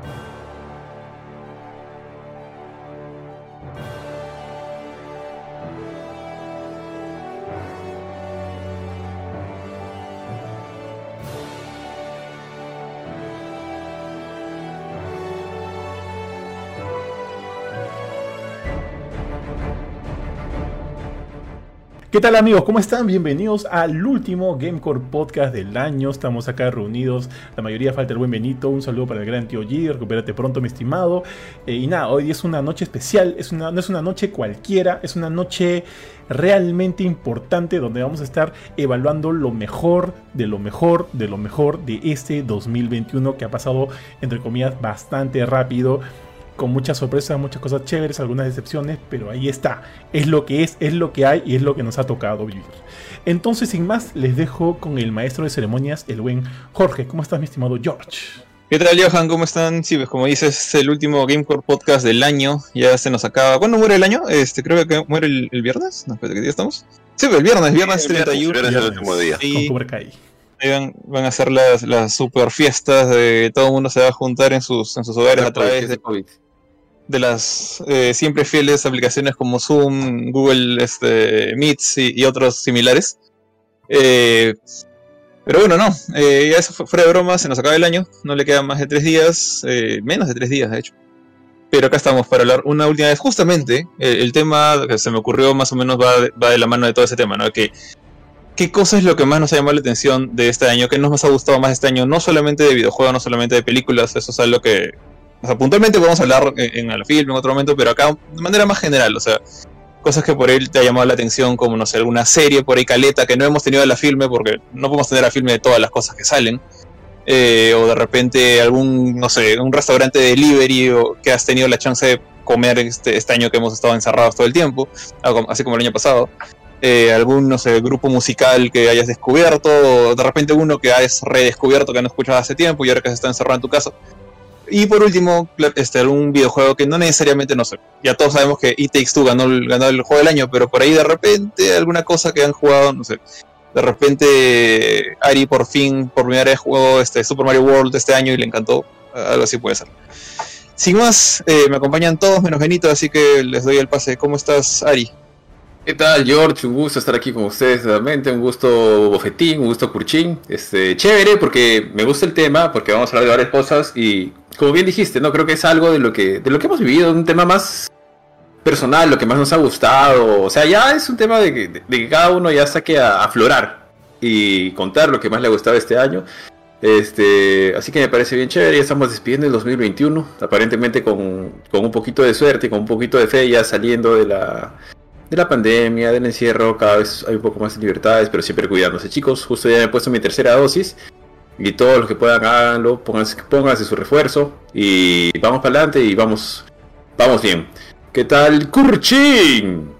Bye. ¿Qué tal amigos? ¿Cómo están? Bienvenidos al último Gamecore Podcast del año. Estamos acá reunidos, la mayoría falta el buen Benito. Un saludo para el gran tío G, recupérate pronto mi estimado. Eh, y nada, hoy es una noche especial, es una, no es una noche cualquiera, es una noche realmente importante donde vamos a estar evaluando lo mejor de lo mejor de lo mejor de este 2021 que ha pasado entre comillas bastante rápido con muchas sorpresas, muchas cosas chéveres, algunas decepciones, pero ahí está. Es lo que es, es lo que hay y es lo que nos ha tocado vivir. Entonces, sin más, les dejo con el maestro de ceremonias, el buen Jorge. ¿Cómo estás, mi estimado George? ¿Qué tal, Johan? ¿Cómo están? Sí, pues como dices, es el último Gamecore podcast del año. Ya se nos acaba. ¿Cuándo muere el año? Este, creo que muere el, viernes. No, espérate, ¿qué día estamos? Sí, pues el viernes, viernes 31. Viernes, el último día. Y van, van, a hacer las, las super fiestas de todo el mundo se va a juntar en sus, en sus hogares a través de COVID de las eh, siempre fieles aplicaciones como Zoom, Google este, Meets y, otros similares. Eh, pero bueno, no, eh, ya eso fuera de broma, se nos acaba el año, no le quedan más de tres días, menos de tres días de hecho. Pero acá estamos para hablar una última vez. Justamente, el tema que se me ocurrió más o menos va de, va de la mano de todo ese tema, ¿no? Que, ¿Qué cosa es lo que más nos ha llamado la atención de este año? ¿Qué nos ha gustado más este año? No solamente de videojuegos, no solamente de películas, eso es algo que o sea, puntualmente podemos hablar en, el film en otro momento, pero acá de manera más general, o sea, cosas que por él te ha llamado la atención, como no sé, alguna serie por ahí caleta que no hemos tenido en la filme, porque no podemos tener a filme de todas las cosas que salen. Eh, o de repente algún, no sé, un restaurante de delivery o que has tenido la chance de comer este, este año que hemos estado encerrados todo el tiempo, así como el año pasado. Eh, algún, no sé, grupo musical que hayas descubierto, o de repente uno que has redescubierto que no escuchabas hace tiempo y ahora que se está encerrado en tu casa. Y por último, este, un videojuego que no necesariamente, no sé, ya todos sabemos que It Takes Two ganó, ganó el juego del año, pero por ahí de repente alguna cosa que han jugado, no sé, de repente Ari por fin, por primera vez jugó este, Super Mario World este año y le encantó, algo así puede ser. Sin más, eh, me acompañan todos menos Benito, así que les doy el pase. ¿Cómo estás, Ari? ¿Qué tal, George? Un gusto estar aquí con ustedes nuevamente. Un gusto bofetín, un gusto curchín. Este, chévere porque me gusta el tema, porque vamos a hablar de varias cosas y como bien dijiste, no creo que es algo de lo que de lo que hemos vivido, un tema más personal, lo que más nos ha gustado, o sea, ya es un tema de que, cada uno ya saque a aflorar y contar lo que más le ha gustado este año. Este, así que me parece bien chévere, ya estamos despidiendo el 2021, aparentemente con, con un poquito de suerte, con un poquito de fe, ya saliendo de la, de la pandemia, del encierro, cada vez hay un poco más de libertades, pero siempre cuidándose. Chicos, justo ya me he puesto mi tercera dosis y todos los que puedan háganlo, pónganse, pónganse su refuerzo y vamos para adelante y vamos, vamos bien. ¿Qué tal, Kurchin?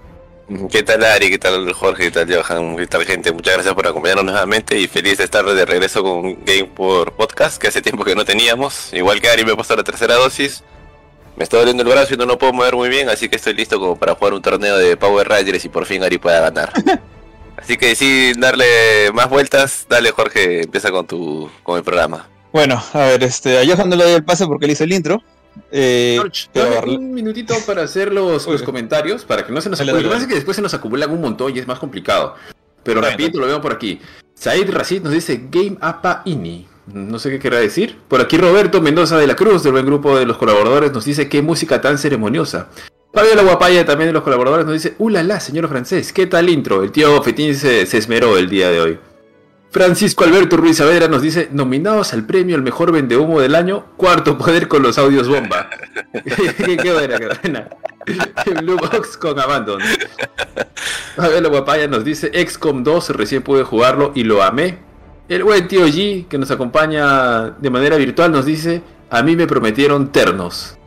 ¿Qué tal Ari? ¿Qué tal Jorge? ¿Qué tal Johan? ¿Qué tal gente? Muchas gracias por acompañarnos nuevamente y feliz de estar de regreso con Game por Podcast, que hace tiempo que no teníamos. Igual que Ari me puesto la tercera dosis. Me está doliendo el brazo y no lo puedo mover muy bien, así que estoy listo como para jugar un torneo de Power Rangers y por fin Ari pueda ganar. Así que sin darle más vueltas, dale Jorge, empieza con tu con el programa. Bueno, a ver, este, a Johan no le doy el pase porque le hice el intro. Eh, George, un minutito para hacer los, comentarios, para que no se nos acumule. Lo que pasa es que después se nos acumulan un montón y es más complicado. Pero rapidito lo veo por aquí. Said Racid nos dice Game Apa Ini. No sé qué querrá decir. Por aquí Roberto Mendoza de la Cruz, del buen grupo de los colaboradores, nos dice qué música tan ceremoniosa. Fabio La Guapaya, también de los colaboradores, nos dice, ¡Ulala, señor francés! ¿Qué tal intro? El tío Fetín se, esmeró el día de hoy. Francisco Alberto Ruiz Saavedra nos dice, nominados al premio al mejor vendehumo del año, cuarto poder con los audios bomba. qué, buena, qué buena. Blue Box con Abandon. Fabio La Guapaya nos dice, XCOM 2, recién pude jugarlo y lo amé. El buen tío G, que nos acompaña de manera virtual, nos dice, a mí me prometieron ternos.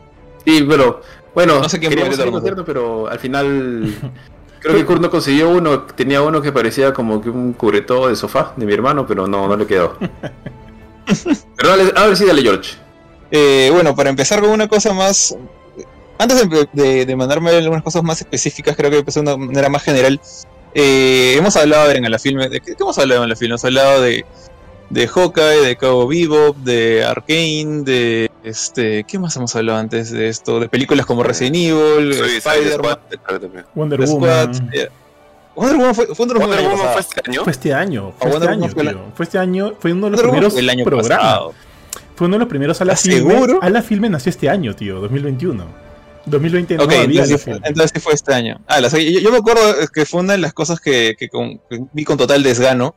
Y bueno, bueno, no sé quién fue pero al final creo que Kurt no consiguió uno. Tenía uno que parecía como que un cubreto de sofá de mi hermano, pero no, no le quedó. pero dale, a ver si dale, George. Eh, bueno, para empezar con una cosa más. Antes de, mandarme algunas cosas más específicas, creo que empezó de una manera más general. Eh, hemos hablado en la filme. ¿De qué, hemos hablado en la filme? Hemos hablado de de Hawkeye, de Cabo Vivo, de Arkane, de este, ¿qué más hemos hablado antes de esto? De películas como Resident Evil, Spider-Man, Wonder Woman. Wonder Woman fue, Wonder Woman, fue este año. Fue este año. Fue este año, fue, fue, este año. Fue uno de los primeros el año programas. Pasado. Fue uno de los primeros a la filme. A la filme nació este año, tío, 2021. 2020 no okay, entonces, entonces, sí fue este año. Ah, la, yo, yo, me acuerdo que fue una de las cosas que, que, con, que vi con total desgano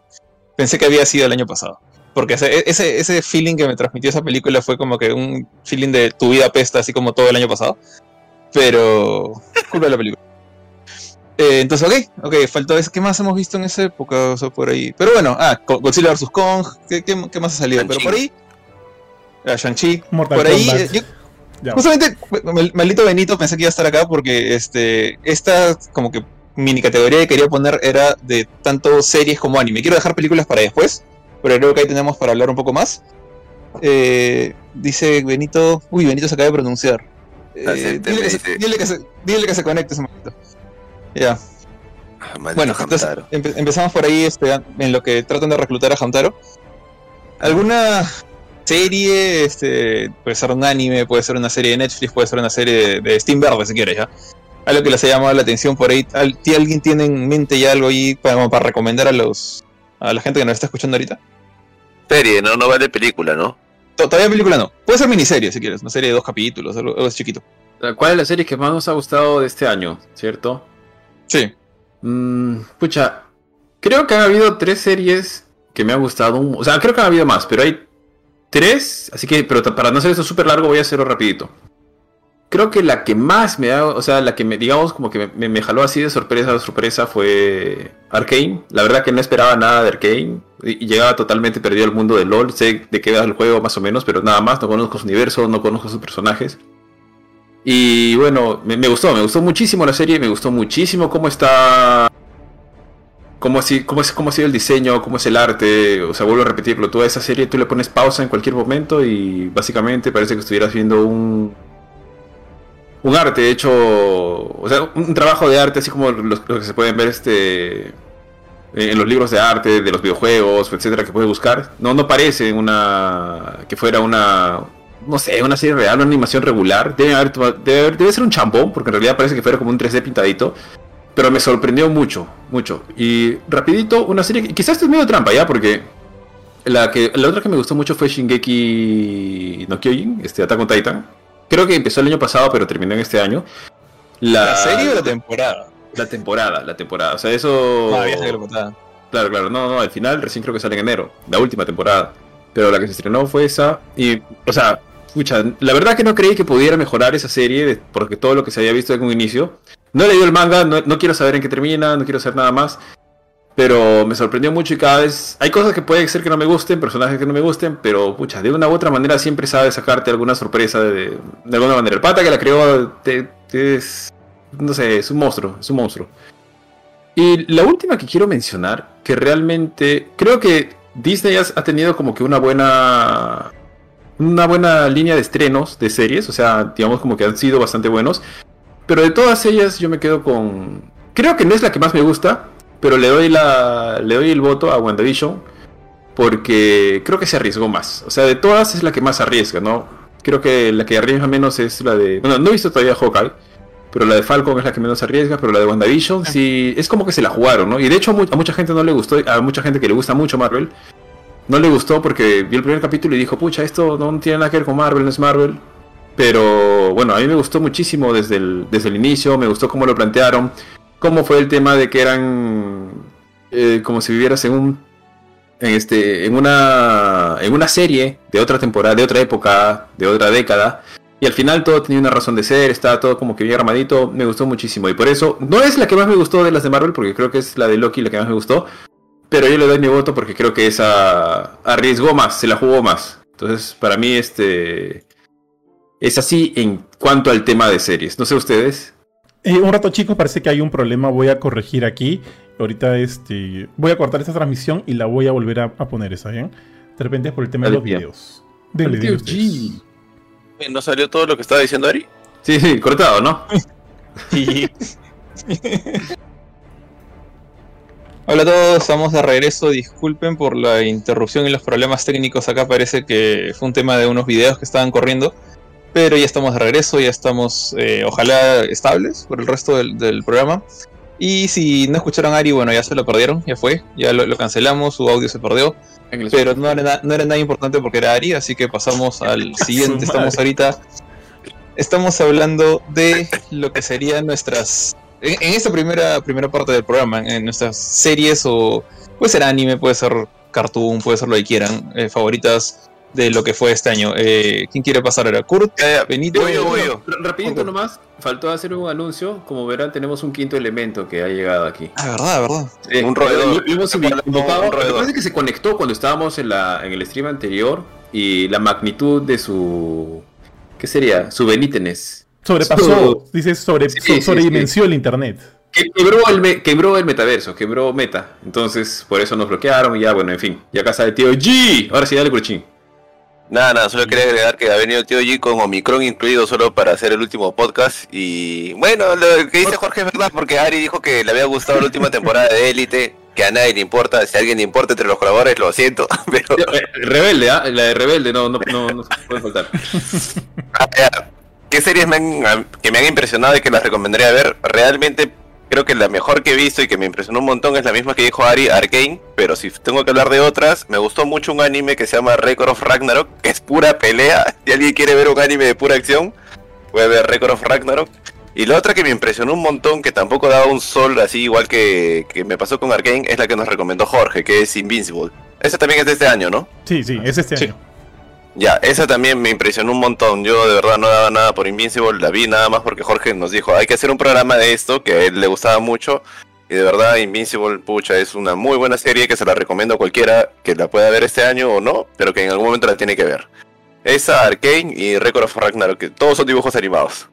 pensé que había sido el año pasado. Porque ese, ese, ese, feeling que me transmitió esa película fue como que un feeling de tu vida pesta, así como todo el año pasado. Pero. culpa de la película. Eh, entonces, ok, ok, faltó eso. ¿Qué más hemos visto en esa época? O sea, por ahí. Pero bueno, ah, Godzilla vs. Kong. ¿Qué, qué, qué más ha salido? Pero por ahí. Ah, Shang-Chi. Por ahí. Eh, justamente, maldito Benito pensé que iba a estar acá porque este, esta como que mini categoría que quería poner era de tanto series como anime. Quiero dejar películas para después, pero creo que ahí tenemos para hablar un poco más. Eh, dice Benito. Uy, Benito se acaba de pronunciar. Eh, dile, que se, dile, que se, conecte ese momento. Ya. Ah, bueno, entonces empezamos por ahí este, en lo que tratan de reclutar a Hamtaro. ¿Alguna serie? Este, puede ser un anime, puede ser una serie de Netflix, puede ser una serie de, Steam Verde si quieres, ¿ya? algo que les haya llamado la atención por ahí. ¿Alguien tiene en mente ya algo ahí para, para recomendar a los a la gente que nos está escuchando ahorita? Serie, no, no vale película, ¿no? Todavía película no. Puede ser miniserie si quieres, una serie de dos capítulos, algo, algo chiquito. ¿Cuál es la serie que más nos ha gustado de este año, cierto? Sí. Mm, pucha, creo que han habido tres series que me han gustado. O sea, creo que han habido más, pero hay tres. Así que, pero para no hacer esto súper largo, voy a hacerlo rapidito creo que la que más me da, o sea, la que me, digamos, como que me, me, jaló así de sorpresa, de sorpresa fue Arkane. La verdad que no esperaba nada de Arkane. Llegaba totalmente perdido al mundo de LOL. Sé de qué va el juego más o menos, pero nada más. No conozco su universo, no conozco sus personajes. Y bueno, me, gustó, me gustó muchísimo la serie, me gustó muchísimo cómo está. Cómo, así, cómo, es, cómo ha sido el diseño, cómo es el arte. O sea, vuelvo a repetirlo. Toda esa serie tú le pones pausa en cualquier momento y básicamente parece que estuvieras viendo un, un arte hecho, o sea, un trabajo de arte así como los, que se pueden ver este en los libros de arte, de los videojuegos, etcétera, que puedes buscar. No, no parece una que fuera una, no sé, una serie real, una animación regular. Debe, debe, ser un chambón, porque en realidad parece que fuera como un 3D pintadito. Pero me sorprendió mucho, mucho. Y rapidito, una serie que quizás es medio trampa ya, porque la, que, la otra que me gustó mucho fue Shingeki no Kyojin, este Attack on Titan Creo que empezó el año pasado, pero terminó en este año. La, serie o la temporada? La temporada, la temporada. O sea, eso. Ah, que lo Claro, claro. No, no, al final recién creo que sale en enero. La última temporada. Pero la que se estrenó fue esa. Y, o sea, escucha, la verdad que no creí que pudiera mejorar esa serie, porque todo lo que se había visto en un inicio. No leído el manga, no, quiero saber en qué termina, no quiero hacer nada más. Pero me sorprendió mucho y cada vez hay cosas que puede ser que no me gusten, personajes que no me gusten, pero pucha, de una u otra manera siempre sabe sacarte alguna sorpresa de, alguna manera. El pata que la creó es, no sé, es un monstruo, es un monstruo. Y la última que quiero mencionar, que realmente creo que Disney ha tenido como que una buena una buena línea de estrenos de series, o sea, digamos como que han sido bastante buenos, pero de todas ellas yo me quedo con creo que no es la que más me gusta, pero le doy, la, le doy el voto a WandaVision porque creo que se arriesgó más. O sea, de todas es la que más arriesga, ¿no? Creo que la que arriesga menos es la de... Bueno, no he visto todavía Hawkeye, pero la de Falcon es la que menos arriesga, pero la de WandaVision sí es como que se la jugaron, ¿no? Y de hecho a, mucha gente no le gustó, a mucha gente que le gusta mucho Marvel, no le gustó porque vio el primer capítulo y dijo, pucha, esto no tiene nada que ver con Marvel, no es Marvel. Pero bueno, a mí me gustó muchísimo desde el, desde el inicio, me gustó cómo lo plantearon cómo fue el tema de que eran eh, como si vivieras en un en este en una en una serie de otra temporada, de otra época, de otra década. Y al final todo tenía una razón de ser, estaba todo como que bien armadito, me gustó muchísimo. Y por eso, no es la que más me gustó de las de Marvel, porque creo que es la de Loki la que más me gustó. Pero yo le doy mi voto porque creo que esa arriesgó más, se la jugó más. Entonces, para mí, este. Es así en cuanto al tema de series. No sé ustedes. Eh, un rato chicos, parece que hay un problema, voy a corregir aquí. Ahorita este, voy a cortar esta transmisión y la voy a volver a, poner, ¿está bien? De repente es por el tema de los videos. Dele, ¿No salió todo lo que estaba diciendo Ari? Sí, sí, cortado, ¿no? sí. Hola a todos, estamos de regreso. Disculpen por la interrupción y los problemas técnicos. Acá parece que fue un tema de unos videos que estaban corriendo. Pero ya estamos de regreso, ya estamos, eh, ojalá, estables por el resto del, programa. Y si no escucharon a Ari, bueno, ya se lo perdieron, ya fue, ya lo, cancelamos, su audio se perdió. Pero no era, no era nada importante porque era Ari, así que pasamos al siguiente. Estamos ahorita, estamos hablando de lo que serían nuestras en, esta primera, primera parte del programa, en nuestras series o puede ser anime, puede ser cartoon, puede ser lo que quieran, eh, favoritas de lo que fue este año. Eh, ¿Quién quiere pasar ahora? Kurt, Benito. Yo, yo, Rapidito nomás, faltó hacer un anuncio. Como verán, tenemos un quinto elemento que ha llegado aquí. Ah, verdad, verdad. un roedor. Lo, hemos invocado. Parece que se conectó cuando estábamos en, la, en el stream anterior y la magnitud de su... ¿Qué sería? Su Benítez Sobrepasó, dices, sobre, sobredimensió el internet. Quebró el, quebró el metaverso, quebró meta. Entonces, por eso nos bloquearon y ya, bueno, en fin. Ya casa de tío G. Ahora sí, dale, Curchín. Nada, nada, solo quería agregar que ha venido el tío G con Omicron incluido solo para hacer el último podcast. Y bueno, lo que dice Jorge es verdad, porque Ari dijo que le había gustado la última temporada de Élite, que a nadie le importa. Si a alguien le importa entre los colaboradores, lo siento. Pero... Eh, rebelde, ¿ah? La de Rebelde, no, no, no, no se puede faltar. Ah, ¿Qué series me han, que me han impresionado y que las recomendaría ver? Realmente creo que la mejor que he visto y que me impresionó un montón es la misma que dijo Ari, Arkane. Pero si tengo que hablar de otras, me gustó mucho un anime que se llama Record of Ragnarok, que es pura pelea. Si alguien quiere ver un anime de pura acción, puede ver Record of Ragnarok. Y la otra que me impresionó un montón, que tampoco daba un sol así igual que, que me pasó con Arkane, es la que nos recomendó Jorge, que es Invincible. Esa también es de este año, ¿no? Sí, sí, es este año. Ya, esa también me impresionó un montón. Yo de verdad no daba nada por Invincible, la vi nada más porque Jorge nos dijo, hay que hacer un programa de esto, que a él le gustaba mucho. Y de verdad, Invincible, pucha, es una muy buena serie que se la recomiendo a cualquiera que la pueda ver este año o no, pero que en algún momento la tiene que ver. Esa, Arkane y Record of Ragnarok, que todos son dibujos animados.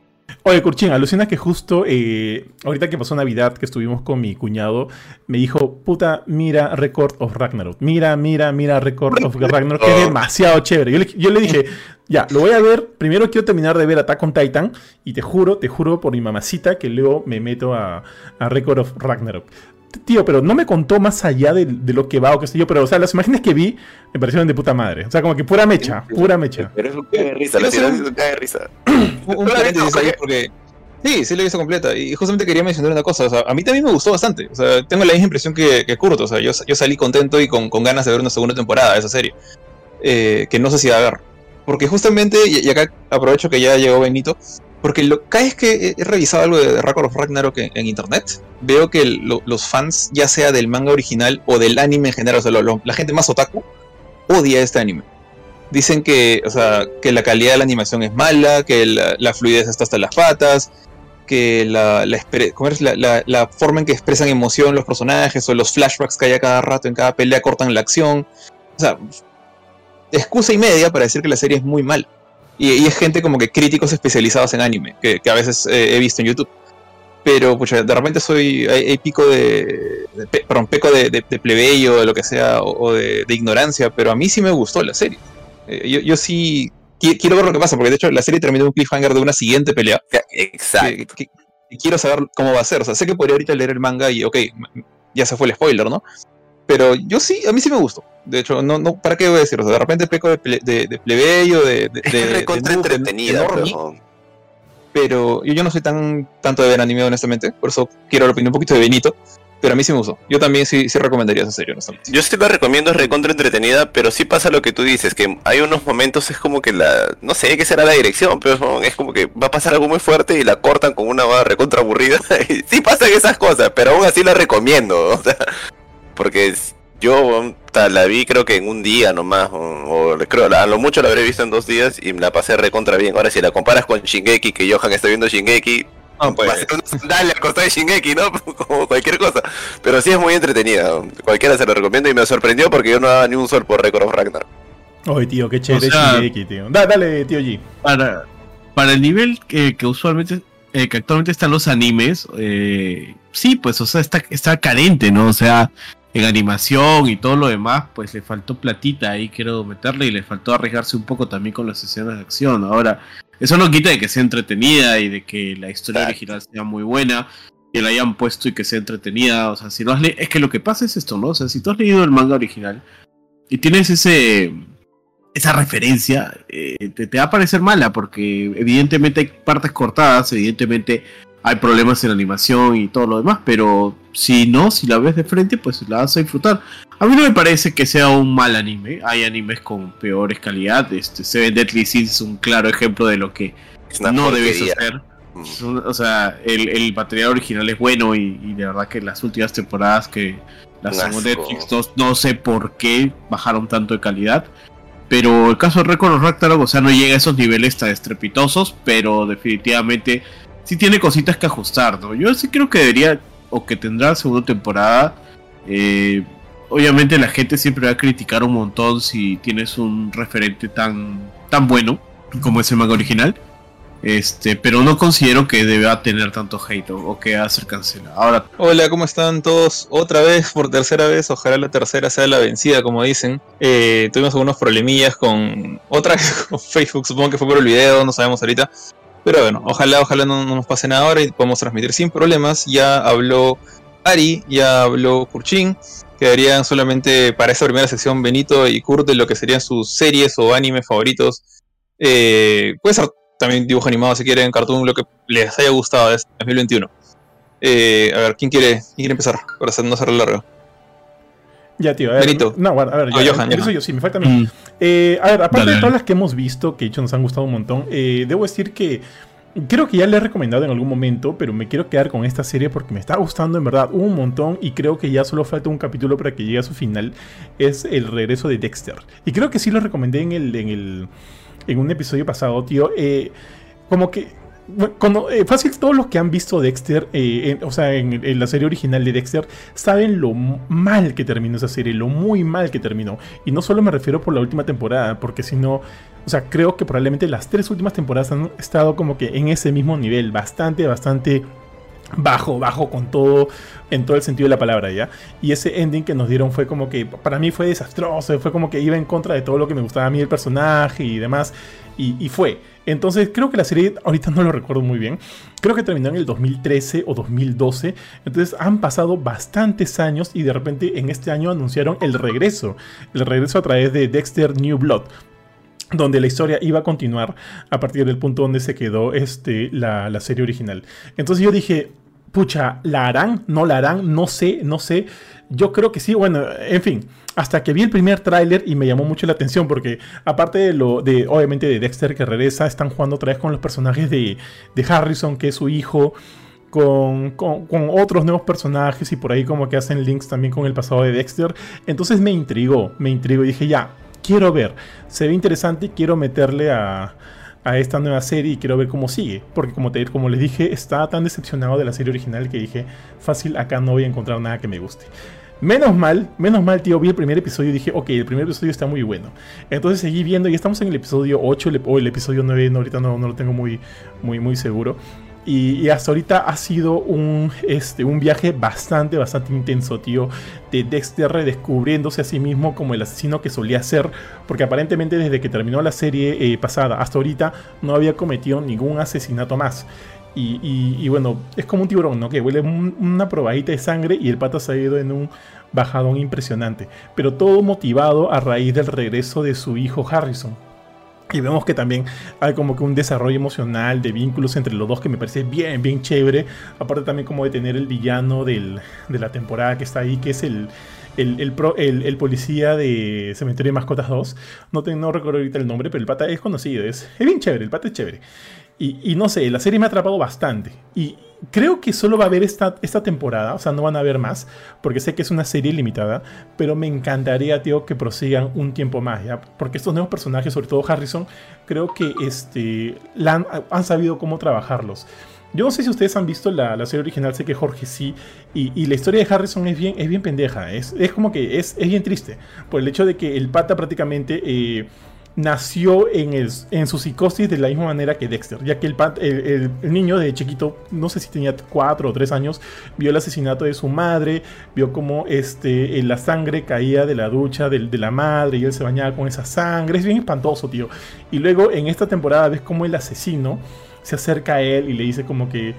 Oye, Curchín, alucina que justo eh, ahorita que pasó Navidad, que estuvimos con mi cuñado, me dijo, puta, mira Record of Ragnarok. Mira, mira, mira Record of Ragnarok, que es demasiado chévere. Yo le, dije, ya, lo voy a ver. Primero quiero terminar de ver Attack on Titan. Y te juro, te juro por mi mamacita que luego me meto a, a Record of Ragnarok. Tío, pero no me contó más allá de, lo que va o qué sé yo, pero, o sea, las imágenes que vi me parecieron de puta madre. O sea, como que pura mecha, pura mecha. Pero es un cae de risa, la es un cae de risa. un paréntesis porque... Sí, sí la he visto completa. Y justamente quería mencionar una cosa. O sea, a mí también me gustó bastante. O sea, tengo la misma impresión que, que Kurt. O sea, yo, yo salí contento y con, con, ganas de ver una segunda temporada de esa serie. Eh, que no sé si va a ver. Porque justamente, y, acá aprovecho que ya llegó Benito, porque lo que es que he revisado algo de Record of Ragnarok en, internet. Veo que los fans, ya sea del manga original o del anime en general, o sea, la gente más otaku, odia este anime. Dicen que, o sea, que la calidad de la animación es mala, que la, fluidez está hasta las patas, que la, la, la, forma en que expresan emoción los personajes o los flashbacks que hay a cada rato en cada pelea cortan la acción. O sea, excusa y media para decir que la serie es muy mal. Y, es gente como que críticos especializados en anime, que, a veces eh, he visto en YouTube. Pero, pucha, de repente soy. Hay, pico de. de perdón, peco de, de, plebeyo, de lo que sea, o, de, ignorancia, pero a mí sí me gustó la serie. Eh, yo, yo sí quiero ver lo que pasa, porque de hecho la serie terminó en un cliffhanger de una siguiente pelea. Exacto. y quiero saber cómo va a ser. O sea, sé que podría ahorita leer el manga y, ok, ya se fue el spoiler, ¿no? Pero yo sí, a mí sí me gustó. De hecho, no, no, ¿para qué voy a decir? O sea, de repente peco de, de, plebeyo, de. de, de, entretenida, pero yo, yo no soy tan tanto de ver anime, honestamente. Por eso quiero la opinión un poquito de Benito. Pero a mí sí me gustó. Yo también sí, sí recomendaría esa serie, honestamente. Yo sí la recomiendo, es recontra entretenida, pero sí pasa lo que tú dices, que hay unos momentos, es como que la, no sé qué será la dirección, pero es como que va a pasar algo muy fuerte y la cortan con una barra recontra aburrida. sí pasan esas cosas, pero aún así la recomiendo, o sea, porque yo la vi creo que en un día nomás, o, creo, a lo mucho la habré visto en dos días y la pasé recontra bien. Ahora si la comparas con Shingeki, que Johan está viendo Shingeki, no, pues. Dale al costado de Shingeki, ¿no? Como cualquier cosa. Pero sí es muy entretenida. Cualquiera se lo recomiendo y me sorprendió porque yo no daba ni un sol por Record of Ragnar. Oye, tío, qué chévere Shingeki, tío. dale, tío G. Para, para el nivel que, que usualmente, eh, que actualmente están los animes, eh, sí, pues, o sea, está, está carente, ¿no? O sea, en animación y todo lo demás, pues le faltó platita ahí, quiero meterle, y le faltó arriesgarse un poco también con las escenas de acción. Ahora, eso no quita de que sea entretenida y de que la historia original sea muy buena. que la hayan puesto y que sea entretenida. O sea, si no has es que lo que pasa es esto, ¿no? O sea, si tú has leído el manga original y tienes ese esa referencia, eh, te, te, va a parecer mala, porque evidentemente hay partes cortadas, evidentemente hay problemas en la animación y todo lo demás, pero si no, si la ves de frente, pues la vas a disfrutar. A mí no me parece que sea un mal anime, hay animes con peores calidad, este Seven Deadly Sins es un claro ejemplo de lo que no debes hacer. Mm. O sea, el, material original es bueno y, de verdad que las últimas temporadas que las de Netflix no, sé por qué bajaron tanto de calidad. Pero el caso de Record of o sea, no llega a esos niveles tan estrepitosos, pero definitivamente sí tiene cositas que ajustar, ¿no? Yo sí creo que debería, o que tendrá segunda temporada. Eh, obviamente la gente siempre va a criticar un montón si tienes un referente tan, tan bueno como ese manga original. Este, pero no considero que deba tener tanto hate o, que hacer cancelar. Ahora. Hola, ¿cómo están todos? Otra vez, por tercera vez, ojalá la tercera sea la vencida, como dicen. Eh, tuvimos algunos problemillas con otra vez con Facebook, supongo que fue por el video, no sabemos ahorita. Pero bueno, ojalá, ojalá no, nos pase nada ahora y podamos transmitir sin problemas. Ya habló Ari, ya habló Kurchin. Quedarían solamente para esta primera sección Benito y Kurt de lo que serían sus series o animes favoritos. Eh, puede ser también dibujo animado si quieren, cartoon, lo que les haya gustado de este 2021. Eh, a ver, ¿quién quiere, quiere empezar? Para no hacerlo largo. Ya, tío. A ver, Benito. No, bueno, a ver, yo, Johan, eso yo sí, me falta a mí. Mm. Eh, a ver, aparte de todas las que hemos visto, que de hecho nos han gustado un montón, eh, debo decir que creo que ya le he recomendado en algún momento, pero me quiero quedar con esta serie porque me está gustando en verdad un montón y creo que ya solo falta un capítulo para que llegue a su final. Es el regreso de Dexter. Y creo que sí lo recomendé en el, en el en un episodio pasado, tío, eh, como que cuando, eh, todos los que han visto Dexter, eh, o sea, en, la serie original de Dexter, saben lo mal que terminó esa serie, lo muy mal que terminó. Y no solo me refiero por la última temporada, porque si no, o sea, creo que probablemente las tres últimas temporadas han estado como que en ese mismo nivel, bastante, bastante bajo, bajo con todo, en todo el sentido de la palabra, ¿ya? Y ese ending que nos dieron fue como que, para mí fue desastroso, fue como que iba en contra de todo lo que me gustaba a mí el personaje y demás, y, fue. Entonces creo que la serie, ahorita no lo recuerdo muy bien, creo que terminó en el 2013 o 2012, entonces han pasado bastantes años y de repente en este año anunciaron el regreso, el regreso a través de Dexter New Blood, donde la historia iba a continuar a partir del punto donde se quedó este, la, la, serie original. Entonces yo dije, pucha, ¿la harán? ¿No la harán? No sé, no sé. Yo creo que sí, bueno, en fin. Hasta que vi el primer tráiler y me llamó mucho la atención porque aparte de lo de, obviamente, de Dexter que regresa, están jugando otra vez con los personajes de, de Harrison, que es su hijo. Con, con, con, otros nuevos personajes y por ahí como que hacen links también con el pasado de Dexter. Entonces me intrigó, me intrigó y dije, ya, quiero ver. Se ve interesante, quiero meterle a, esta nueva serie y quiero ver cómo sigue. Porque como, te, como les dije, estaba tan decepcionado de la serie original que dije, fácil, acá no voy a encontrar nada que me guste. Menos mal, menos mal, tío, vi el primer episodio y dije, ok, el primer episodio está muy bueno. Entonces seguí viendo y estamos en el episodio 8 o el episodio 9, no, ahorita no, no lo tengo muy, muy, muy seguro. Y, hasta ahorita ha sido un, este, un viaje bastante, bastante intenso, tío. De Dexter redescubriéndose a sí mismo como el asesino que solía ser. Porque aparentemente desde que terminó la serie eh, pasada hasta ahorita no había cometido ningún asesinato más. Y, bueno, es como un tiburón, ¿no? Que huele una probadita de sangre y el pata se ha ido en un bajadón impresionante. Pero todo motivado a raíz del regreso de su hijo Harrison. Y vemos que también hay como que un desarrollo emocional de vínculos entre los dos que me parece bien, bien chévere. Aparte también como de tener el villano de la temporada que está ahí, que es el, el, el, policía de Cementerio de Mascotas 2. No, no recuerdo ahorita el nombre, pero el pata es conocido, es, es bien chévere, el pata es chévere. Y, no sé, la serie me ha atrapado bastante. Y creo que solo va a haber esta, esta temporada, o sea, no van a haber más, porque sé que es una serie limitada, pero me encantaría, tío, que prosigan un tiempo más, ¿ya? Porque estos nuevos personajes, sobre todo Harrison, creo que este, han, sabido cómo trabajarlos. Yo no sé si ustedes han visto la, serie original, sé que Jorge sí, y, la historia de Harrison es bien, es bien pendeja, es, es como que es, es bien triste, por el hecho de que el pata prácticamente... Eh, nació en, el, en su psicosis de la misma manera que Dexter, ya que el, el, niño de chiquito, no sé si tenía 4 o 3 años, vio el asesinato de su madre, vio cómo este, la sangre caía de la ducha de, de, la madre y él se bañaba con esa sangre, es bien espantoso, tío. Y luego en esta temporada ves cómo el asesino se acerca a él y le dice como que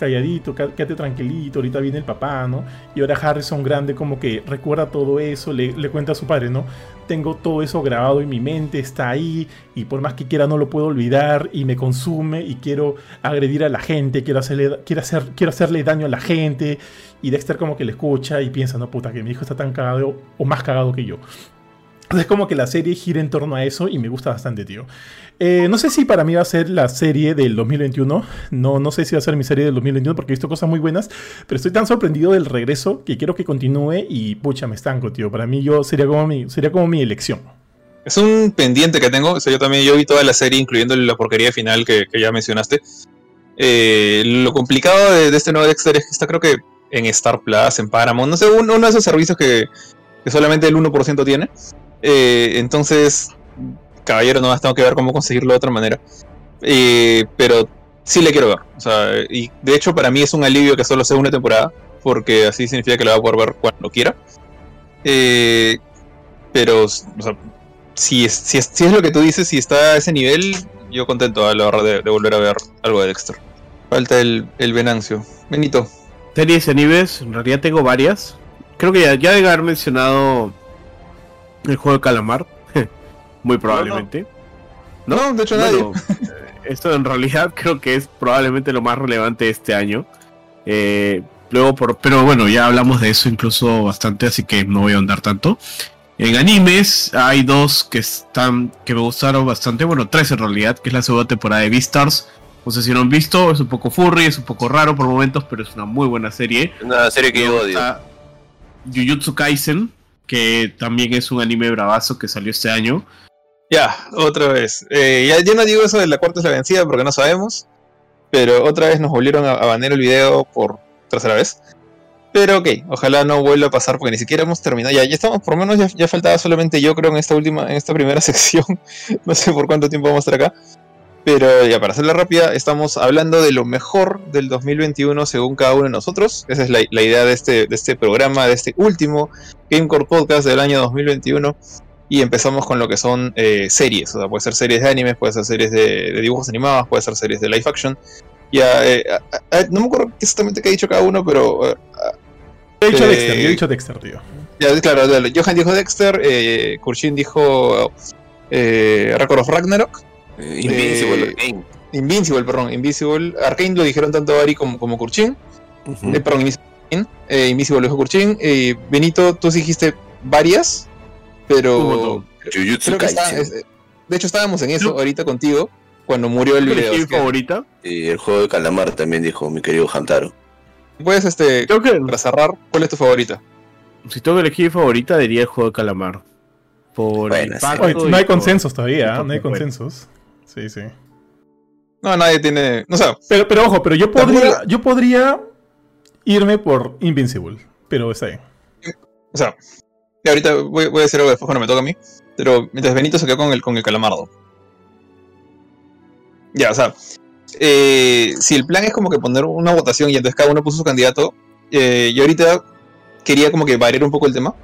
calladito, quédate tranquilito, ahorita viene el papá, ¿no? Y ahora Harrison Grande como que recuerda todo eso, le, le, cuenta a su padre, ¿no? Tengo todo eso grabado en mi mente, está ahí, y por más que quiera no lo puedo olvidar, y me consume, y quiero agredir a la gente, quiero hacerle, quiero hacer, quiero hacerle daño a la gente, y Dexter como que le escucha y piensa, no puta, que mi hijo está tan cagado, o más cagado que yo. Es como que la serie gira en torno a eso y me gusta bastante, tío. Eh, no sé si para mí va a ser la serie del 2021. No, no sé si va a ser mi serie del 2021 porque he visto cosas muy buenas. Pero estoy tan sorprendido del regreso que quiero que continúe y pucha, me estanco, tío. Para mí yo sería como mi, sería como mi elección. Es un pendiente que tengo. O sea, yo también yo vi toda la serie, incluyendo la porquería final que, ya mencionaste. Eh, lo complicado de, este nuevo Dexter es que está creo que en Star Plus, en Paramount. No sé, uno, de esos servicios que, que solamente el 1% tiene. Eh, entonces, caballero, no tengo que ver cómo conseguirlo de otra manera. Eh, pero sí le quiero ver. O sea, y de hecho para mí es un alivio que solo sea una temporada, porque así significa que lo va a poder ver cuando quiera. Eh, pero, o sea, si es, si, es, lo que tú dices, si está a ese nivel, yo contento a la hora de, volver a ver algo de Dexter. Falta el, el Venancio. Benito. Series animes, en realidad tengo varias. Creo que ya, ya de haber mencionado el juego de calamar. Muy probablemente. No, de hecho nadie. esto en realidad creo que es probablemente lo más relevante de este año. Eh, luego por, pero bueno, ya hablamos de eso incluso bastante, así que no voy a andar tanto. En animes hay dos que están que me gustaron bastante, bueno, tres en realidad, que es la segunda temporada de Beastars. No sé si lo han visto, es un poco furry, es un poco raro por momentos, pero es una muy buena serie. Una serie que yo odio. Jujutsu Kaisen, que también es un anime bravazo que salió este año. Ya, otra vez. Eh, ya, no digo eso de la cuarta es la vencida porque no sabemos. Pero otra vez nos volvieron a, a el video por tercera vez. Pero ok, ojalá no vuelva a pasar porque ni siquiera hemos terminado. Ya, ya estamos, por lo menos ya, ya, faltaba solamente yo creo en esta última, en esta primera sección. no sé por cuánto tiempo vamos a estar acá. Pero ya para hacerla rápida, estamos hablando de lo mejor del 2021 según cada uno de nosotros. Esa es la, idea de este, de este programa, de este último Gamecore Podcast del año 2021. Y empezamos con lo que son eh, series. O sea, puede ser series de animes, puede ser series de, dibujos animados, puede ser series de live action. Ya, eh, no me acuerdo exactamente qué ha dicho cada uno, pero. Eh, he dicho Dexter, yo he dicho Dexter, tío. Ya, claro, Johan dijo Dexter, eh, Kurshin dijo Record of Ragnarok. Invincible, Arkane. Invincible, perdón, Invincible. Arkane lo dijeron tanto Ari como, como Kurchin. perdón, Invincible, eh, Invincible lo dijo Kurchin. Eh, Benito, tú dijiste varias, pero. Jujutsu de hecho, estábamos en eso ahorita contigo cuando murió el video. ¿Tu favorita? Y el juego de calamar también dijo mi querido Hantaro. Puedes, este, para cerrar, ¿cuál es tu favorita? Si tengo que elegir favorita, diría el juego de calamar. Por no hay consensos todavía, no hay consensos. Sí, sí. No, nadie tiene. No, sé. pero, pero ojo, pero yo podría, yo podría irme por Invincible, pero está bien. O sea, y ahorita voy, a decir algo después cuando me toca a mí. Pero mientras Benito se quedó con el, con el calamardo. Ya, o sea. Eh, si el plan es como que poner una votación y entonces cada uno puso su candidato, eh, yo ahorita quería como que variar un poco el tema.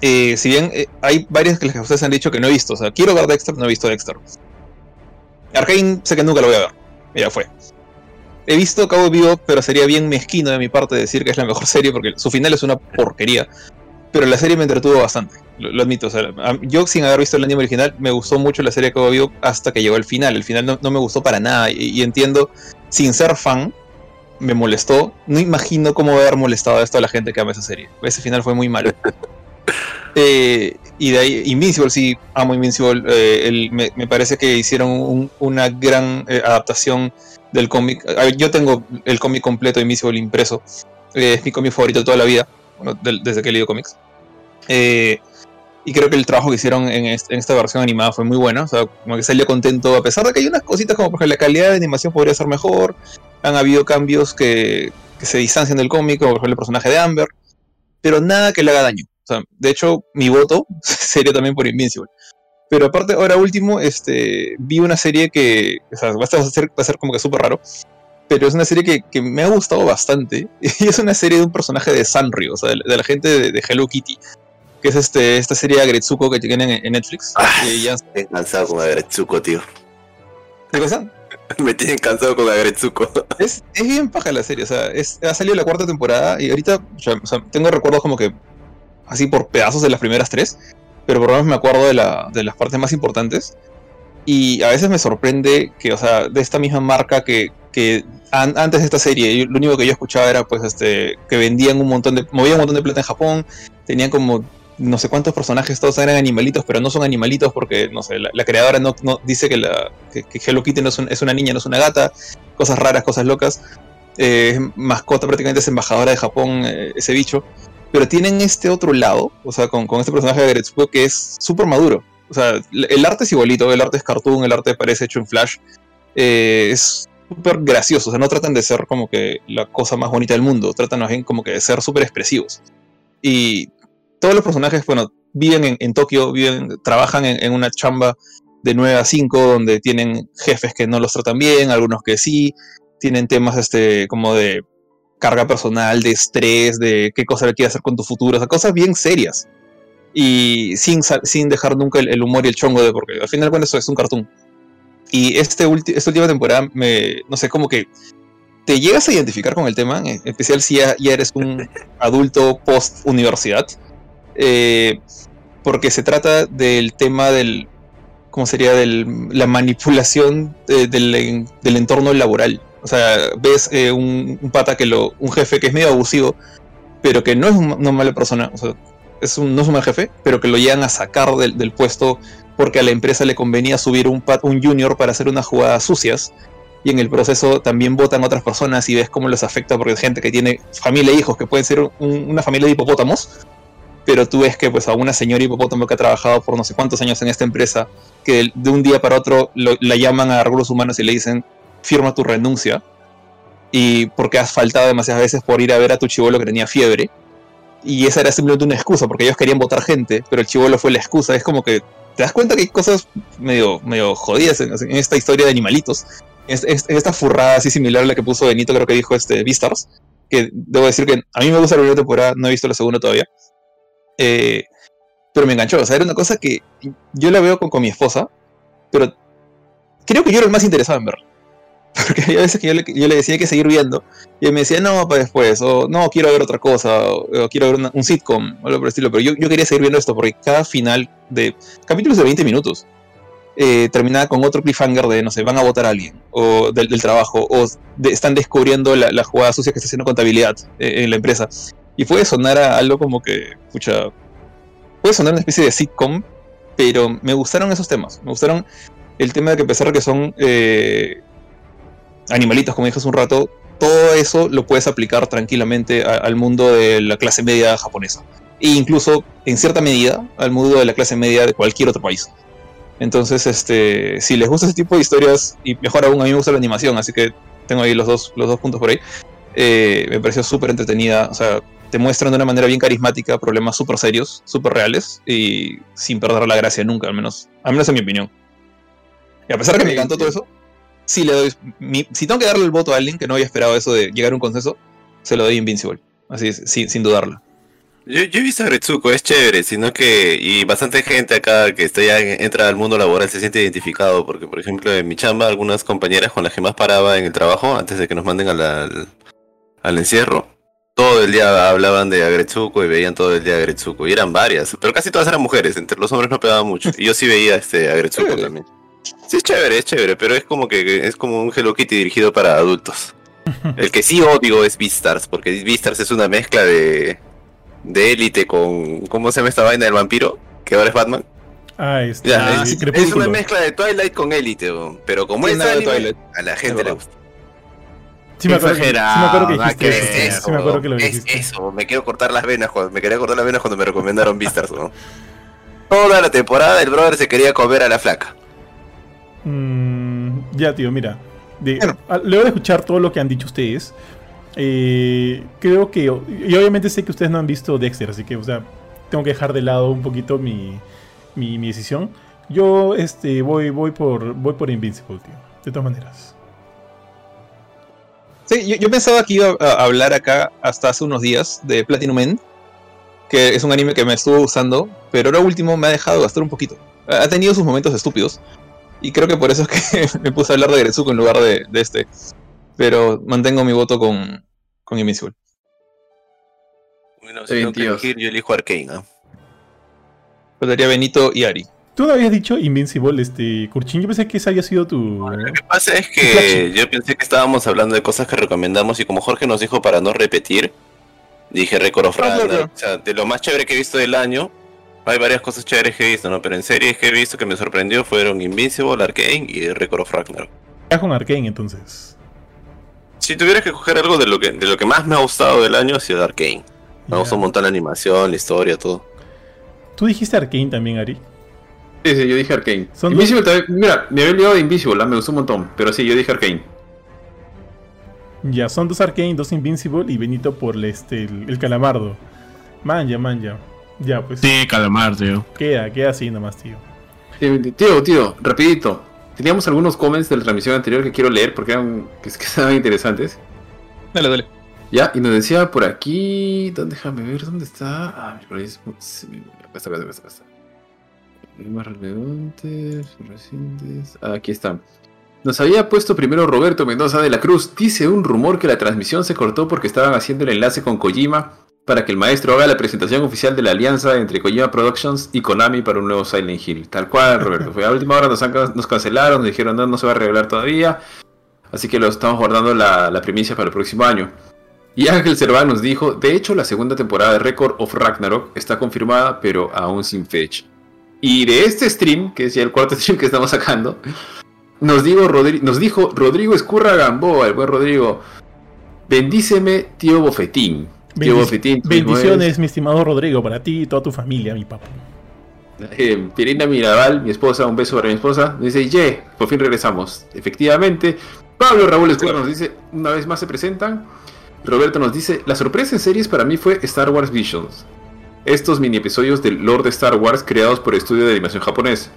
Eh, si bien hay varias que ustedes han dicho que no he visto, o sea, quiero ver Dexter, no he visto Dexter. Arkane sé que nunca lo voy a ver. Ya fue. He visto Cabo Vivo, pero sería bien mezquino de mi parte decir que es la mejor serie porque su final es una porquería. Pero la serie me entretuvo bastante, lo, admito. yo sin haber visto el anime original me gustó mucho la serie Cabo Vivo hasta que llegó el final. El final no, me gustó para nada y, entiendo, sin ser fan, me molestó. No imagino cómo haber molestado a esto a la gente que ama esa serie. Ese final fue muy malo. Eh, y de ahí, Invincible, sí, amo Invincible. Eh, me, parece que hicieron una gran eh, adaptación del cómic. Yo tengo el cómic completo de Invincible impreso. es mi cómic favorito de toda la vida, desde que he leído cómics. y creo que el trabajo que hicieron en, esta versión animada fue muy bueno. O sea, como que salió contento, a pesar de que hay unas cositas como por ejemplo la calidad de animación podría ser mejor. Han habido cambios que se distancian del cómic, como por ejemplo el personaje de Amber. Pero nada que le haga daño de hecho, mi voto sería también por Invincible. Pero aparte, ahora último, este, vi una serie que, o sea, va a ser, va a ser como que súper raro, pero es una serie que, me ha gustado bastante. Y es una serie de un personaje de Sanrio, o sea, de, la gente de, Hello Kitty, que es este, esta serie de Agretsuko que tienen en, Netflix. Ah, ya... Estoy cansado con Agretsuko, tío. ¿Qué cosa? Me tienen cansado con Agretsuko. Es, es bien paja la serie, o sea, ha salido la cuarta temporada y ahorita tengo recuerdos como que así por pedazos de las primeras tres, pero por lo menos me acuerdo de, la, de las partes más importantes. Y a veces me sorprende que, o sea, de esta misma marca que, que antes de esta serie, lo único que yo escuchaba era pues este que vendían un montón de, movían un montón de plata en Japón, tenían como no sé cuántos personajes, todos eran animalitos, pero no son animalitos porque, no sé, la, creadora no, no, dice que, la, que, Hello Kitty no es, una niña, no es una gata, cosas raras, cosas locas. Eh, mascota prácticamente es embajadora de Japón, eh, ese bicho. Pero tienen este otro lado, o sea, con, con este personaje de Gretsuko que es súper maduro. O sea, el arte es igualito, el arte es cartoon, el arte parece hecho en Flash. Eh, es súper gracioso, o sea, no tratan de ser como que la cosa más bonita del mundo, tratan más bien como que de ser súper expresivos. Y todos los personajes, bueno, viven en, Tokio, viven, trabajan en, una chamba de 9 a 5, donde tienen jefes que no los tratan bien, algunos que sí, tienen temas este, como de carga personal, de estrés, de qué cosa le quieres hacer con tu futuro, o sea, cosas bien serias. Y sin, sin dejar nunca el, humor y el chongo de, porque al final cuando eso es un cartoon. Y este esta última temporada, me, no sé, como que te llegas a identificar con el tema, en especial si ya, ya eres un adulto post-universidad eh, porque se trata del tema del, ¿cómo sería? de la manipulación del, entorno laboral. O sea, ves eh, un, pata que lo, un jefe que es medio abusivo, pero que no es una mala persona, o sea, es un, no es un mal jefe, pero que lo llegan a sacar del, puesto porque a la empresa le convenía subir un, un junior para hacer unas jugadas sucias. Y en el proceso también votan otras personas y ves cómo los afecta porque hay gente que tiene familia e hijos que pueden ser una familia de hipopótamos pero tú ves que pues a una señora hipopótamo que ha trabajado por no sé cuántos años en esta empresa, que de un día para otro la llaman a recursos humanos y le dicen, firma tu renuncia, y porque has faltado demasiadas veces por ir a ver a tu chivolo que tenía fiebre, y esa era simplemente una excusa, porque ellos querían votar gente, pero el chivolo fue la excusa, es como que te das cuenta que hay cosas medio, medio jodidas en, esta historia de animalitos, en, esta furrada así similar a la que puso Benito, creo que dijo este Beastars, que debo decir que a mí me gusta la primera temporada, no he visto la segunda todavía, eh, pero me enganchó, o sea, era una cosa que yo la veo con, mi esposa, pero creo que yo era el más interesado en verla. Porque hay veces que yo le, yo le decía que seguir viendo, y él me decía, no, para después, o no, quiero ver otra cosa, o, quiero ver un sitcom, o algo por el estilo, pero yo, yo, quería seguir viendo esto, porque cada final de capítulos de 20 minutos eh, terminaba con otro cliffhanger de, no sé, van a votar a alguien, o del, trabajo, o están descubriendo la, la, jugada sucia que está haciendo contabilidad eh, en la empresa. Y puede sonar a algo como que, escucha, puede sonar una especie de sitcom, pero me gustaron esos temas. Me gustaron el tema de que a pesar de que son eh, animalitos, como dije hace un rato, todo eso lo puedes aplicar tranquilamente al mundo de la clase media japonesa. E incluso, en cierta medida, al mundo de la clase media de cualquier otro país. Entonces, este, si les gusta ese tipo de historias, y mejor aún, a mí me gusta la animación, así que tengo ahí los dos, los dos puntos por ahí. Eh, me pareció súper entretenida. O sea, te muestran de una manera bien carismática problemas súper serios, súper reales y sin perder la gracia nunca, al menos, al menos en mi opinión. Y a pesar que me encantó todo eso, sí le doy. si tengo que darle el voto a alguien que no había esperado eso de llegar a un consenso, se lo doy Invincible. Así es, sin dudarlo. Yo, yo, he visto a Retsuko, es chévere, sino que, y bastante gente acá que está ya entra al mundo laboral se siente identificado, porque por ejemplo en mi chamba algunas compañeras con las que más paraba en el trabajo, antes de que nos manden al, al encierro, todo el día hablaban de Agretsuko y veían todo el día Agretsuko. Y eran varias, pero casi todas eran mujeres. Entre los hombres no pegaban mucho. Y yo sí veía este Agretsuko también. Sí, es chévere, es chévere, pero es como que es como un Hello Kitty dirigido para adultos. El que sí odio es Beastars, porque Beastars es una mezcla de de élite con ¿cómo se llama esta vaina del vampiro? Que ahora es Batman. Ah, ah, es, una mezcla de Twilight con élite, pero como es anime, a la gente le gusta. Sí me, acuerdo, sí me acuerdo que dijiste eso. eso. Sí me acuerdo que lo dijiste. Es eso, me quiero cortar las venas cuando me quería cortar las venas cuando me recomendaron Vistas, ¿no? Toda la temporada el brother se quería comer a la flaca. Mm, ya, tío, mira. luego de escuchar todo lo que han dicho ustedes, eh, creo que. Y obviamente sé que ustedes no han visto Dexter, así que, o sea, tengo que dejar de lado un poquito mi, mi, mi decisión. Yo este, voy, voy, por, voy por Invincible, tío. De todas maneras. Sí, yo, pensaba que iba a hablar acá hasta hace unos días de Platinum End, que es un anime que me estuvo usando, pero ahora último me ha dejado gastar un poquito. Ha tenido sus momentos estúpidos, Y creo que por eso es que me puse a hablar de Grezuko en lugar de, este. Pero mantengo mi voto con, con Invincible. Bueno, si tengo que elegir, yo elijo Arkane. ¿no? Faltaría Benito y Ari. Tú no habías dicho Invincible, este, Kurchin. Yo pensé que ese había sido tu. lo que pasa es que yo pensé que estábamos hablando de cosas que recomendamos y como Jorge nos dijo para no repetir, dije Record of Ragnarok. O sea, de lo más chévere que he visto del año, hay varias cosas chéveres que he visto, ¿no? Pero en series que he visto que me sorprendió fueron Invincible, Arkane y Record of Ragnarok. Con Arkane entonces. Si tuvieras que coger algo de lo que, de lo que más me ha gustado del año ha sido Arkane. Me gustó un montón la animación, la historia, todo. ¿Tú dijiste Arkane también, Ari? Sí, sí, yo dije Arkane. Invisible también, mira, me había olvidado de Invisible, ¿ah? me gustó un montón, pero sí, yo dije Arkane. Ya, son dos Arkane, dos Invincible y Benito por este, el, calamardo. Manja, manja. Ya, pues. Sí, calamardo, tío. Queda, queda así nomás, tío. Tío, tío, rapidito. Teníamos algunos comments de la transmisión anterior que quiero leer porque eran que, que estaban interesantes. Dale, dale. Ya, y nos decía por aquí. ¿Dónde, déjame ver dónde está? Ah, por ahí es. Acá está, acá está, acá está. Más relevantes, recientes. Ah, aquí están. Nos había puesto primero Roberto Mendoza de la Cruz. Dice un rumor que la transmisión se cortó porque estaban haciendo el enlace con Kojima para que el maestro haga la presentación oficial de la alianza entre Kojima Productions y Konami para un nuevo Silent Hill. Tal cual, Roberto. Fue a última hora nos, nos cancelaron, nos dijeron no, no se va a revelar todavía. Así que lo estamos guardando la, la primicia para el próximo año. Y Ángel Cerván nos dijo, de hecho la segunda temporada de Record of Ragnarok está confirmada, pero aún sin fecha. Y de este stream, que es ya el cuarto stream que estamos sacando, nos, nos dijo Rodrigo Escurra Gamboa, el buen Rodrigo, bendíceme tío Bofetín. Bendiciones, mi estimado Rodrigo, para ti y toda tu familia, mi papá. Eh, Pirina Mirabal, mi esposa, un beso para mi esposa, dice, ye, por fin regresamos. Efectivamente, Pablo Raúl Escurra nos dice, una vez más se presentan. Roberto nos dice, la sorpresa en series para mí fue Star Wars Visions. Estos mini episodios del Lord de Star Wars creados por estudio de animación japonés.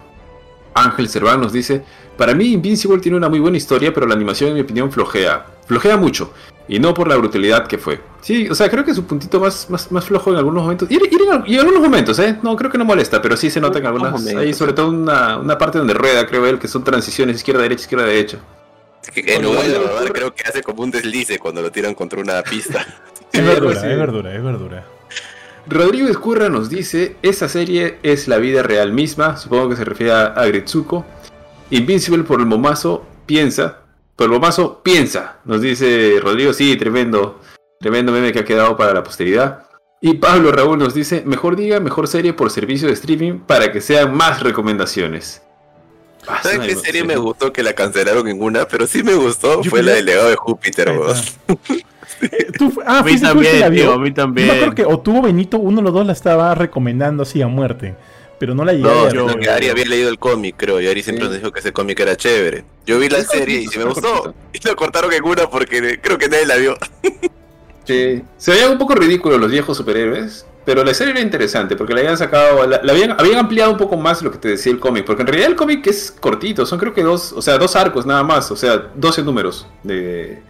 Ángel Cerván nos dice, para mí Invincible tiene una muy buena historia, pero la animación en mi opinión flojea. Flojea mucho, y no por la brutalidad que fue. Sí, o sea, creo que es un puntito más, más, flojo en algunos momentos. Y, en, algunos momentos, ¿eh? No, creo que no molesta, pero sí se nota en algunas... Hay sobre todo una, una parte donde rueda, creo él, que son transiciones izquierda-derecha, izquierda-derecha. En lugar de creo que hace como un deslice cuando lo tiran contra una pista. es verdura, es verdura, es verdura. Rodrigo Escurra nos dice, esa serie es la vida real misma, supongo que se refiere a Gretsuko. Invincible por el momazo, piensa. Por el momazo, piensa. Nos dice Rodrigo, sí, tremendo. Tremendo meme que ha quedado para la posteridad. Y Pablo Raúl nos dice, mejor diga, mejor serie por servicio de streaming para que sean más recomendaciones. Ah, ¿Sabes qué serie me gustó que la cancelaron en una? Pero sí me gustó, fue la del legado de Júpiter, vos. ah, a mí también, a mí también. Yo creo que o tuvo Benito, uno de los dos la estaba recomendando así a muerte. Pero no la llegué no, a yo, que Ari había leído el cómic, creo, y Ari siempre nos dijo que ese cómic era chévere. Yo vi la serie y sí me gustó. Y lo cortaron en una porque creo que nadie la vio. Sí. Se veían un poco ridículos los viejos superhéroes, pero la serie era interesante porque la habían sacado, la, habían, habían, ampliado un poco más lo que te decía el cómic, porque en realidad el cómic es cortito, son creo que dos, o sea, dos arcos nada más, o sea, 12 números de,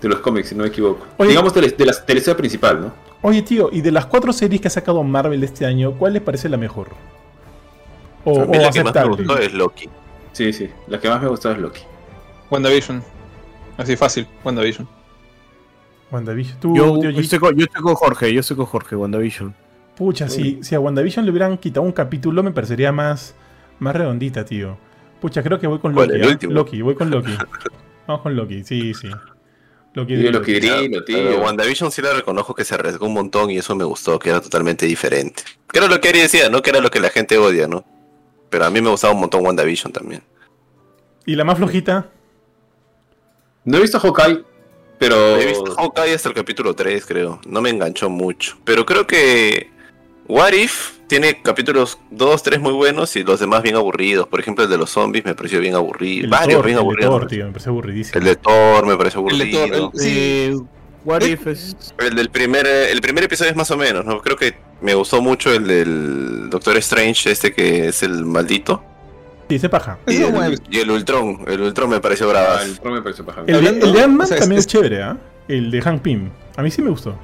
de los cómics, si no me equivoco. Digamos de, la, de principal, ¿no? Oye, tío, y de las cuatro series que ha sacado Marvel este año, ¿cuál le parece la mejor? O, la que más me gustó es Loki. Sí, sí, la que más me gustó es Loki. WandaVision. Así fácil, WandaVision. WandaVision. ¿Tú, yo, yo, estoy con, yo, estoy con, Jorge, yo estoy con Jorge, WandaVision. Pucha, si, si a WandaVision le hubieran quitado un capítulo, me parecería más, más redondita, tío. Pucha, creo que voy con Loki. ¿eh? Loki, voy con Loki. Vamos con Loki, sí, sí. Loki, sí, Loki, Loki tío. WandaVision sí le reconozco que se arriesgó un montón y eso me gustó, que era totalmente diferente. Que era lo que Ari decía, ¿no? Que era lo que la gente odia, ¿no? Pero a mí me gustaba un montón WandaVision también. ¿Y la más flojita? No he visto Hawkeye, pero... He visto Hawkeye hasta el capítulo 3, creo. No me enganchó mucho. Pero creo que What If tiene capítulos 2, 3 muy buenos y los demás bien aburridos. Por ejemplo, el de los zombies me pareció bien aburrido. Varios bien aburridos. El de Thor, tío, me pareció aburridísimo. El de Thor me pareció aburrido. El de Thor, sí. What If es... El del primer, el primer episodio es más o menos, ¿no? Creo que me gustó mucho el del Doctor Strange, este que es el maldito. Sí, ese paja. Y el, y el, Ultron, el Ultron me pareció bravo. Ah, el Ultron me pareció paja. El, de Ant-Man también es, chévere, ¿ah? El de Hank Pym. A mí sí me gustó.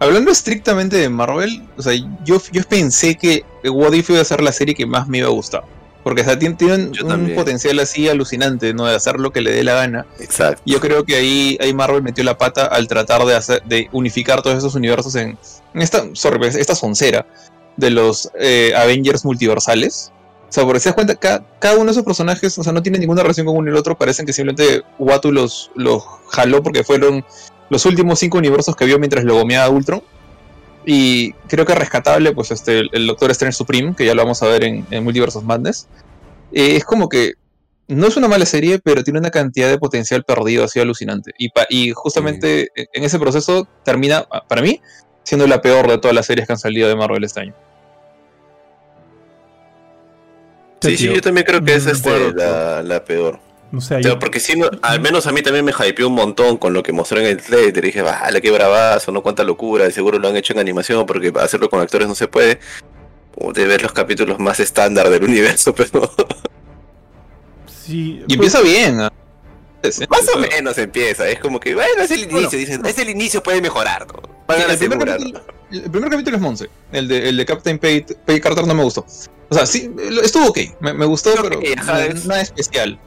Hablando estrictamente de Marvel, o sea, yo, yo pensé que What If iba a ser la serie que más me iba a gustar. Porque tienen, un potencial así alucinante, ¿no? De hacer lo que le dé la gana. Exacto. Yo creo que ahí, ahí Marvel metió la pata al tratar de hacer, de unificar todos esos universos en, esta, sorry, esta soncera de los eh, Avengers multiversales. O sea, porque se das cuenta, cada, cada, uno de esos personajes, o sea, no tiene ninguna relación con uno y el otro, parecen que simplemente Watu los, los jaló porque fueron los últimos cinco universos que vio mientras lo gomeaba Ultron. Y creo que rescatable, pues este, el, Doctor Strange Supreme, que ya lo vamos a ver en, Multiversos Madness, eh, es como que no es una mala serie, pero tiene una cantidad de potencial perdido así alucinante. Y, y justamente en ese proceso termina, para mí, siendo la peor de todas las series que han salido de Marvel este año. Sí, sí, yo también creo que esa es este, la, peor. No sé, porque sí, al menos a mí también me hypeó un montón con lo que mostró en el trailer. Dije, vale, qué bravazo, no cuánta locura. Seguro lo han hecho en animación porque hacerlo con actores no se puede. De ver los capítulos más estándar del universo, pero. Sí, y empieza pues bien. Más o menos empieza, es como que, bueno, es el inicio, dicen, es el inicio, puede mejorar. el, primer capítulo, el, primer capítulo, es Monse, el de, el de Captain Pay, Carter no me gustó. O sea, sí, estuvo ok, me, gustó, pero nada especial.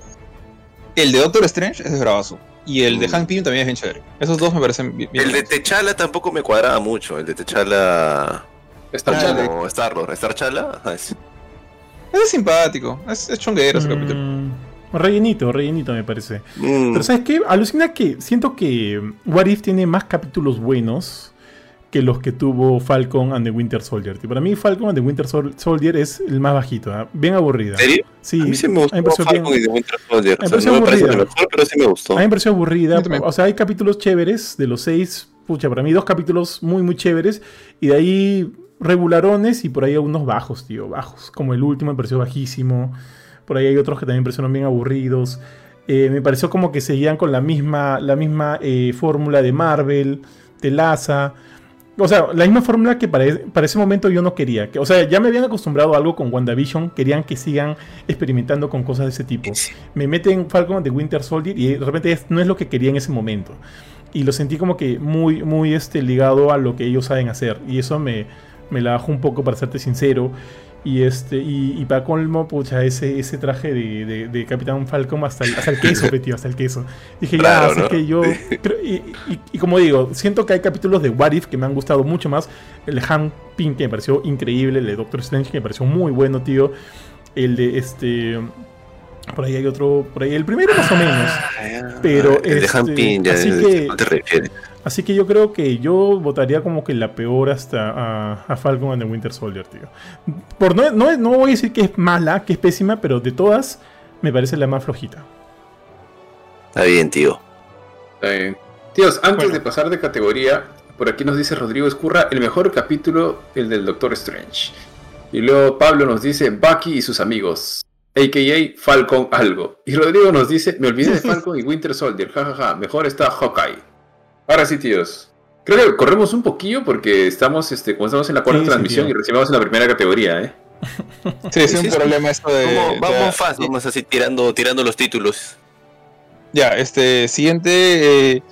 El de Doctor Strange es de bravazo. Y el de mm. Hank Pym también es bien chévere. Esos dos me parecen bien. El de Techala tampoco me cuadraba mucho. El de Techala. Star Chala. Star Lord. Star Chala. Es... es simpático. Es, es chonguero ese mm. capítulo. Rellenito, rellenito me parece. Mm. Pero ¿sabes qué? Alucina que siento que What If tiene más capítulos buenos que los que tuvo Falcon and the Winter Soldier. para mí Falcon and the Winter Soldier es el más bajito, ¿ah? bien aburrida. ¿En serio? Sí, a mí se me gustó Falcon y the Winter Soldier. A mí me aburrida. pero sí me gustó. A mí me pareció aburrida. O sea, hay capítulos chéveres de los seis. Pucha, para mí dos capítulos muy, muy chéveres. Y de ahí regularones y por ahí algunos bajos, tío, bajos. Como el último me pareció bajísimo. Por ahí hay otros que también me parecieron bien aburridos. Eh, me pareció como que seguían con la misma, la misma eh, fórmula de Marvel, de Laza. O sea, la misma fórmula que para, ese momento yo no quería. Que, o sea, ya me habían acostumbrado a algo con WandaVision. Querían que sigan experimentando con cosas de ese tipo. Me meten Falcon de Winter Soldier y de repente no es lo que quería en ese momento. Y lo sentí como que muy, muy este, ligado a lo que ellos saben hacer. Y eso me, me la bajó un poco, para serte sincero. Y este, y, para colmo, pucha, ese, ese traje de, de, Capitán Falcon hasta el, hasta el queso, tío, hasta el queso. Dije, ya, así que yo. y, como digo, siento que hay capítulos de What If que me han gustado mucho más. El de Han Pink, que me pareció increíble. El de Doctor Strange, que me pareció muy bueno, tío. El de este. Por ahí hay otro. Por ahí el primero más o menos. Ah, pero. El de Han este, Pink, ya así que, te refieres. Así que yo creo que yo votaría como que la peor hasta a, Falcon and the Winter Soldier, tío. Por no, no, voy a decir que es mala, que es pésima, pero de todas me parece la más flojita. Está bien, tío. Está bien. Tíos, antes de pasar de categoría, por aquí nos dice Rodrigo Escurra, el mejor capítulo, el del Doctor Strange. Y luego Pablo nos dice Bucky y sus amigos. AKA Falcon algo. Y Rodrigo nos dice, me olvidé de Falcon y Winter Soldier, jajaja, mejor está Hawkeye. Ahora sí, tíos. Creo que corremos un poquillo porque estamos, este, como estamos en la cuarta transmisión y recibimos en la primera categoría, ¿eh? Sí, es un problema esto de. vamos fácil, vamos así tirando, tirando los títulos. Ya, este, siguiente. Eh,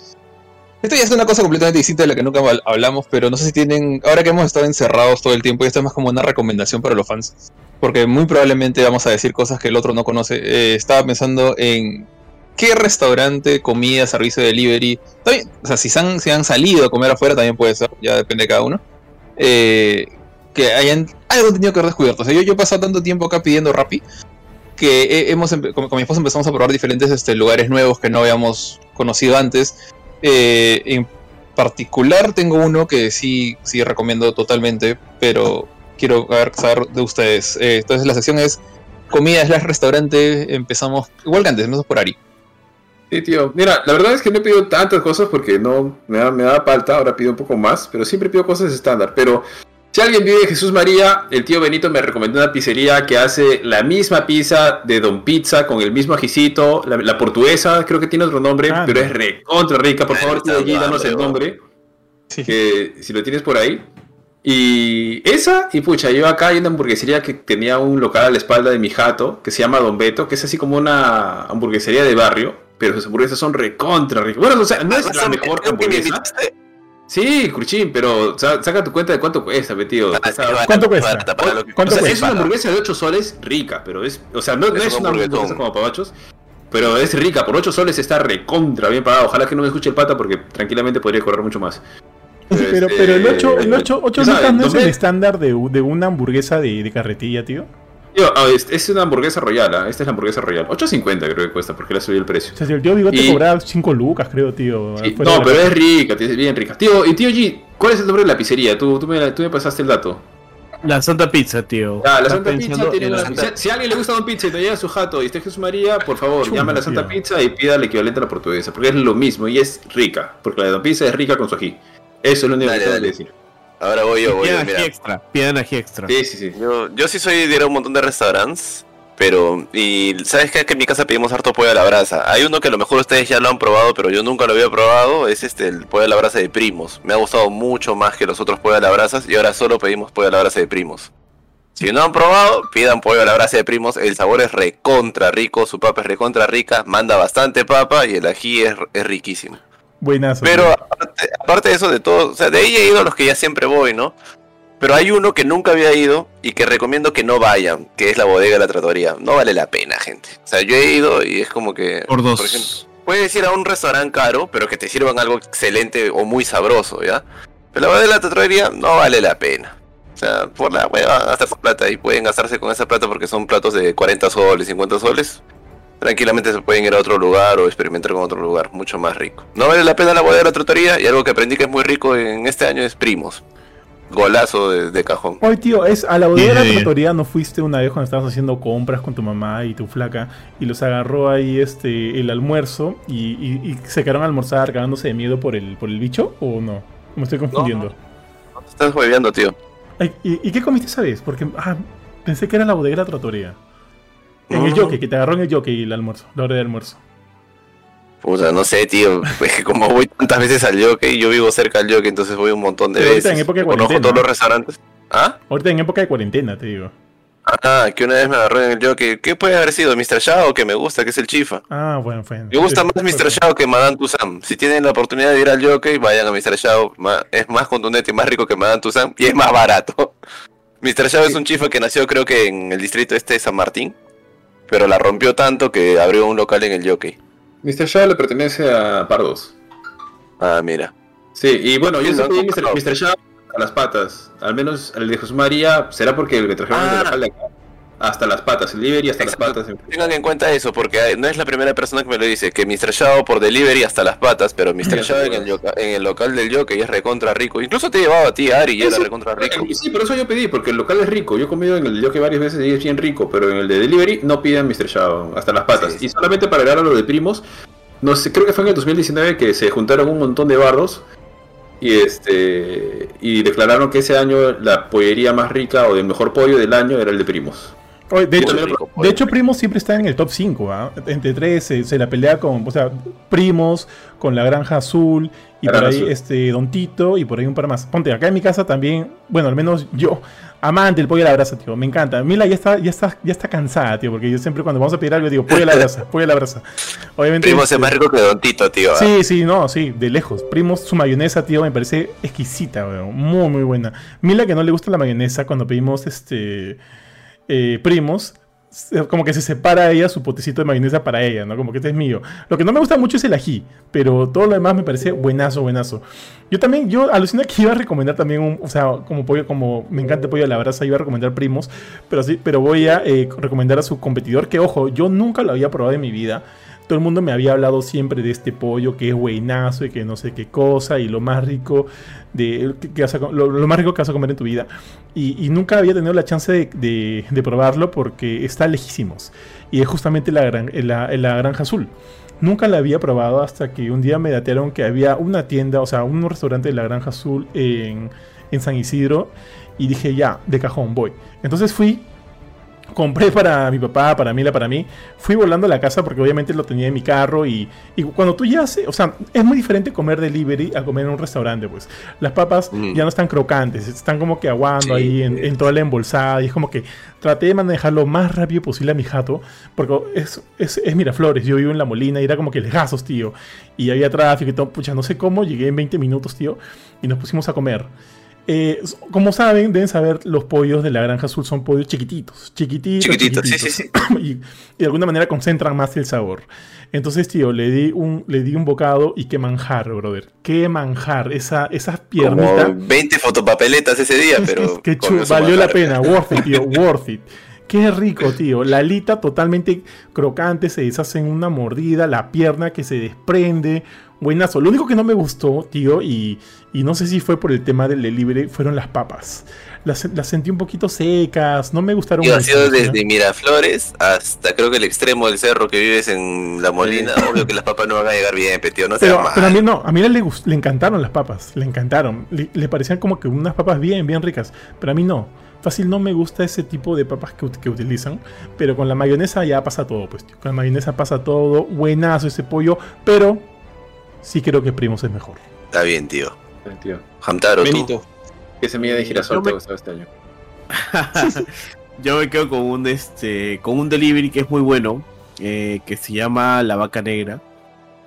esto ya es una cosa completamente distinta de la que nunca hablamos, pero no sé si tienen. Ahora que hemos estado encerrados todo el tiempo, y esto es más como una recomendación para los fans. Porque muy probablemente vamos a decir cosas que el otro no conoce. Eh, estaba pensando en qué restaurante, comida, servicio de delivery, también, o sea, si se, han, salido a comer afuera también puede ser, ya depende de cada uno, eh, que hayan algo tenido que haber descubierto. O sea, yo, yo he pasado tanto tiempo acá pidiendo Rappi que hemos, con, mi esposa empezamos a probar diferentes este, lugares nuevos que no habíamos conocido antes. Eh, en particular tengo uno que sí, sí recomiendo totalmente, pero quiero saber de ustedes. Eh, entonces la sección es comida slash restaurante. Empezamos igual que antes, empezamos por Ari. Sí, tío. Mira, la verdad es que no he pedido tantas cosas porque no me da, me da falta, ahora pido un poco más, pero siempre pido cosas estándar. Pero si alguien vive Jesús María, el tío Benito me recomendó una pizzería que hace la misma pizza de Don Pizza con el mismo ajicito, la, portuguesa, creo que tiene otro nombre, ah, pero es recontra rica. Por favor, tío, allí danos el nombre. Que si lo tienes por ahí. Y esa, y pucha, yo acá hay una hamburguesería que tenía un local a la espalda de mi jato, que se llama Don Beto, que es así como una hamburguesería de barrio pero sus hamburguesas son recontra ricas. Bueno, o sea, no es la mejor hamburguesa. Sí, Cruchín, pero saca tu cuenta de cuánto cuesta, tío. Ah, ¿Cuánto cuesta? ¿Cuánto cuesta? Es una hamburguesa de 8 soles rica, pero es. O sea, no es, no es una hamburguesa como pavachos, pero es rica. Por 8 soles está recontra bien pagado. Ojalá que no me escuche el pata porque tranquilamente podría correr mucho más. pero, pero el 8, el 8, 8 no es el estándar de, de una hamburguesa de, de carretilla, tío. Ah, es una hamburguesa royal, ¿ah? esta es la hamburguesa royal. 8.50 creo que cuesta, porque le ha subido el precio. O sea, si el tío Bigote te cobraba 5 lucas, creo, tío. no, pero es rica, es bien rica. Tío, y tío G, ¿cuál es el nombre de la pizzería? Tú, tú, me, tú me pasaste el dato. La Santa Pizza, tío. Ah, la Santa Pizza tiene una... Si a alguien le gusta Don Pizza y te llega su jato y está Jesús María, por favor, llame a la Santa Pizza y pida el equivalente a la portuguesa, porque es lo mismo y es rica, porque la de Don Pizza es rica con su ají. Eso es lo único que tengo que decir. Ahora voy yo, voy yo, mira. extra, pidan ají extra. Sí, sí, sí. Yo, yo sí soy de ir a un montón de restaurantes, pero, y ¿sabes qué? Que en mi casa pedimos harto pollo a la brasa. Hay uno que a lo mejor ustedes ya lo han probado, pero yo nunca lo había probado, es este, el pollo a la brasa de primos. Me ha gustado mucho más que los otros pollo a la brasa y ahora solo pedimos pollo a la brasa de primos. Si no han probado, pidan pollo a la brasa de primos. El sabor es recontra rico, su papa es recontra rica, manda bastante papa y el ají es, es riquísimo. Buenazo. Pero aparte, de eso, de todo, o sea, de ahí he ido a los que ya siempre voy, ¿no? Pero hay uno que nunca había ido y que recomiendo que no vayan, que es la bodega de la tratoría. No vale la pena, gente. O sea, yo he ido y es como que. Por dos. Por ejemplo, puedes ir a un restaurante caro, pero que te sirvan algo excelente o muy sabroso, ¿ya? Pero la bodega de la tratoría no vale la pena. O sea, por la hueva gastar plata y pueden gastarse con esa plata porque son platos de 40 soles, 50 soles tranquilamente se pueden ir a otro lugar o experimentar con otro lugar, mucho más rico. No vale la pena la bodega de la trotería y algo que aprendí que es muy rico en este año es primos. Golazo de, cajón. Oye, tío, es a la bodega de la trotería no fuiste una vez cuando estabas haciendo compras con tu mamá y tu flaca y los agarró ahí este el almuerzo y, se quedaron a almorzar cagándose de miedo por el por el bicho o no? Me estoy confundiendo. No, te estás jueveando, tío. ¿y, qué comiste esa vez? Porque ah, pensé que era la bodega de la. En el jockey, que te agarró en el jockey el almuerzo, la hora de almuerzo. Puta, no sé, tío. Es que como voy tantas veces al jockey, yo vivo cerca del jockey, entonces voy un montón de veces. Ahorita en época de cuarentena. todos los restaurantes. ¿Ah? Ahorita en época de cuarentena, te digo. Ah, que una vez me agarró en el jockey. ¿Qué puede haber sido? ¿Mr. Shao que me gusta, que es el chifa? Ah, bueno, fue. Me gusta más Mr. Shao que Madame Tussam. Si tienen la oportunidad de ir al jockey, vayan a Mr. Shao. Es más contundente y más rico que Madame Tussam y es más barato. Mr. Shao es un chifa que nació creo que en el distrito este de San Martín pero la rompió tanto que abrió un local en el jockey. Mr. Shaw le pertenece a Pardos. Ah, mira. Sí, y bueno, yo sé Mr. Mr. Shaw a las patas. Al menos el de José María será porque le trajeron ah. el local de acá hasta las patas, el delivery hasta las patas. Tengan en cuenta eso, porque no es la primera persona que me lo dice, que Mr. Por delivery hasta las patas, pero Mr. Shao en el, local del Yoke es recontra rico. Incluso te llevaba a ti, Ari, y era recontra rico. Sí, por eso yo pedí, porque el local es rico. Yo he comido en el Yoke varias veces y es bien rico, pero en el de delivery no piden Mr. Shao hasta las patas. Y solamente para agregar a lo de primos, no sé, creo que fue en el 2019 que se juntaron un montón de bardos y este y declararon que ese año la pollería más rica o el mejor pollo del año era el de primos de, hecho, Primos siempre está en el top 5. ¿ah? Entre tres se, la pelea con, o sea, Primos, con la Granja Azul, y por ahí este Don Tito, y por ahí un par más. Ponte, acá en mi casa también, bueno, al menos yo, amante del pollo a la brasa, tío, me encanta. Mila ya está, ya está, ya está cansada, tío, porque yo siempre cuando vamos a pedir algo digo, pollo a la brasa, pollo a la brasa. Obviamente. Primos es este, más rico que Don Tito, tío. Sí, ¿eh? sí, no, sí, de lejos. Primos, su mayonesa, tío, me parece exquisita, muy, muy buena. Mila que no le gusta la mayonesa cuando pedimos este eh, primos, como que se separa ella su potecito de mayonesa para ella, ¿no? Como que este es mío. Lo que no me gusta mucho es el ají, pero todo lo demás me parece buenazo, buenazo. Yo también, yo alucina que iba a recomendar también un, o sea, como pollo, como me encanta el pollo a la brasa, iba a recomendar primos, pero sí, pero voy a eh, recomendar a su competidor, que ojo, yo nunca lo había probado en mi vida todo el mundo me había hablado siempre de este pollo que es buenazo y que no sé qué cosa y lo más rico de que, lo, más rico que vas a comer en tu vida. Y, nunca había tenido la chance de, probarlo porque está lejísimos. Y es justamente la, granja azul. Nunca la había probado hasta que un día me datearon que había una tienda o sea un restaurante de la granja azul en San Isidro y dije ya de cajón voy entonces fui compré para mi papá, para Mila, para mí. Fui volando a la casa porque obviamente lo tenía en mi carro y, y cuando tú ya haces, o sea, es muy diferente comer delivery a comer en un restaurante, pues. Las papas mm. ya no están crocantes, están como que aguando ahí en, toda la embolsada y es como que traté de manejar lo más rápido posible a mi jato porque es, es, es Miraflores, yo vivo en La Molina y era como que lejazos, tío. Y había tráfico y todo, pucha, no sé cómo, llegué en 20 minutos, tío, y nos pusimos a comer. Eh, como saben, deben saber, los pollos de la granja azul son pollos chiquititos, chiquititos, chiquititos, Sí, sí, sí. Y, de alguna manera concentran más el sabor. Entonces, tío, le di un, le di un bocado y qué manjar, brother. Qué manjar. Esa, esas piernitas. 20 fotopapeletas ese día, pero. que valió la pena. Worth it, tío. worth it. Qué rico, tío. La alita totalmente crocante, se deshace en una mordida, la pierna que se desprende. Buenazo. Lo único que no me gustó, tío, y, no sé si fue por el tema del delivery, fueron las papas. Las, sentí un poquito secas, no me gustaron. Yo ha sido desde Miraflores hasta creo que el extremo del cerro que vives en La Molina. Obvio que las papas no van a llegar bien, tío. No pero, pero a mí no, a mí le, le encantaron las papas, le encantaron. Le, parecían como que unas papas bien, bien ricas, pero a mí no. Fácil no me gusta ese tipo de papas que, que, utilizan. Pero con la mayonesa ya pasa todo, pues, tío. Con la mayonesa pasa todo. Buenazo ese pollo. Pero sí creo que Primos es mejor. Está bien, tío. Tío. Hamtaro, Benito. ¿Qué semilla de girasol te gustó este año? Yo me quedo con un este con un delivery que es muy bueno, eh, que se llama La Vaca Negra.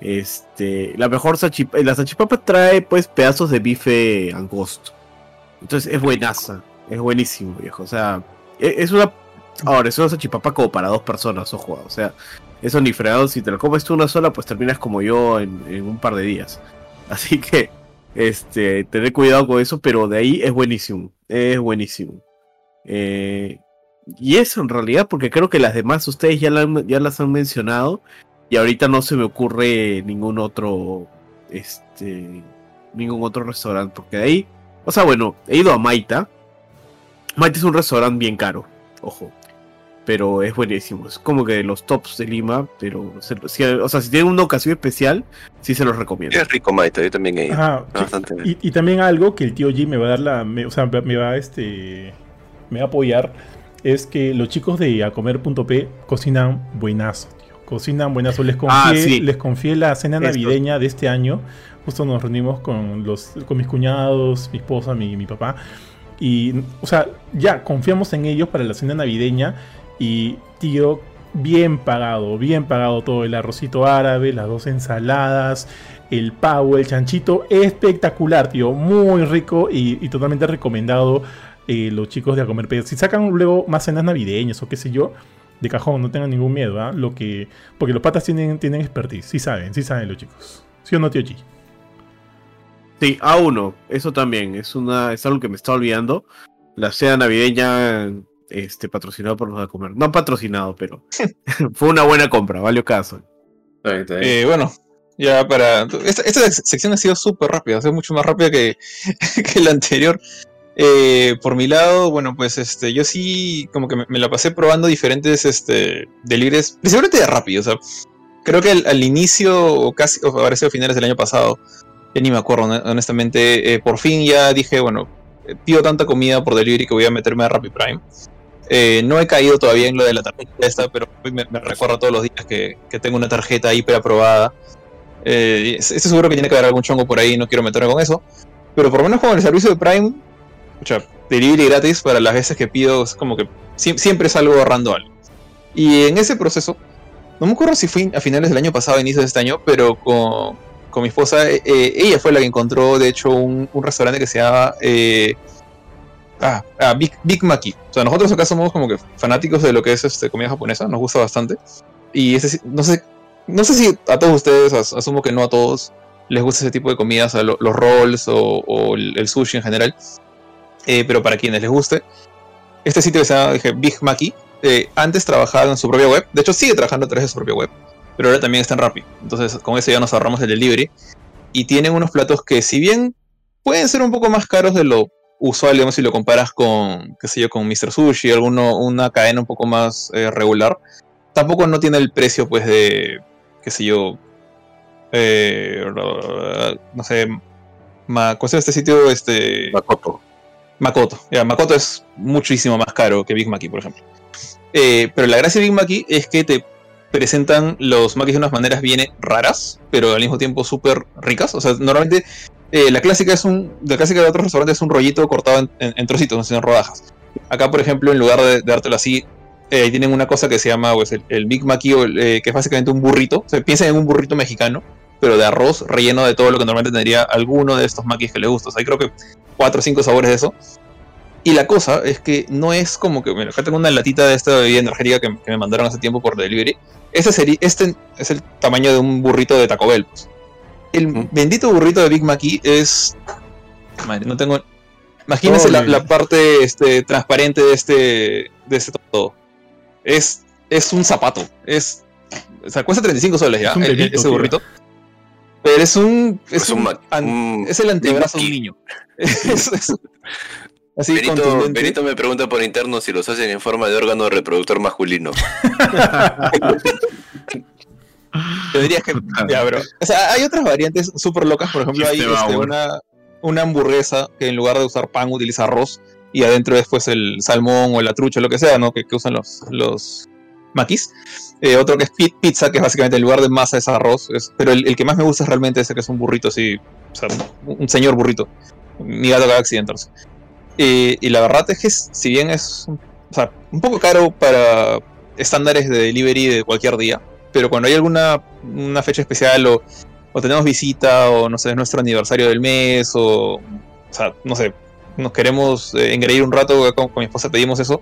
Este, la mejor la salchipapa trae pues pedazos de bife angosto. Entonces es buenaza, es buenísimo, viejo. O sea, e, es una ahora es una salchipapa como para dos personas, ojo, o sea, eso ni fregado, si te lo comes tú una sola, pues terminas como yo en, un par de días. Así que, este, tener cuidado con eso, pero de ahí es buenísimo, es buenísimo. Eh, y eso en realidad, porque creo que las demás ustedes ya, ya las han mencionado y ahorita no se me ocurre ningún otro, este, ningún otro restaurante, porque de ahí, o sea, bueno, he ido a Maita. Maita es un restaurante bien caro, ojo pero es buenísimo. Es como que los tops de Lima, pero, o sea, si tienen una ocasión especial, sí se los recomiendo. Es rico, Maito, yo también he ido. y, también algo que el tío G me va a dar la, o sea, me va este, me va a apoyar, es que los chicos de acomer.p cocinan buenazo, tío. Cocinan buenazo. Les ah, confié, les confié la cena navideña de este año. Justo nos reunimos con los, con mis cuñados, mi esposa, mi, mi papá. Y, o sea, ya confiamos en ellos para la cena navideña y tío, bien pagado, bien pagado todo. El arrocito árabe, las dos ensaladas, el pavo, el chanchito. Espectacular, tío. Muy rico y, totalmente recomendado. Eh, los chicos de a comer Si sacan luego más cenas navideñas o qué sé yo, de cajón, no tengan ningún miedo. ¿ah? Lo que, porque los patas tienen, tienen expertise. Sí saben, sí saben los chicos. ¿Sí o no, tío G? Sí, A1, eso también. Es, una, es algo que me está olvidando. La cena navideña este, patrocinado por los de comer. No patrocinado, pero fue una buena compra, valió caso. Eh, bueno, ya para. Esta, sección ha sido súper rápida, ha sido mucho más rápida que, que la anterior. Eh, por mi lado, bueno, pues este, yo sí como que me, la pasé probando diferentes este, delibres, principalmente de rápido, o sea, creo que al, inicio, o casi, o sido a finales del año pasado, ya ni me acuerdo, honestamente, eh, por fin ya dije, bueno, pido tanta comida por delivery que voy a meterme a Rappi Prime. Eh, no he caído todavía en lo de la tarjeta esta, pero me, recuerdo todos los días que, tengo una tarjeta hiper aprobada. Eh, estoy seguro que tiene que haber algún chongo por ahí, no quiero meterme con eso. Pero por lo menos con el servicio de Prime, sea, delivery gratis para las veces que pido, es como que siempre salgo ahorrando algo. Y en ese proceso, no me acuerdo si fue a finales del año pasado, inicios de este año, pero con, mi esposa, eh, ella fue la que encontró, de hecho, un, restaurante que se llama Ah, ah, Big, Big Maki. O sea, nosotros acá somos como que fanáticos de lo que es este, comida japonesa, nos gusta bastante. Y ese, no sé, no sé si a todos ustedes, asumo que no a todos, les gusta ese tipo de comidas, los rolls o, el, sushi en general. Eh, pero para quienes les guste, este sitio que se llama Big Maki, eh, antes trabajaba en su propia web, de hecho sigue trabajando a través de su propia web, pero ahora también está en Rappi. Entonces con eso ya nos ahorramos el delivery. Y tienen unos platos que si bien pueden ser un poco más caros de lo usual, digamos, si lo comparas con, qué sé yo, con Mr. Sushi, alguno, una cadena un poco más eh, regular, tampoco no tiene el precio, pues, de, qué sé yo, eh, no sé, ma, ¿cuál es este sitio? Este, Makoto. Makoto, ya, Makoto es muchísimo más caro que Big Mac, por ejemplo. Eh, pero la gracia de Big Mackey es que te presentan los maquis de unas maneras bien raras, pero al mismo tiempo súper ricas. O sea, normalmente eh, la clásica es un. La clásica de otros restaurantes es un rollito cortado en, trocitos, en rodajas. Acá, por ejemplo, en lugar de, dártelo así, eh, tienen una cosa que se llama pues, el, Big Mackey, eh, que es básicamente un burrito. O sea, piensen en un burrito mexicano, pero de arroz relleno de todo lo que normalmente tendría alguno de estos maquis que les gusta. O hay creo que cuatro o cinco sabores de eso. Y la cosa es que no es como que, bueno, acá tengo una latita de esta bebida energética que, me mandaron hace tiempo por delivery. Este, sería, este es el tamaño de un burrito de Taco Bell. Pues. El bendito burrito de Big Mac es... Madre, no tengo... Imagínense la, parte este, transparente de este, de este todo. Es, es un zapato. Es, o sea, cuesta 35 soles ya, ese burrito. Pero es un. Es, un, es el antebrazo de un niño. Así Benito, me pregunta por interno si los hacen en forma de órgano reproductor masculino. Te dirías que. Ya, bro. O sea, hay otras variantes súper locas. Por ejemplo, hay este, una, una hamburguesa que en lugar de usar pan utiliza arroz y adentro después el salmón o la trucha, lo que sea, ¿no? Que, usan los, los maquis. Eh, otro que es pizza, que es básicamente en lugar de masa es arroz. pero el, que más me gusta es realmente ese que es un burrito así. O sea, un, señor burrito. Mi gato acaba de accidentarse. Y, la verdad es que si bien es un poco caro para estándares de delivery de cualquier día, pero cuando hay alguna una fecha especial o, tenemos visita o no sé, es nuestro aniversario del mes o, o sea, no sé, nos queremos eh, engreír un rato con, mi esposa pedimos eso,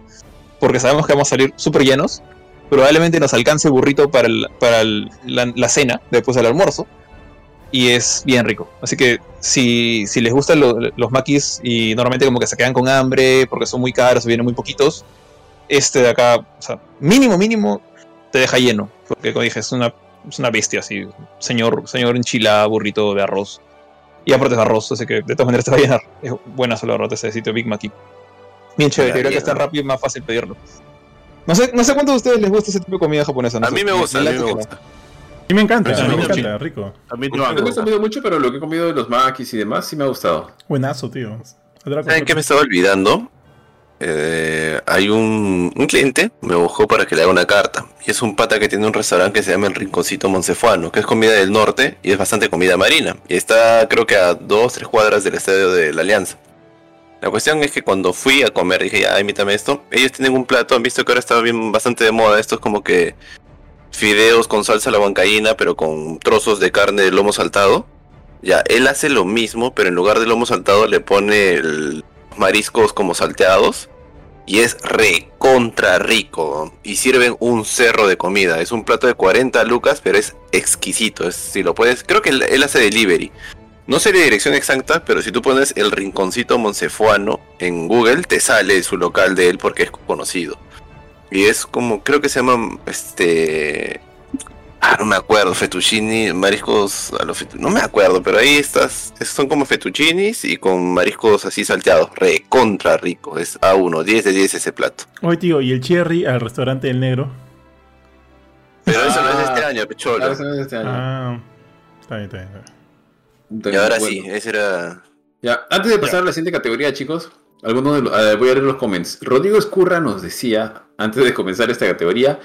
porque sabemos que vamos a salir súper llenos, probablemente nos alcance burrito para, para la, cena después del almuerzo y es bien rico. Así que si, si les gustan los maquis y normalmente como que se quedan con hambre porque son muy caros o vienen muy poquitos, este de acá, o sea, mínimo, mínimo, te deja lleno. Porque como dije, es una, es una bestia así, señor, señor enchilada, burrito de arroz. Y aparte es arroz, así que de todas maneras te va a llenar. Es buena solo arroz ese sitio Big Mac. Bien chévere, creo que está rápido y más fácil pedirlo. No sé, no sé cuántos de ustedes les gusta ese tipo de comida japonesa. a mí me gusta, a mí me gusta. Y me encanta, a mí me encanta, rico. A mí no me he comido mucho, pero lo que he comido de los maquis y demás sí me ha gustado. Buenazo, tío. ¿Saben qué me estaba olvidando? Eh, hay un, un, cliente, me buscó para que le haga una carta. Y es un pata que tiene un restaurante que se llama El Rinconcito Moncefuano, que es comida del norte y es bastante comida marina. Y está creo que a dos, tres cuadras del estadio de la Alianza. La cuestión es que cuando fui a comer dije, ya, imítame esto. Ellos tienen un plato, han visto que ahora está bien bastante de moda. Esto es como que fideos con salsa a la bancaína, pero con trozos de carne de lomo saltado. Ya, él hace lo mismo, pero en lugar de lomo saltado le pone mariscos como salteados. Y es recontra rico. Y sirven un cerro de comida. Es un plato de 40 lucas, pero es exquisito. Es, si lo puedes. Creo que él, hace delivery. No sé la dirección exacta, pero si tú pones el rinconcito moncefuano en Google, te sale su local de él porque es conocido. Y es como, creo que se llama, este... Ah, no me acuerdo, fettuccini, mariscos a los No me acuerdo, pero ahí estás, son como fettuccinis y con mariscos así salteados, re contra rico, es A1, 10 de 10 ese plato. Oye tío, ¿y el cherry al restaurante del negro? Pero eso no es este año, pecholo. Ah, eso no es este año. Ah, está bien, está bien. Y ahora sí, ese era... Ya, antes de pasar a la siguiente categoría, chicos, algunos de los, voy a leer los comments. Rodrigo Escurra nos decía, antes de comenzar esta categoría,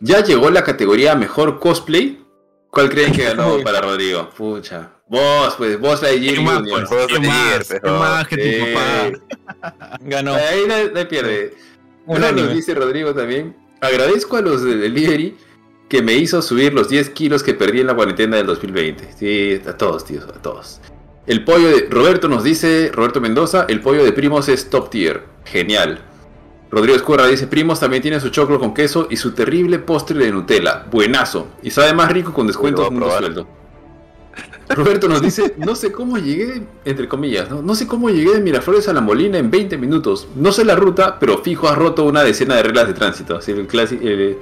ya llegó la categoría mejor cosplay. ¿Cuál creen que ganó para Rodrigo? Pucha. Vos, pues, vos la ¿Qué más, pues? ¿Qué más? ¿Qué más que tu papá? Ganó. Ahí no, pierde. Una nos dice Rodrigo también. Agradezco a los de Delivery que me hizo subir los 10 kilos que perdí en la cuarentena del 2020. Sí, a todos, tíos, a todos. El pollo de Roberto nos dice, Roberto Mendoza, el pollo de Primos es top tier. Genial. Rodrigo Escurra dice, Primos también tiene su choclo con queso y su terrible postre de Nutella. Buenazo. Y sabe más rico con descuentos de sueldo. Roberto nos dice, no sé cómo llegué, entre comillas, ¿no? no sé cómo llegué de Miraflores a La Molina en 20 minutos. No sé la ruta, pero fijo has roto una decena de reglas de tránsito. Así el clásico, el,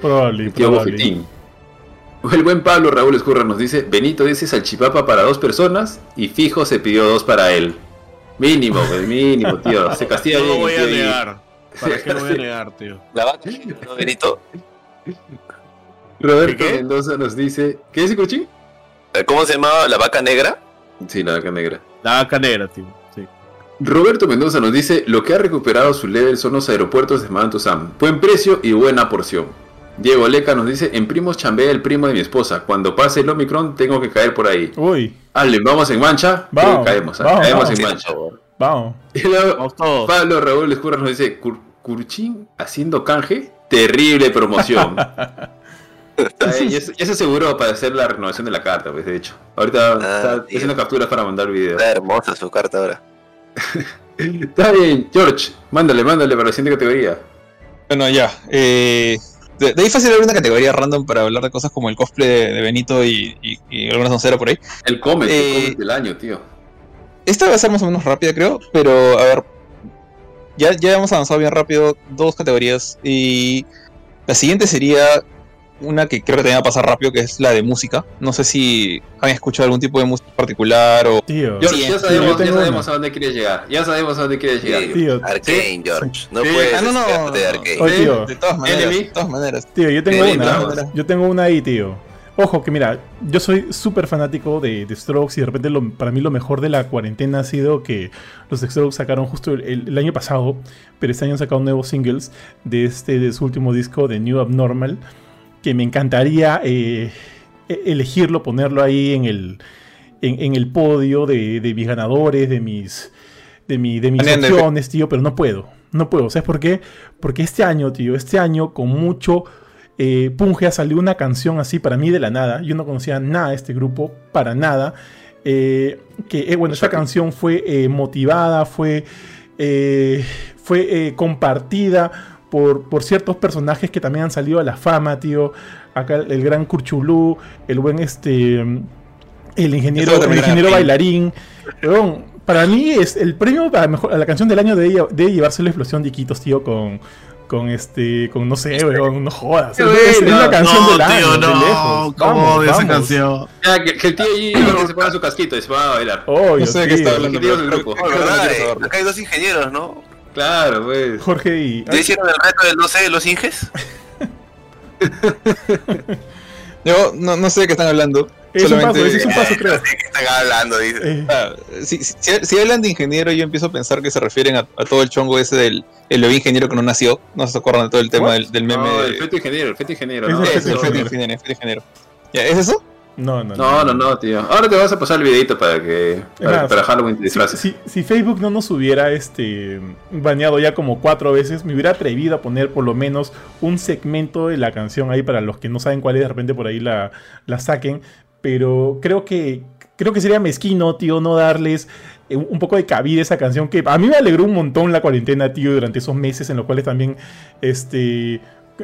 el buen Pablo Raúl Escurra nos dice, Benito dice salchipapa para dos personas y fijo se pidió dos para él. Mínimo, pues, mínimo, tío. Se castiga No lo voy a negar. ¿Para qué lo voy a negar, tío? La vaca, ¿no, Benito? Roberto Mendoza nos dice, ¿qué dice Cuchín? Eh, ¿Cómo se llamaba? ¿La vaca negra? Sí, la vaca negra. La vaca negra, tío. Sí. Roberto Mendoza nos dice, lo que ha recuperado su level son los aeropuertos de Madame Sam. Buen precio y buena porción. Diego Leca nos dice, en primos chambea el primo de mi esposa. Cuando pase el Omicron tengo que caer por ahí. Uy. Ale, vamos en mancha. Vamos, caemos, ¿ah? vamos, caemos vamos. en mancha. Vamos. Y luego, Vamos todos. Pablo Raúl Escurra nos dice, "Cur- Curchín haciendo canje, terrible promoción. Está ya, se- ya se aseguró para hacer la renovación de la carta, pues de hecho. Ahorita está tío. haciendo capturas para mandar videos. Está hermosa su carta ahora. Está bien, George, mándale, mándale para la siguiente categoría. Bueno, ya. eh, de, de ahí fácil abrir una categoría random para hablar de cosas como el cosplay de, de Benito y, y, y alguna soncera por ahí. El cómic, Eh, el cómic del año, tío. Esta va a ser más o menos rápida, creo, pero a ver. Ya, ya hemos avanzado bien rápido, dos categorías. Y la siguiente sería una que creo que también va a pasar rápido, que es la de música. No sé si han escuchado algún tipo de música particular o. Tío. George, sí, ya sabemos, yo ya tengo sabemos una. a dónde quieres llegar. Ya sabemos a dónde quieres llegar. Tío. Arcane, George. No Sí. puedes Ah, no, no, de no. Arcane. Oye, tío. De todas maneras. De todas maneras. Tío, yo tengo una. Yo tengo una ahí, tío. Ojo, que mira, yo soy súper fanático de, de Strokes y de repente lo- para mí lo mejor de la cuarentena ha sido que los Strokes sacaron justo el, el- el año pasado, pero este año han sacado nuevos singles de, este, de su último disco, de New Abnormal, que me encantaría eh, e- elegirlo, ponerlo ahí en el, en, en el podio de, de mis ganadores, de mis, de, mi, de mis opciones, tío, pero no puedo. No puedo. ¿Sabes por qué? Porque este año, tío, este año con mucho eh, Punge ha salido una canción así para mí de la nada. Yo no conocía nada de este grupo, para nada. Eh, que, eh, bueno, esta canción fue eh, motivada, fue, fue compartida por, por ciertos personajes que también han salido a la fama, tío. Acá el, gran Kurchulú, el buen este. El ingeniero, el bailarín. Weón, para mí es el premio a, mejor, a la canción del año de, de llevarse la explosión de Iquitos, tío, con, con este, con no sé, weón, no jodas. Es, es buena. la canción no, del año, tío, de no. lejos. ¿Cómo esa vamos. canción? Ya, que, que el tío que se ponga su casquito y se va a bailar. Obvio, No sé de qué está hablando. Del grupo. Oh, no. Acá hay dos ingenieros, ¿no? Claro, pues. Jorge y. ¿Ya hicieron el reto del 12 de los Inges? Yo no, no sé de qué están hablando. Es un solamente- paso, ese es un paso, creo. ¿De qué están hablando? Dice. Eh, Ah, si, si- si hablan de ingeniero, yo empiezo a pensar que se refieren a, a todo el chongo ese del el bebé ingeniero que no nació. No se acuerdan de todo el tema del, del meme. No, el feto ingeniero, el feto ingeniero. Es ¿no? el Es el feto ingeniero. el feto ingeniero. ¿Ya, ¿Es eso? no, no, No, no, no, tío. Ahora te vas a pasar el videito para que. Para, más, para Halloween te Si, disfraces. si- si Facebook no nos hubiera este, baneado ya como cuatro veces, me hubiera atrevido a poner por lo menos un segmento de la canción ahí para los que no saben cuál es, de repente por ahí la, la saquen. Pero creo que, creo que sería mezquino, tío, no darles eh, un poco de cabida esa canción que a mí me alegró un montón la cuarentena, tío, durante esos meses en los cuales también, este...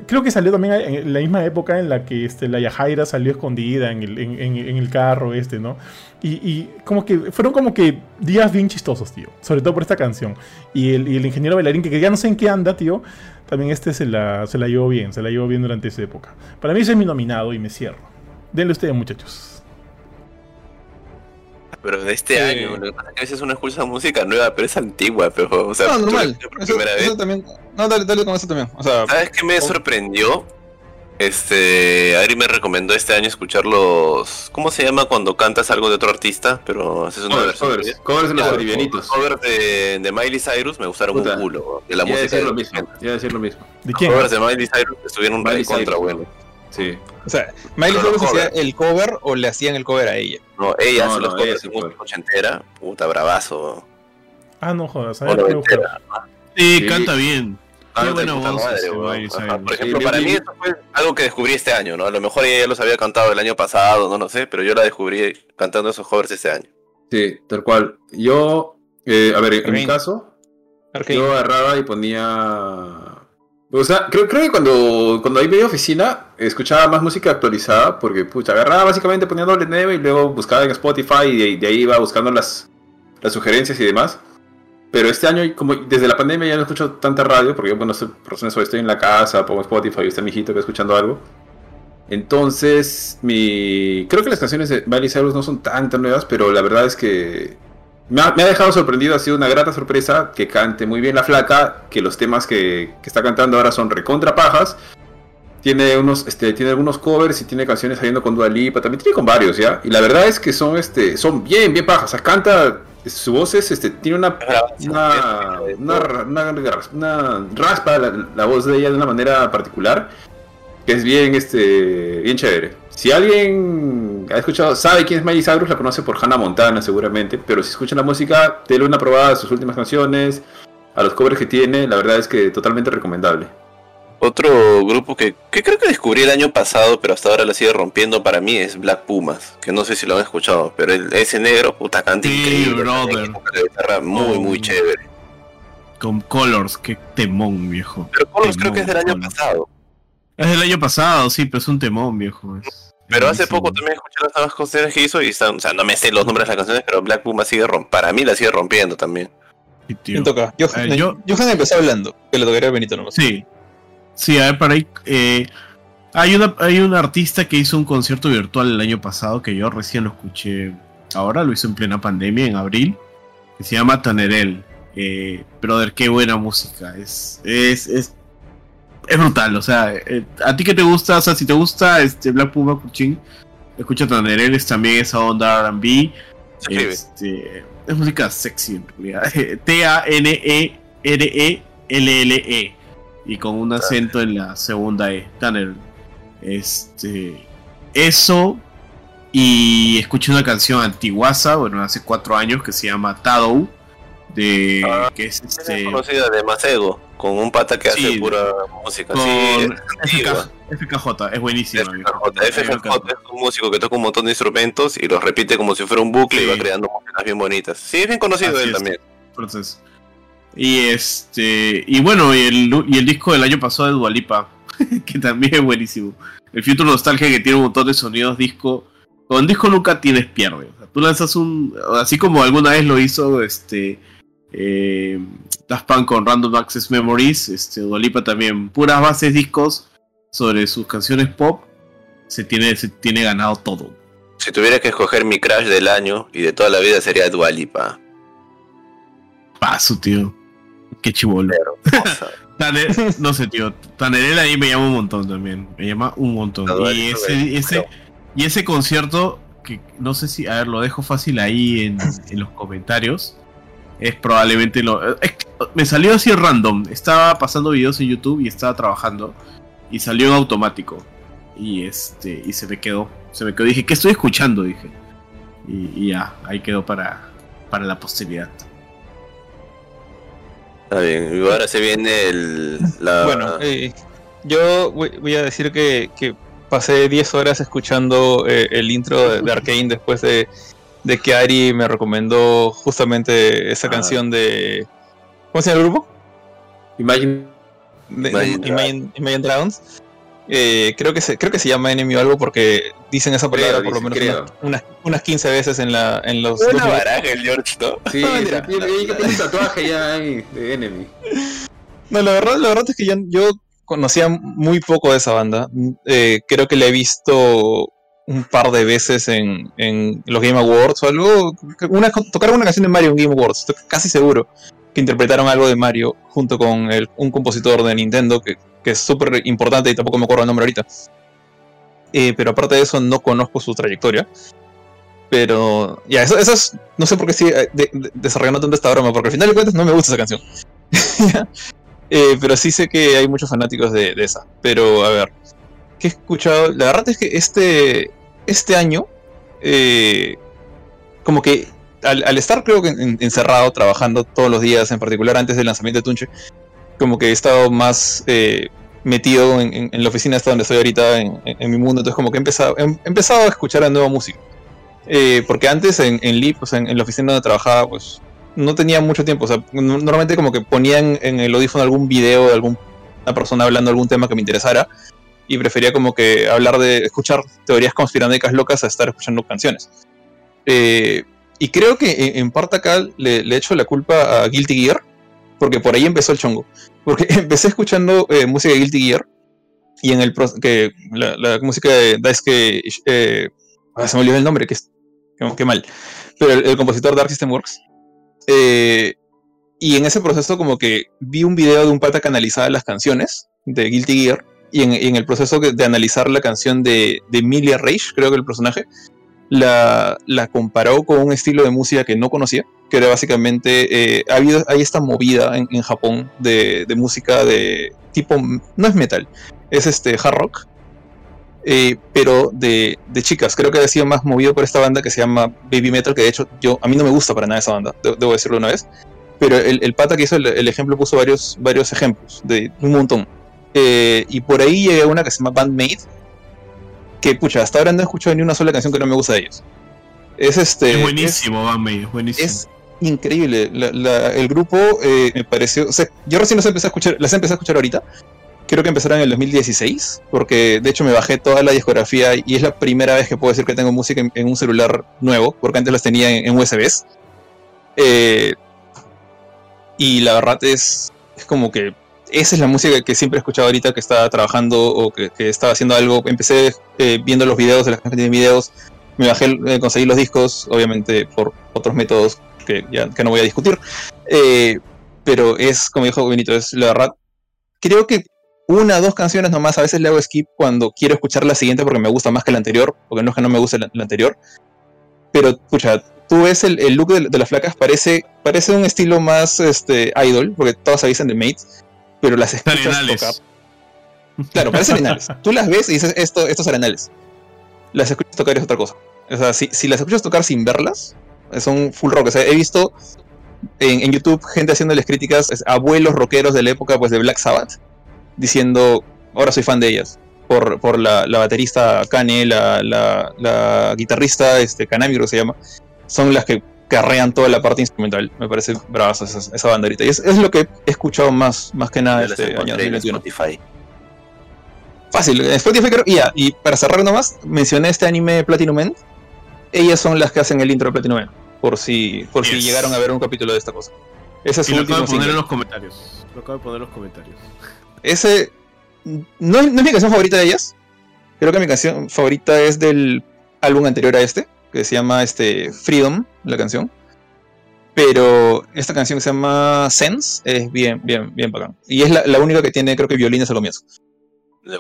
Creo que salió también en la misma época en la que este, la Yajaira salió escondida en el, en- el carro este, ¿no? Y, y como que fueron como que días bien chistosos, tío. Sobre todo por esta canción. Y el, el ingeniero bailarín, que ya no sé en qué anda, tío. También este se la, se la llevó bien, se la llevó bien durante esa época. Para mí ese es mi nominado y me cierro. Denle ustedes, muchachos. Pero de este Sí. año, lo que pasa es que a veces uno escucha música nueva, pero es antigua, pero, o sea, No, normal. escuché por Eso, primera eso vez. también. No, dale, dale con eso también. O sea, ¿Sabes qué me sorprendió? Este, Ari me recomendó este año escuchar los, ¿cómo se llama cuando cantas algo de otro artista? Pero haces una Covers, versión covers. Covers de los bolivianitos. Covers de, de Miley Cyrus me gustaron Puta. un culo, de la música. decir de lo los mismo. 80. Iba a decir lo mismo. ¿De quién? Covers de Miley Cyrus estuvieron Miley re contra Cyrus. bueno. Sí. o sea, Miley Cyrus hacía el cover o le hacían el cover a ella. No, ella No, hace no, los covers de música ochentera, puta bravazo. Ah, no jodas. A ver. Sí, Sí. canta bien. Ah, Qué de buena puta voz. madre, ese weón. Miley Ajá, Cyrus. Por ejemplo, Sí, para mí eso fue algo que descubrí este año, ¿no? A lo mejor ella ya los había cantado el año pasado, no lo sé, pero yo la descubrí cantando esos covers este año. Sí, tal cual. Yo, eh, a ver, en mi caso, Arcane. yo agarraba y ponía. O sea, creo, creo que cuando, cuando ahí veía oficina, escuchaba más música actualizada, porque pucha, agarraba básicamente ponía doble nueve y luego buscaba en Spotify y de, de ahí iba buscando las, las sugerencias y demás. Pero este año, como desde la pandemia ya no escucho tanta radio, porque yo, bueno, por estoy en la casa, pongo Spotify y está mi hijito que escuchando algo. Entonces, mi creo que las canciones de Miley Cyrus no son tan, tan nuevas, pero la verdad es que me ha, me ha dejado sorprendido, ha sido una grata sorpresa que cante muy bien la flaca, que los temas que, que está cantando ahora son recontra pajas. Tiene unos, este, tiene algunos covers y tiene canciones saliendo con Dua Lipa, también tiene con varios, ¿ya? Y la verdad es que son, este, son bien, bien pajas. O sea, canta su voz es, este, tiene una, una, una, una, raspa la, voz de ella de una manera particular, que es bien, este, bien chévere. Si alguien ha escuchado, sabe quién es Miley Cyrus, la conoce por Hannah Montana seguramente, pero si escuchan la música, denle una probada a sus últimas canciones, a los covers que tiene, la verdad es que totalmente recomendable. Otro grupo que, creo que descubrí el año pasado, pero hasta ahora la sigue rompiendo para mí es Black Pumas, que no sé si lo han escuchado, pero ese negro, puta, canta increíble. Brother. muy, muy chévere. Con Colors, qué temón, viejo. Pero Colors creo que es del año pasado. Es del año pasado, sí, pero es un temón, viejo. pero hace poco también escuché las nuevas canciones que hizo y están, o sea, no me sé los nombres de las canciones, pero Black Pumas sigue rompiendo, para mí la sigue rompiendo también. ¿Quién toca? Johan, eh, yo, Johan empezó hablando, que le tocaría a Benito nomás. Sí, Sí, a ver, para ahí. Eh, hay, una, hay un artista que hizo un concierto virtual el año pasado que yo recién lo escuché ahora, lo hizo en plena pandemia, en abril, que se llama Tanerel. Eh, brother, qué buena música. Es, es, es, es brutal. O sea, eh, a ti que te gusta, o sea, si te gusta este Black Puma Cuchín, escucha Tanerel, es también esa onda RB. Este, es música sexy en realidad. T-A-N-E-R-E-L-L-E. -E, -L -L -E y con un acento en la segunda E. Tanner. Este. Eso. Y escuché una canción antiguasa, bueno, hace cuatro años, que se llama Tadou. De. Ah, que es este. Es conocida de Macego, con un pata que hace pura música. Con sí, FKJ, es buenísimo. FKJ, FKJ es un músico que toca un montón de instrumentos y los repite como si fuera un bucle y va creando músicas bien bonitas. Sí, es bien conocido él también. Entonces. Y este. Y bueno, y el, y el disco del año pasado de Dualipa, que también es buenísimo. El Future Nostalgia que tiene un montón de sonidos disco. Con disco nunca tienes pierde. tú lanzas un. Así como alguna vez lo hizo este. Eh, Daft Punk con Random Access Memories. Este, Dualipa también. Puras bases discos sobre sus canciones pop. Se tiene, se tiene ganado todo. Si tuviera que escoger mi crash del año y de toda la vida sería Dualipa. Paso, tío. Qué chivolo. no sé, tío. Tanerel ahí me llama un montón también. Me llama un montón. Y ese, ese, y ese concierto, que no sé si, a ver, lo dejo fácil ahí en, los comentarios. Es probablemente lo. me salió así random. Estaba pasando videos en YouTube y estaba trabajando. Y salió en automático. Y este. Y se me quedó. Se me quedó. Dije, ¿qué estoy escuchando? Dije. Y, y ya, ahí quedó para, para la posteridad. Está bien, y ahora se viene el. Bueno, eh, yo voy, a decir que, pasé 10 horas escuchando eh, el intro de, Arkane después de, que Ari me recomendó justamente esa ah. canción de. ¿Cómo se llama el grupo? Imagine, Imagine Dragons. Eh, creo, que se, creo que se llama enemy o algo porque dicen esa palabra por lo menos unas, unas 15 veces en, la, en los. Una baraja el George, ¿no? Sí, tiene un tatuaje ya de enemy. No, la verdad, la verdad es que yo, yo conocía muy poco de esa banda. Eh, creo que la he visto un par de veces en, en los Game Awards o algo. Una, tocaron una canción de Mario en Game Awards, estoy casi seguro que interpretaron algo de Mario junto con el, un compositor de Nintendo que que es súper importante y tampoco me acuerdo el nombre ahorita. Eh, pero aparte de eso, no conozco su trayectoria. Pero ya, eso, es. No sé por qué sigue desarrollando tanto esta broma, porque al final de cuentas no me gusta esa canción. Eh, pero sí sé que hay muchos fanáticos de, esa. Pero a ver, ¿qué he escuchado? La verdad es que este, este año, eh, como que al, estar creo que encerrado, trabajando todos los días, en particular antes del lanzamiento de Tunche, como que he estado más eh, metido en, la oficina hasta donde estoy ahorita, en, mi mundo, entonces como que he empezado, he, empezado a escuchar a nueva música. Eh, porque antes en, en Leap, sea, en, la oficina donde trabajaba, pues no tenía mucho tiempo. O sea, normalmente como que ponían en el audífono algún video de alguna persona hablando algún tema que me interesara y prefería como que hablar de escuchar teorías conspiranoicas locas a estar escuchando canciones. Eh, y creo que en, parte acá le, le echo la culpa a Guilty Gear, porque por ahí empezó el chongo. Porque empecé escuchando eh, música de Guilty Gear y en el que la, música de Daisuke eh, ah, se me olvidó el nombre, que es qué mal, pero el, compositor Dark System Works. Eh, y en ese proceso como que vi un video de un pata que analizaba las canciones de Guilty Gear y en, el proceso de analizar la canción de, de Emilia Rage, creo que el personaje, la, comparó con un estilo de música que no conocía, que era básicamente, eh, ha habido, hay esta movida en, Japón de, música de tipo, no es metal, es este hard rock, eh, pero de, chicas. Creo que ha sido más movido por esta banda que se llama Baby Metal, que de hecho yo a mí no me gusta para nada esa banda, debo decirlo una vez. Pero el, pata que hizo el, ejemplo puso varios, varios ejemplos de un montón. Eh, y por ahí llega una que se llama Bandmate, que pucha, hasta ahora no he escuchado ni una sola canción que no me gusta de ellos. Es este. Es buenísimo, Bandmate, es buenísimo. Es increíble. el grupo eh, me pareció. O sea, yo recién las empecé a escuchar, las empecé a escuchar ahorita. Creo que empezaron en el 2016, porque de hecho me bajé toda la discografía y es la primera vez que puedo decir que tengo música en, un celular nuevo, porque antes las tenía en, USBs. Eh, y la verdad es, es como que esa es la música que siempre he escuchado ahorita que estaba trabajando o que, estaba haciendo algo. Empecé eh, viendo los videos de la gente de videos, me bajé, eh, conseguí los discos, obviamente por otros métodos que ya que no voy a discutir. Eh, pero es, como dijo Benito, es la verdad. Creo que una o dos canciones nomás, a veces le hago skip cuando quiero escuchar la siguiente porque me gusta más que la anterior, porque no es que no me guste la, anterior. Pero, escucha, tú ves el, look de, las flacas, parece, parece un estilo más este, idol, porque todos avisan de Mates pero las escuchas tocar. Claro, parecen arenales. Tú las ves y dices, esto, estos arenales. Las escuchas tocar es otra cosa. O sea, si, si las escuchas tocar sin verlas, son full rock. O sea, he visto en, YouTube gente haciéndoles críticas, abuelos rockeros de la época pues, de Black Sabbath, diciendo, ahora soy fan de ellas. Por, por la, la baterista Kane, la, la, la, guitarrista este, Kanami, creo que se llama, son las que carrean toda la parte instrumental. Me parece brava esa, esa banda ahorita. Y es, es, lo que he escuchado más, más que nada este año 2021. Spotify. Fácil, Spotify creo. Y, ya, y para cerrar nomás, mencioné este anime Platinum End. Ellas son las que hacen el intro de Platinum End. Por si, por si llegaron a ver un capítulo de esta cosa. Ese es y lo acabo de poner en los comentarios. Lo acabo de poner en los comentarios. Ese. No, no es mi canción favorita de ellas. Creo que mi canción favorita es del álbum anterior a este que se llama este, Freedom, la canción. Pero esta canción que se llama Sense es bien, bien, bien bacán. Y es la, única que tiene, creo que violines al comienzo.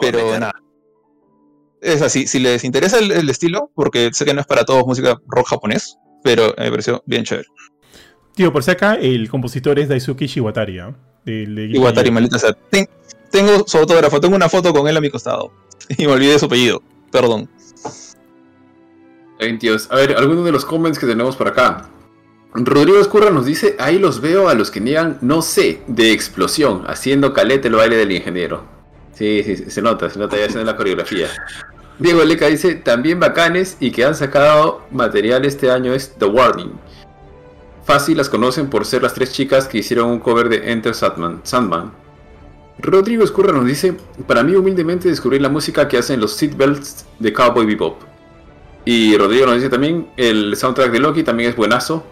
Pero nada. Es así, si les interesa el, estilo, porque sé que no es para todos música rock japonés, pero me pareció bien chévere. Tío, por si acá, el compositor es Daisuke Shiwatari, ¿eh? Iwatari, maldita sea. tengo su autógrafo, tengo una foto con él a mi costado. Y me olvidé su apellido, perdón. A ver, algunos de los comments que tenemos por acá. Rodrigo Escurra nos dice, ahí los veo a los que niegan no sé de explosión, haciendo calete el baile del ingeniero. Sí, sí, se nota, se nota ya haciendo la coreografía. Diego Leca dice, también bacanes y que han sacado material este año es The Warning. Fácil las conocen por ser las tres chicas que hicieron un cover de Enter Sandman. Sandman. Rodrigo Escurra nos dice, para mí humildemente descubrí la música que hacen los seatbelts de Cowboy Bebop. Y Rodrigo nos dice también, el soundtrack de Loki también es buenazo.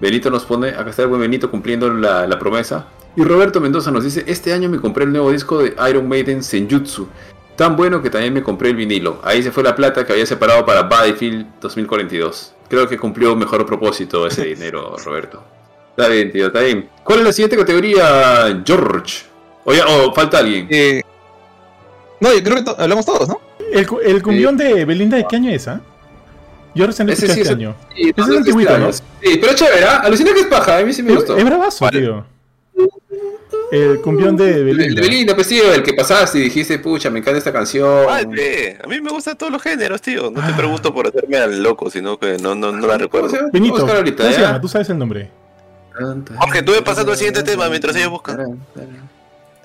Benito nos pone, acá está el buen Benito cumpliendo la, promesa. Y Roberto Mendoza nos dice, este año me compré el nuevo disco de Iron Maiden Senjutsu. Tan bueno que también me compré el vinilo. Ahí se fue la plata que había separado para Battlefield 2042. Creo que cumplió mejor propósito ese dinero, Roberto. Está bien, tío, está bien. ¿Cuál es la siguiente categoría, George? Oye, o falta alguien. Eh, no, yo creo que hablamos todos, ¿no? El, el cumbión de Belinda, ¿de qué año es, ah? Yo recién lo escuché este año. Ese es el antiguito, ¿no? Sí, pero chévere, ¿ah? Alucina que es paja, a mí sí me gustó. Es bravazo, tío. El cumbión de Belinda. El de Belinda, pues tío, el que pasaste y dijiste, pucha, me encanta esta canción. Vale, a mí me gustan todos los géneros, tío. No te pregunto por hacerme al loco, sino que no, no, no la recuerdo. Benito, ahorita, ¿cómo se llama? Tú sabes el nombre. Jorge, tú pasando al siguiente tema mientras ellos buscan.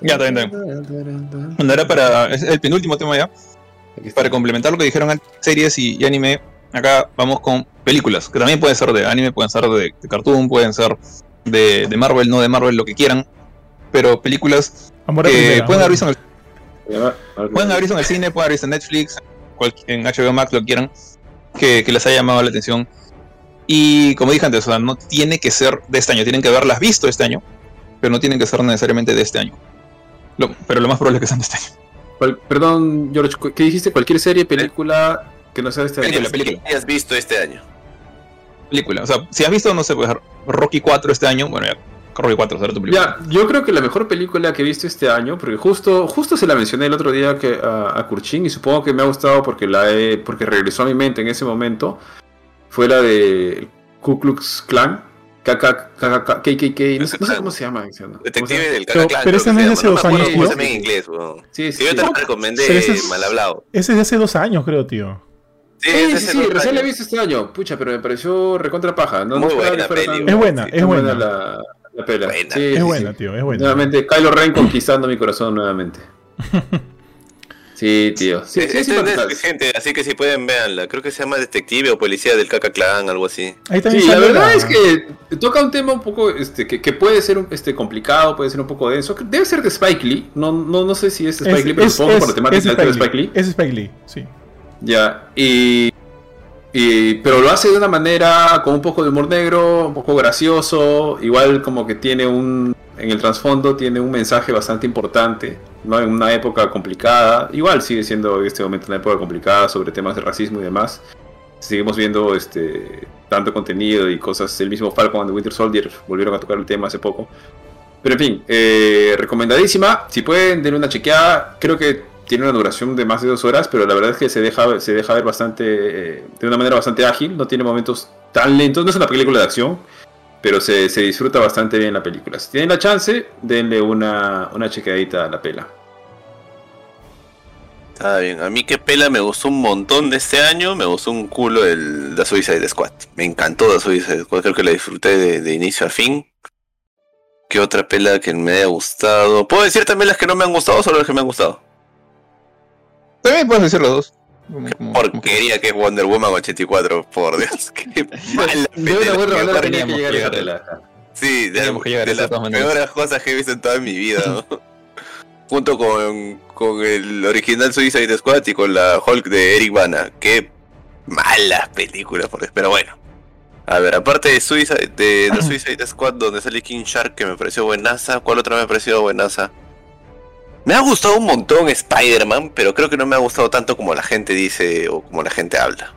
Ya, también, también. Bueno, era para el penúltimo tema ya. Para complementar lo que dijeron series y anime, Acá vamos con películas, que también pueden ser de anime, pueden ser de, cartoon, pueden ser de, Marvel, no de Marvel, lo que quieran. Pero películas que pueden haber visto en el, pueden haber visto en el cine, pueden haber visto en Netflix, en HBO Max, lo que quieran, que, les haya llamado la atención. Y como dije antes, no tiene que ser de este año, tienen que haberlas visto este año, pero no tienen que ser necesariamente de este año. pero lo más probable es que sean de este año. perdón, George, ¿qué dijiste? ¿Cualquier serie, película, que no sea este año. Película, ¿Qué has visto este año? Película. O sea, si has visto, no sé, pues, Rocky 4 este año, bueno, ya. Rocky 4 será tu película. Ya, yo creo que la mejor película que he visto este año, porque justo, justo se la mencioné el otro día que, a, a Kurchin y supongo que me ha gustado porque la he, porque regresó a mi mente en ese momento, fue la de Ku Klux Klan, KKK, no sé cómo se llama. Detective del KKK. Pero ese no es de hace dos años, tío. en inglés, Sí, sí. Yo te lo recomendé mal hablado. Ese es de hace dos años, creo, tío. Sí, sí, sí, recién la he visto este año. Pucha, pero me pareció recontra paja. No, Muy buena, Es buena, es buena. La, la pela. es buena, tío, es buena. Nuevamente, Kylo Ren conquistando mi corazón nuevamente. Sí, tío. Sí, sí, sí, gente, así que si pueden, véanla. Creo que se llama Detective o Policía del Caca Clan, algo así. sí, la verdad es que toca un tema un poco este, que, que, puede ser este, complicado, puede ser un poco denso. Debe ser de Spike Lee. No, no, no sé si es Spike Lee, pero supongo por la temática de Spike Lee. Es Spike Lee, sí. Ya, y, y, pero lo hace de una manera con un poco de humor negro, un poco gracioso, igual como que tiene un, en el trasfondo tiene un mensaje bastante importante, ¿no? En una época complicada, igual sigue siendo en este momento una época complicada sobre temas de racismo y demás. Seguimos viendo este tanto contenido y cosas, el mismo Falcon and Winter Soldier volvieron a tocar el tema hace poco. Pero en fin, eh, recomendadísima. Si pueden, denle una chequeada. Creo que tiene una duración de más de dos horas, pero la verdad es que se deja, se deja ver bastante, eh, de una manera bastante ágil, no tiene momentos tan lentos, no es una película de acción, pero se, disfruta bastante bien la película. Si tienen la chance, denle una, una chequeadita a la pela. Está bien, a mí que pela me gustó un montón de este año, me gustó un culo el The Suicide Squad. Me encantó The Suicide Squad, creo que la disfruté de, de inicio a fin. ¿Qué otra pela que me haya gustado? ¿Puedo decir también las que no me han gustado o solo las que me han gustado? También puedes decir los dos. Qué porquería que es Wonder Woman 84, por Dios. Qué mala tenía que llegar a la... Sí, de, de las peores cosas que he visto en toda mi vida. Junto con, con el original Suicide Squad y con la Hulk de Eric Bana. Qué malas películas, por pero bueno. A ver, aparte de Suicide, de, de Suicide Squad, donde sale King Shark, que me pareció buenaza. ¿Cuál otra me ha parecido buenaza? Me ha gustado un montón Spider-Man, pero creo que no me ha gustado tanto como la gente dice o como la gente habla.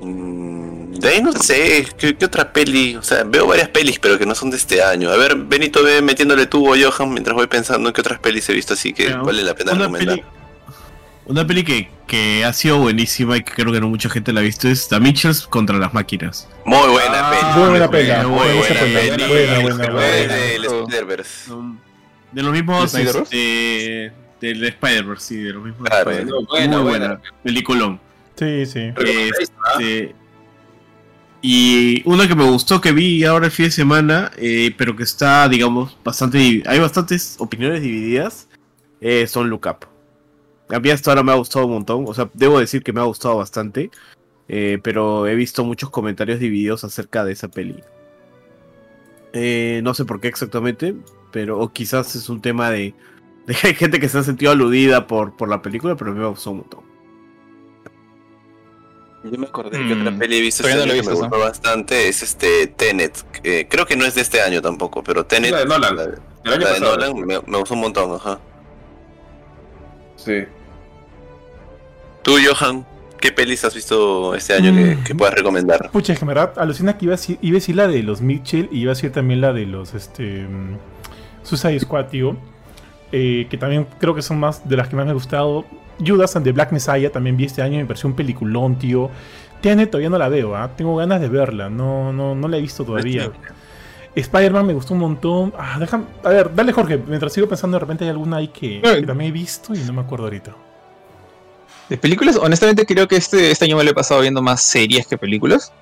Mm, de ahí no sé, ¿qué, otra peli? O sea, veo varias pelis, pero que no son de este año. A ver, Benito ve metiéndole tubo a Johan mientras voy pensando en qué otras pelis he visto así que vale la pena recomendar. una peli que, que, ha sido buenísima y que creo que no mucha gente la ha visto es The Mitchells contra las máquinas. Muy buena peli. Muy buena peli. Muy buena peli. Buena, buena, buena. De los mismos este, del Spider-Verse, sí, de los mismos claro, Spider Muy buena, peliculón. Sí, sí. Este, y una que me gustó que vi ahora el fin de semana, eh, pero que está, digamos, bastante. Hay bastantes opiniones divididas. Eh, son Look Up. A mí hasta ahora me ha gustado un montón. O sea, debo decir que me ha gustado bastante. Eh, pero he visto muchos comentarios divididos acerca de esa peli. no sé por qué exactamente, pero o quizás es un tema de, de que hay gente que se ha sentido aludida por, por la película, pero a mí me gustó un montón. Yo me acordé que otra mm, peli he visto, este que me gustó bastante es este Tenet. creo que no es de este año tampoco, pero Tenet. La de Nolan. La, de Nolan me, me, gustó un montón, ajá. Sí. ¿Tú, Johan? ¿Qué pelis has visto este año que, mm. que, puedas recomendar? Pucha, es que me alucina que iba a, iba a decir la de los Mitchell y iba a decir también la de los este Suicide Squad, tío. Eh, que también creo que son más de las que más me han gustado. Judas and the Black Messiah también vi este año, me pareció un peliculón, tío. Tiene todavía no la veo, ¿ah? tengo ganas de verla, no, no, no la he visto todavía. Spider-Man me gustó un montón. Ah, a ver, dale Jorge, mientras sigo pensando de repente hay alguna ahí que, también he visto y no me acuerdo ahorita. De películas, honestamente creo que este, este año me lo he pasado viendo más series que películas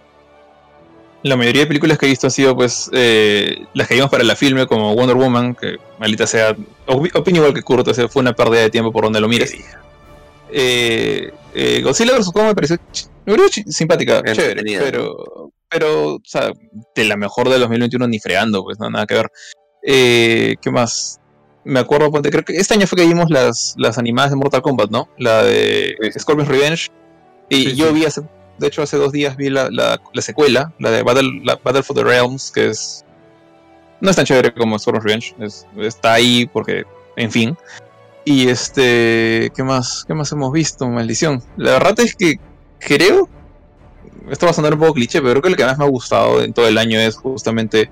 la mayoría de películas que he visto han sido pues eh, las que vimos para la filme como Wonder Woman, que maldita sea, opino igual que Kurt, fue una pérdida de tiempo por donde lo mires. Eh, eh, Godzilla vs. Kong me pareció, simpática, chévere, pero, pero, o sea, de la mejor de 2021 ni fregando, pues no, nada que ver. ¿Qué más? Me acuerdo, creo que este año fue que vimos las, las animadas de Mortal Kombat, ¿no? La de Scorpion's Revenge. Y yo vi hace de hecho, hace dos días vi la, la, secuela, la de Battle, for the Realms, que es. No es tan chévere como Storm's Revenge. está ahí porque, en fin. Y este. ¿Qué más? ¿Qué más hemos visto? Maldición. La verdad es que creo. Esto va a sonar un poco cliché, pero creo que lo que más me ha gustado en todo el año es justamente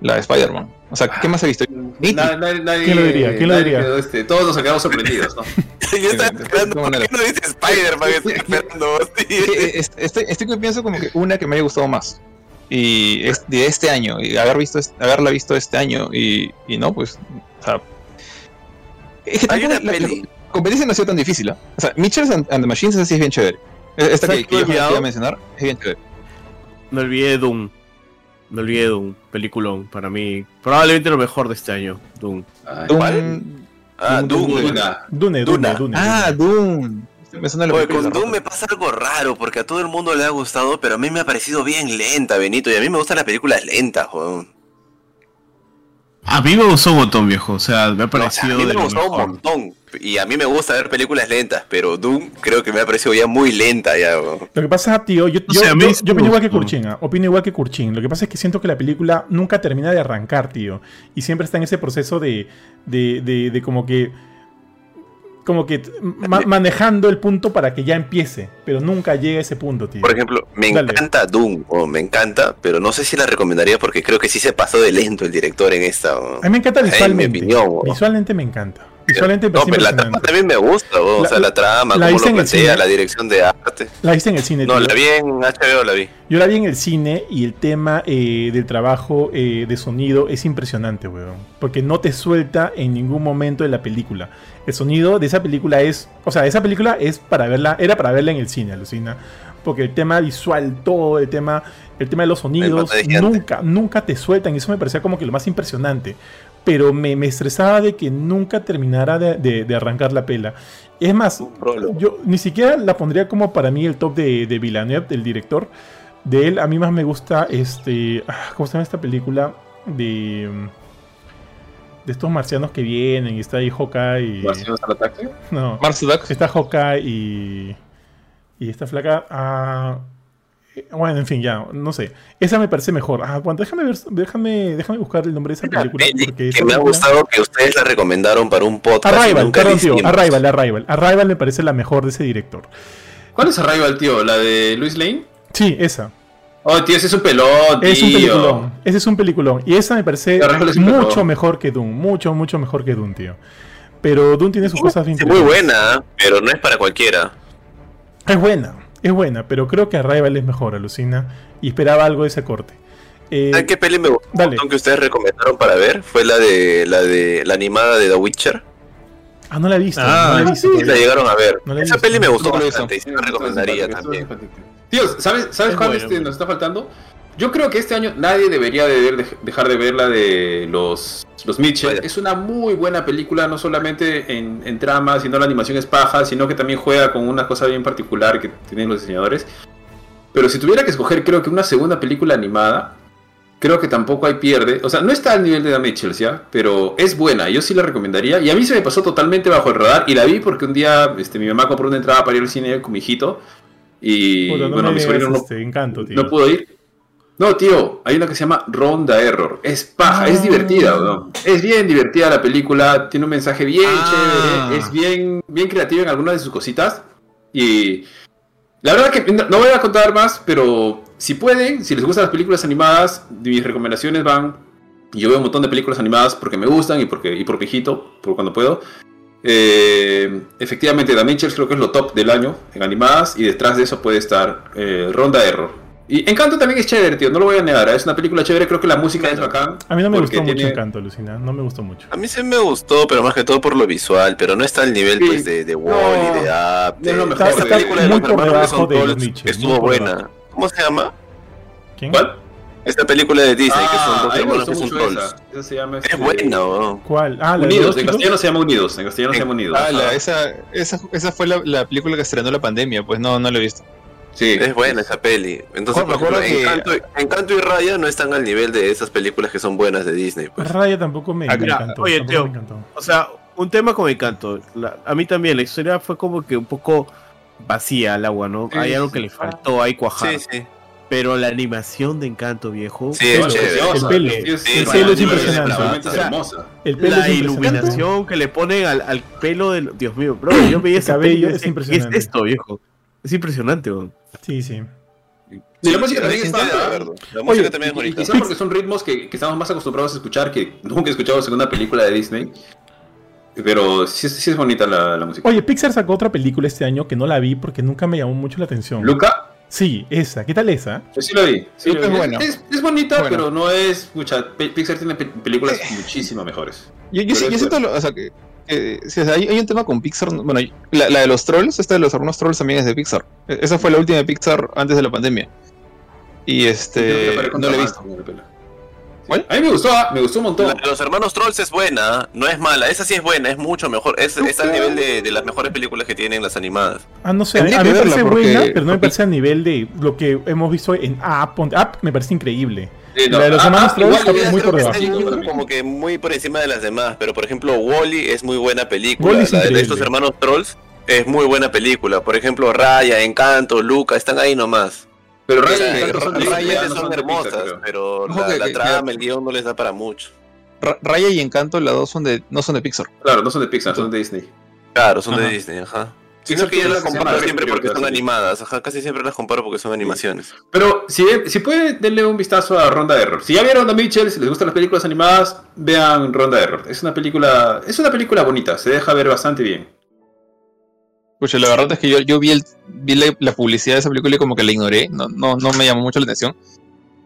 la de Spider-Man. O sea, ¿qué más he visto? Nadie, ¿Quién lo diría? ¿Quién lo diría? Este, todos nos quedamos sorprendidos, ¿no? Yo estaba esperando, ¿por qué no Spider-Man? Estoy esperando, estoy, estoy, que pienso como que una que me haya gustado más. y es de este año, y haber visto, haberla visto este año, y, y no, pues, o sea, es que Hay una la, peli- la competencia no ha sido tan difícil, ¿ah? O sea, Mitchells and, and the Machines esa sí es bien chévere. Esta ¿Sabes que, que yo quería mencionar es bien chévere. Me olvidé de Doom. Me olvidé de Doom. Peliculón, para mí. Probablemente lo mejor de este año, Doom. Ay, Doom- Ah, Doom. Doom. Duna. Dune, Dune, Duna. Dune. Ah, Dune. Doom. Me suena Oye, con Doom me pasa algo raro, porque a todo el mundo le ha gustado, pero a mí me ha parecido bien lenta, Benito, y a mí me gustan las películas lentas, joder. A mí me gustó un montón, viejo. O sea, me ha O sea, parecido a mí me lo gustó un montón, y a mí me gusta ver películas lentas, pero Doom creo que me ha parecido ya muy lenta, ya, weón. Lo que pasa, tío, yo, No yo, sé, a mí yo- yo opino igual que. Kurchin, ¿ah? opino igual que Kurchin. Lo que pasa es que siento que la película nunca termina de arrancar, tío. Y siempre está en ese proceso de, de, de, de como que como que ma- manejando el punto para que ya empiece, pero nunca llega a ese punto, tío. Por ejemplo, me Dale. encanta Doom, o me encanta, pero no sé si la recomendaría porque creo que sí se pasó de lento el director en esta. A mí me encanta visualmente. opinión, weón. visualmente me encanta. Visualmente me No, pero la trama también me gusta. La- o sea, la trama, la cómo lo en el plantea, cine. la dirección de arte. La viste en el cine, No, tío. la vi en HBO, la vi. Yo la vi en el cine y el tema eh, del trabajo eh, de sonido es impresionante, weón. Porque no te suelta en ningún momento de la película. El sonido de esa película es. O sea, esa película es para verla. Era para verla en el cine, alucina. Porque el tema visual, todo, el tema. El tema de los sonidos, nunca, nunca te sueltan. Y eso me parecía como que lo más impresionante. Pero me, me estresaba de que nunca terminara de, de- de arrancar la pela. Es más, yo ni siquiera la pondría como para mí el top de, de Villeneuve, del director. De él, a mí más me gusta este. ah, ¿Cómo se llama esta película? De. De estos marcianos que vienen y está ahí Hawkeye. y- ¿Marcianos al ataque? No. Mars Attacks. Está Hawkeye y. Y esta flaca. ah, bueno, en fin, ya, no sé. Esa me parece mejor. Ah, bueno, déjame ver, déjame, déjame buscar el nombre de esa película. Porque que esa me ha gustado que ustedes la recomendaron para un podcast. Arrival, perdón, tío. Arrival, Arrival. Arrival me parece la mejor de ese director. ¿Cuál es Arrival, tío? ¿La de Luis Lane? Sí, esa. Oh, tío, ese es un pelón, tío. Es un peliculón. Ese es un peliculón. Y esa me parece mucho mejor que Doom. Mucho, mucho mejor que Doom, tío. Pero Doom tiene sus cosas bien Es muy buena, pero no es para cualquiera. Es buena, es buena, pero creo que Arrival es mejor, alucina. Y esperaba algo de ese corte. Eh, ¿Saben qué peli me gustó dale. que ustedes recomendaron para ver? Fue la de la de la animada de The Witcher. ah, no la he visto. Ah, no la he Sí, visto. la llegaron a ver. No la he Esa visto. peli me gustó No bastante y sí me recomendaría también. Tío, ¿sabes, ¿sabes Es cuál bueno, este, nos está faltando? Yo creo que este año nadie debería de ver- de- dejar de ver la de los, los Mitchell. Es una muy buena película, no solamente en, en trama, sino la animación es paja, sino que también juega con una cosa bien particular que tienen los diseñadores. Pero si tuviera que escoger, creo que una segunda película animada, creo que tampoco hay pierde. O sea, no está al nivel de The Mitchells, ¿ya? Pero es buena, yo sí la recomendaría. Y a mí se me pasó totalmente bajo el radar. Y la vi porque un día este, mi mamá compró una entrada para ir al cine con mi hijito. Y Puta, no bueno, mi sobrino no, este, encanto, tío. no pudo ir. No, tío, hay una que se llama Ronda Error. Es paja, Ah. es divertida, ¿no? Es bien divertida la película, tiene un mensaje bien Ah. chévere, es bien, bien creativa en algunas de sus cositas. Y la verdad que no voy a contar más, pero si pueden, si les gustan las películas animadas, mis recomendaciones van. Yo veo un montón de películas animadas porque me gustan y porque y por mi hijito, por cuando puedo. Eh, efectivamente, The Mitchells creo que es lo top del año en animadas y detrás de eso puede estar eh, Ronda Error. Y Encanto también es chévere, tío, no lo voy a negar, ¿eh? es una película chévere, creo que la música es bacán. A mí no me gustó mucho Encanto, Lucina. No me gustó mucho. A mí sí me gustó, pero más que todo por lo visual, pero no está al nivel Sí. pues de, de Wall-E, de Up, es lo de- mejor esta de- película de muy los hermanos de Mitchell, estuvo buena. ¿Cómo se llama? ¿Quién? ¿Cuál? Esta película de Disney, que Ah, son dos a mí me hermanos que son trolls. esa. Se llama, Es este, buena, ¿no? ¿Cuál? Ah, Unidos, en castellano se llama Unidos, en castellano se llama Unidos. Ah, la- esa, esa, esa fue la, la película que estrenó la pandemia, pues no, no la he visto. Sí. Es buena esa peli. Entonces, por ejemplo, que- Encanto, Encanto y Raya no están al nivel de esas películas que son buenas de Disney. Pues. Raya tampoco me, Ah, me encantó. oye, tío. me encantó. O sea, un tema con Encanto. La- a mí también, la historia fue como que un poco vacía al agua, ¿no? Sí, hay algo que le faltó ahí cuajar. Sí, sí. Pero la animación de Encanto, viejo. Sí, es. El pelo. Sí, es- Sí, sí, el pelo es impresionante. realmente O es sea, hermosa. El pelo La es iluminación que le ponen al, al pelo del. Dios mío, bro. Yo veía ese cabello es impresionante. ¿Qué es esto, viejo? Es impresionante, weón. Sí, sí. Y la música Sí, también sí, está. sí, de ¿verdad? acuerdo. La música Oye, también es bonita. quizás porque son ritmos que, que estamos más acostumbrados a escuchar que nunca escuchamos en una película de Disney. Pero sí, es- sí es bonita la, la música. Oye, Pixar sacó otra película este año que no la vi porque nunca me llamó mucho la atención. Luca, Sí, esa. ¿Qué tal esa? Yo sí lo vi. Sí, Es buena. Es, es bonita, Bueno. pero no es. Mucha, Pixar tiene pe- películas muchísimo mejores. Yo, yo, sí- yo siento, lo- o sea, que, que- sí, o sea, hay, hay un tema con Pixar. Bueno, la, la de los trolls, esta de los hermanos trolls también es de Pixar. E- Esa fue la última de Pixar antes de la pandemia. Y este, no la he visto. A mí me gustó, ah, me gustó un montón. La de los hermanos Trolls es buena, no es mala, esa sí es buena, es mucho mejor, es, está al nivel de, de las mejores películas que tienen las animadas. Ah, no sé. A, Tendría a mí me parece porque- buena, pero no me parece a nivel de lo que hemos visto en Up. Ponte- Up me parece increíble. Sí, no, la de los ah, hermanos ah, Trolls está muy por debajo. como que muy por encima de las demás, pero por ejemplo Wally es muy buena película, Wall-E es la de estos hermanos Trolls es muy buena película, por ejemplo Raya, Encanto, Luca, están ahí nomás. Pero Raya sea, y Encanto son de Raya son, no son de hermosas, pero Ojo la, que- la que- trama, que- el guion no les da para mucho. Ra- Raya y Encanto, las dos son de, no son de Pixar. Claro, no son de Pixar, son de Disney. Claro, son Ajá. de Disney, ajá. Sí, Sino que yo las comparo siempre porque son animadas, ajá, casi siempre las comparo porque son animaciones. Pero si, si pueden, denle un vistazo a Ronda de Error. Si ya vieron a Mitchell, si les gustan las películas animadas, vean Ronda de Error. Es una película, es una película bonita, se deja ver bastante bien. Pucha, la verdad es que yo, yo vi, el, vi la, la publicidad de esa película y como que la ignoré. No, no, no me llamó mucho la atención.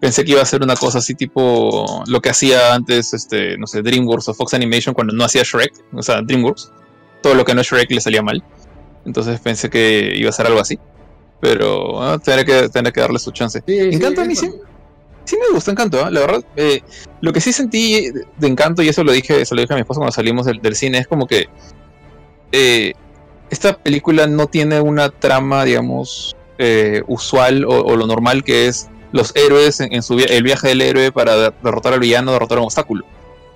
Pensé que iba a ser una cosa así tipo lo que hacía antes, este, no sé, DreamWorks o Fox Animation cuando no hacía Shrek. O sea, DreamWorks. Todo lo que no es Shrek le salía mal. Entonces pensé que iba a ser algo así. Pero ah, tendré, que, tendré que darle su chance. Encanto a mí sí, sí me gustó Encanto, ¿ah? la verdad. eh, lo que sí sentí de Encanto, y eso lo dije, se lo dije a mi esposa cuando salimos del, del cine, es como que eh, esta película no tiene una trama, digamos, eh, usual o, o lo normal que es los héroes en, en su via- el viaje del héroe para de- derrotar al villano, derrotar a un obstáculo.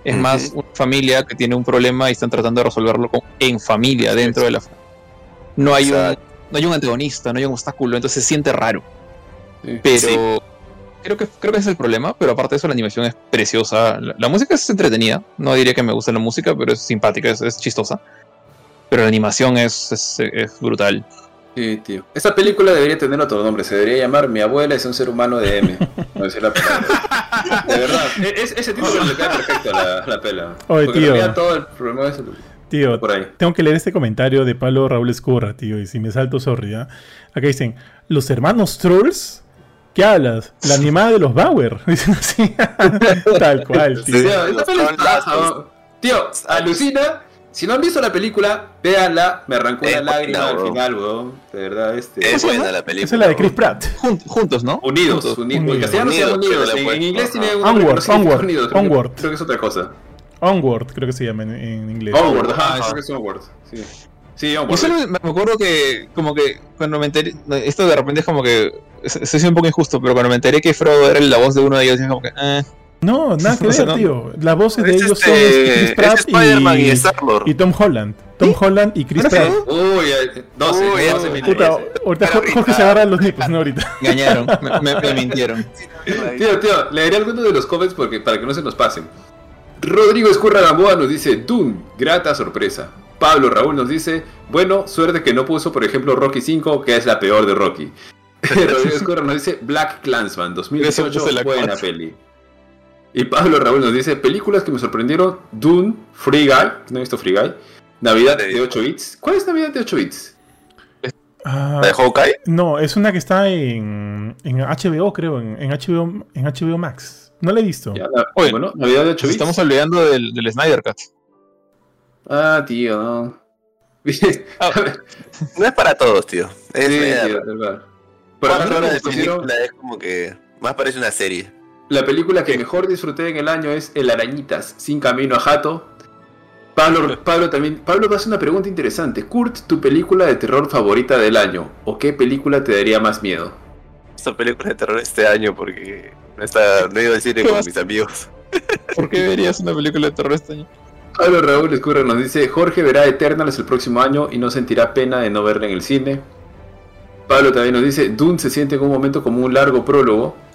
Es más una familia que tiene un problema y están tratando de resolverlo con- en familia, dentro de la familia. No hay, un, no hay un antagonista, no hay un obstáculo, entonces se siente raro. Sí. Pero Sí. creo que creo que ese es el problema, pero aparte de eso la animación es preciosa. La, la música es entretenida, no diría que me gusta la música, pero es simpática, es, es chistosa. Pero la animación es, es, es brutal. Sí, tío. Esta película debería tener otro nombre, se debería llamar Mi abuela es un ser humano de M. No decir la palabra. De verdad, e- es- ese título le queda perfecto a la, la pela. Oye, Porque tío. todo el problema es Tío, por ahí. tengo que leer este comentario de Pablo Raúl Escurra, tío, y si me salto, sorry, ¿ah? Acá dicen, ¿los hermanos Trolls? ¿Qué hablas? La animada de los Bauer. Dicen así. Tal cual, Sí, tío. esta Lazos. ¿no? Tío, alucina. Si no han visto la película, véanla. Me arrancó Es una lágrima al final, weón. De verdad, este. Es buena la película. Esa es la de Chris. Pratt. Jun- juntos, ¿no? Unidos, unidos. En castellano se llama Unidos, En, inglés tiene un Onward, Onward, unidos, creo que- Onward. Creo que es otra cosa. Onward, creo que se llama en, en inglés. Onward, ajá, Ah, creo que es Onward. Sí, sí Yo solo me acuerdo que, como que, cuando me enteré, esto de repente es como que, se se un poco injusto, pero cuando me enteré que Frodo era la voz de uno de ellos, dije como que, eh, No, nada que O sea, ver, no. tío. Las voces de Es ellos este- son Chris es Pratt Spider-Man y, y, Star-Lord. y Tom Holland. Tom Holland y Chris ¿No Pratt. Uy, eh, no sé, Uy, no sé uy, mi Puta, ahorita Pero Jorge se agarra los nippos, ¿no? Ahorita. engañaron, me, me- me mintieron. Tío, tío, leeré algunos de los comments porque, para que no se nos pasen. Rodrigo Escurra Gamboa nos dice, Dune, grata sorpresa. Pablo Raúl nos dice, bueno, suerte que no puso, por ejemplo, Rocky 5, que es la peor de Rocky. Rodrigo Escurra nos dice, Black Clansman, 2018, Eso puse la buena peli. Y Pablo Raúl nos dice, películas que me sorprendieron, Dune, Free Guy, no he visto Free Guy, Navidad de 8 bits. ¿Cuál es Navidad de 8 bits? Ah, ¿La de Hawkeye? no, es una que está en, en HBO, creo, en, en HBO, en HBO Max. No la he visto. Ya, na- Oye, bueno, Navidad de 8 Nos bits. estamos olvidando del, del Snyder Cut. Ah, tío, no. Ah, No es para todos, tío. Es Sí, tío, pusieron- película es como que más parece una serie. La película que mejor disfruté en el año es El Arañitas, Sin Camino a Jato. Pablo, Pablo también. Pablo hace una pregunta interesante. Kurt, tu película de terror favorita del año. ¿O qué película te daría más miedo? Esta película de terror este año porque no está no iba al cine ¿Qué con mis amigos. ¿Por qué verías una película de terror este año? Pablo Raúl Escurra nos dice: Jorge verá Eternals el próximo año y no sentirá pena de no verla en el cine. Pablo también nos dice: Dune se siente en un momento como un largo prólogo.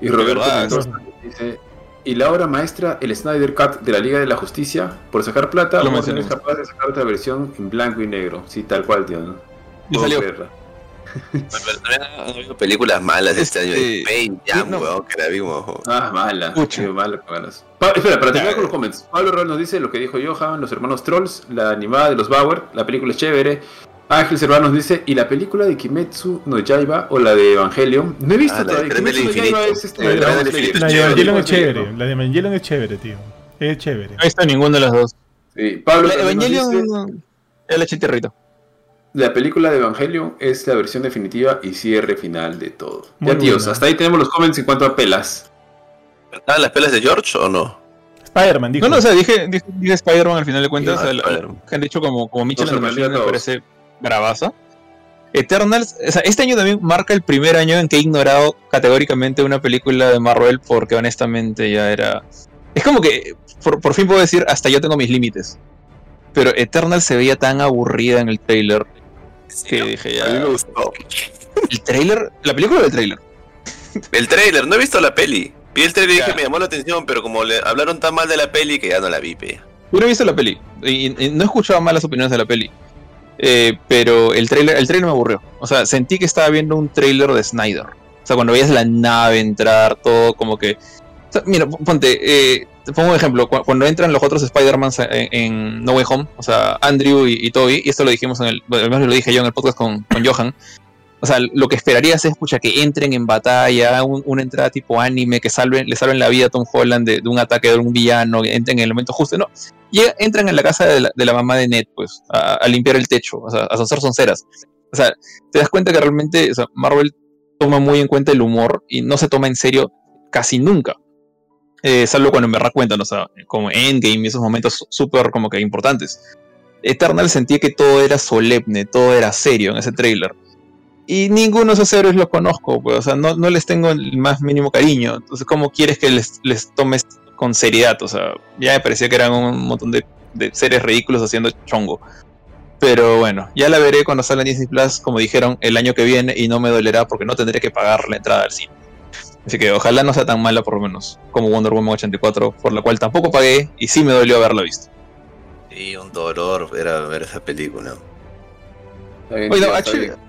Y Roberto verdad, Mendoza nos dice: Y la obra maestra, el Snyder Cut de la Liga de la Justicia, por sacar plata, Lo Warner es capaz de sacar otra versión en blanco y negro. Sí, tal cual, tío. ¿no? Y salió. creerla. Pero también han habido películas malas este año. Este, Pain Jam, no. weón, que la vimos. Ah, mala. Pucha. Tío, mala. Pa- espera, para terminar con los comments. Pablo Raúl nos dice lo que dijo Johan, los hermanos Trolls, la animada de los Bauer, la película es chévere. Ángel Servanos dice, ¿y la película de Kimetsu no Yaiba o la de Evangelion? No he visto Ah, la de todavía. Kimetsu no Yaiba es este... La de la-. La Evangelion es chévere. La de Evangelion es chévere, tío. Es chévere. No he visto ninguna de las dos. Sí, Pablo La nos dice, Evangelion. Ya le eché tierrito. la película de Evangelion es la versión definitiva y cierre final de todo. Muy ya tíos, buena. hasta ahí tenemos los comments en cuanto a pelas. ¿Estaban las pelas de George o no? Spider-Man, dijo. No, no, o sea, dije, dije, dije Spider-Man al final de cuentas. O sea, la- Spider-Man. que han dicho como, como Nos a Machine me parece bravaza. Eternals, o sea, este año también marca el primer año en que he ignorado categóricamente una película de Marvel porque honestamente ya era... Es como que por, por fin puedo decir, hasta yo tengo mis límites. Pero Eternal se veía tan aburrida en el trailer que dije A mí me ya... gustó. ¿El trailer? ¿La película o el trailer? El trailer, no he visto la peli. Vi el trailer y Ya. dije, me llamó la atención, pero como le hablaron tan mal de la peli que ya no la vi, pe. Yo no he visto la peli y, y no he escuchado malas opiniones de la peli. Eh, pero el trailer, el trailer me aburrió. O sea, sentí que estaba viendo un trailer de Snyder. O sea, cuando veías la nave entrar, todo como que. mira, ponte, eh, te pongo un ejemplo. cu- Cuando entran los otros Spider-Man en, No Way Home, o sea, Andrew y, Toby, y esto lo dijimos en el. bueno, lo dije yo en el podcast con, con Johan. O sea, lo que esperarías es escucha, que entren en batalla, un- una entrada tipo anime, que salven, le salven la vida a Tom Holland de, un ataque de un villano, que entren en el momento justo. No, llega- entran en la casa de la, mamá de Ned, pues, a, limpiar el techo, o sea, a hacer sonceras. O sea, te das cuenta que realmente o sea, Marvel toma muy en cuenta el humor y no se toma en serio casi nunca. Eh, salvo cuando me da cuenta, ¿no? o sea, como Endgame y esos momentos súper como que importantes. Eternal sentí que todo era solemne, todo era serio en ese tráiler. Y ninguno de esos héroes los conozco, pues, o sea, no, no les tengo el más mínimo cariño. Entonces, ¿cómo quieres que les, les tomes con seriedad? O sea, ya me parecía que eran un montón de, de seres ridículos haciendo chongo. Pero bueno, ya la veré cuando salga en Disney Plus, como dijeron, el año que viene y no me dolerá porque no tendré que pagar la entrada al cine. Así que ojalá no sea tan mala por lo menos como Wonder Woman 84, por la cual tampoco pagué y sí me dolió haberla visto. Sí, un dolor era ver esa película. Oye, no.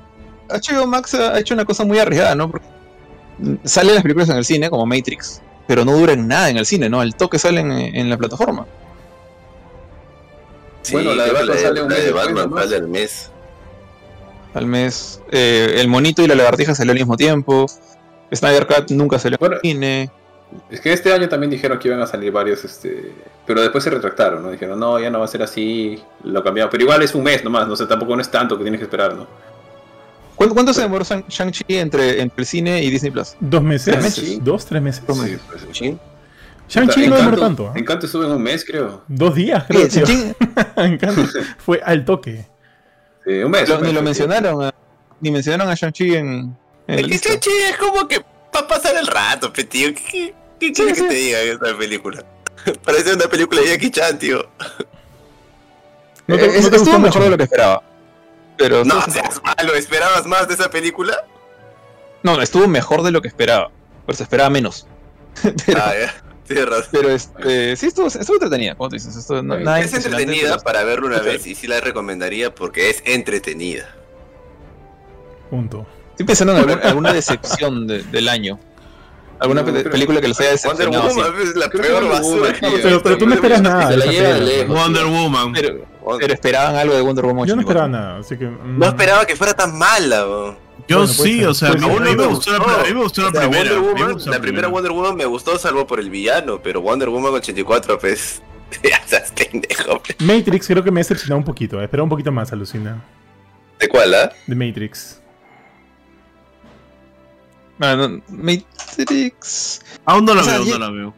HBO Max ha hecho una cosa muy arriesgada, ¿no? Porque salen las películas en el cine, como Matrix, pero no duran nada en el cine, ¿no? Al toque salen en, en la plataforma. Sí, Bueno, la de Batman sale un la mes de Batman sale al mes. Al mes, eh, el monito y la lagartija salió al mismo tiempo. Snyder Cut nunca salió Bueno, en el cine. Es que este año también dijeron que iban a salir varios, este, pero después se retractaron, ¿no? Dijeron, no, ya no va a ser así, lo cambiaron. Pero igual es un mes nomás, no sé, tampoco no es tanto que tienes que esperar, ¿no? ¿Cuánto, cuánto se demoró Shang- Shang-Chi entre, entre el cine y Disney Plus? ¿Dos meses? ¿Tres meses? ¿Dos, tres meses? Sí, pues, Sí. Shang-Chi no demoró tanto. ¿eh? Encanto estuvo en un mes, creo. Dos días, creo. Shang-Chi Encanto fue al toque. Sí, un mes. lo- un ni lo sí. mencionaron, a- ni mencionaron a Shang-Chi en, en lista. Chachi es como que para pasar el rato, pe, tío. ¿Qué, qué, qué quieres que te diga en esta película? Parece una película de Jackie Chan, tío. ¿No te, Eh, no te estuvo gustó mejor mucho? de lo que esperaba. Pero No seas malo, ¿esperabas más de esa película? no, estuvo mejor de lo que esperaba. Pero se esperaba menos. pero, Ah, ya. Tienes razón. pero este, sí, estuvo, estuvo entretenida, como tú dices. Esto, no- Es nada Es impresionante, entretenida pero- para verlo una vez y sí la recomendaría porque es entretenida. Punto. Estoy pensando en alguna decepción de- del año. Alguna No, película que les haya Wonder decepcionado. Woman sí. es la peor Wonder basura. Woman, que Pero, pero tú no esperas nada. Se de la esa lleva película. lejos. Wonder Woman. Pero, pero esperaban algo de Wonder Woman Yo no 84. esperaba nada, así que. mm, No esperaba que fuera tan mala. bro. Yo Bueno, sí, o sea, a mí, ser. a mí me gustó la, a mí me gustó la O sea, primera. Wonder Woman- gustó la primera Wonder Woman me gustó salvo por el villano, pero Wonder Woman 84, pues. Pe. Matrix creo que me ha decepcionado un poquito. eh. Esperaba un poquito más, alucina. ¿De cuál, ah? De Matrix. Ah, no, Matrix. Aún no la O sea, veo, yo- no la veo.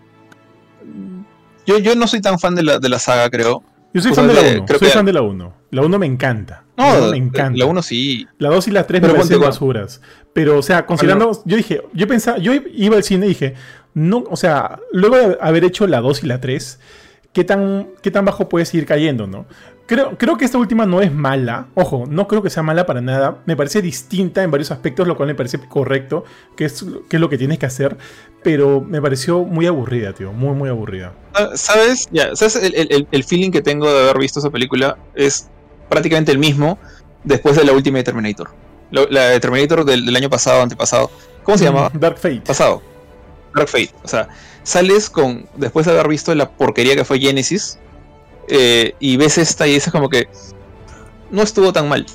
Yo, yo no soy tan fan de la, de la saga, creo. Yo soy fan de la de- 1. creo Soy que- fan de la 1. La 1 me encanta. No, la 1 me encanta. la 1 sí. La 2 y la 3 me parecen basuras. Pero, o sea, considerando. Yo dije, yo pensaba, yo iba al cine y dije, no, o sea, luego de haber hecho la 2 y la 3, ¿qué tan, qué tan bajo puedes ir cayendo, no? Creo, creo que esta última no es mala. Ojo, no creo que sea mala para nada. Me parece distinta en varios aspectos, lo cual me parece correcto, que es, que es lo que tienes que hacer. Pero me pareció muy aburrida, tío. Muy, muy aburrida. Ah, ¿Sabes? Ya, ¿sabes? El, el- el feeling que tengo de haber visto esa película es prácticamente el mismo después de la última de Terminator. La de Terminator del, del año pasado, antepasado. ¿Cómo se llamaba? Dark Fate. Pasado. Dark Fate. O sea, sales con. Después de haber visto la porquería que fue Genesis. Eh, y ves esta y dices como que. No estuvo tan mal.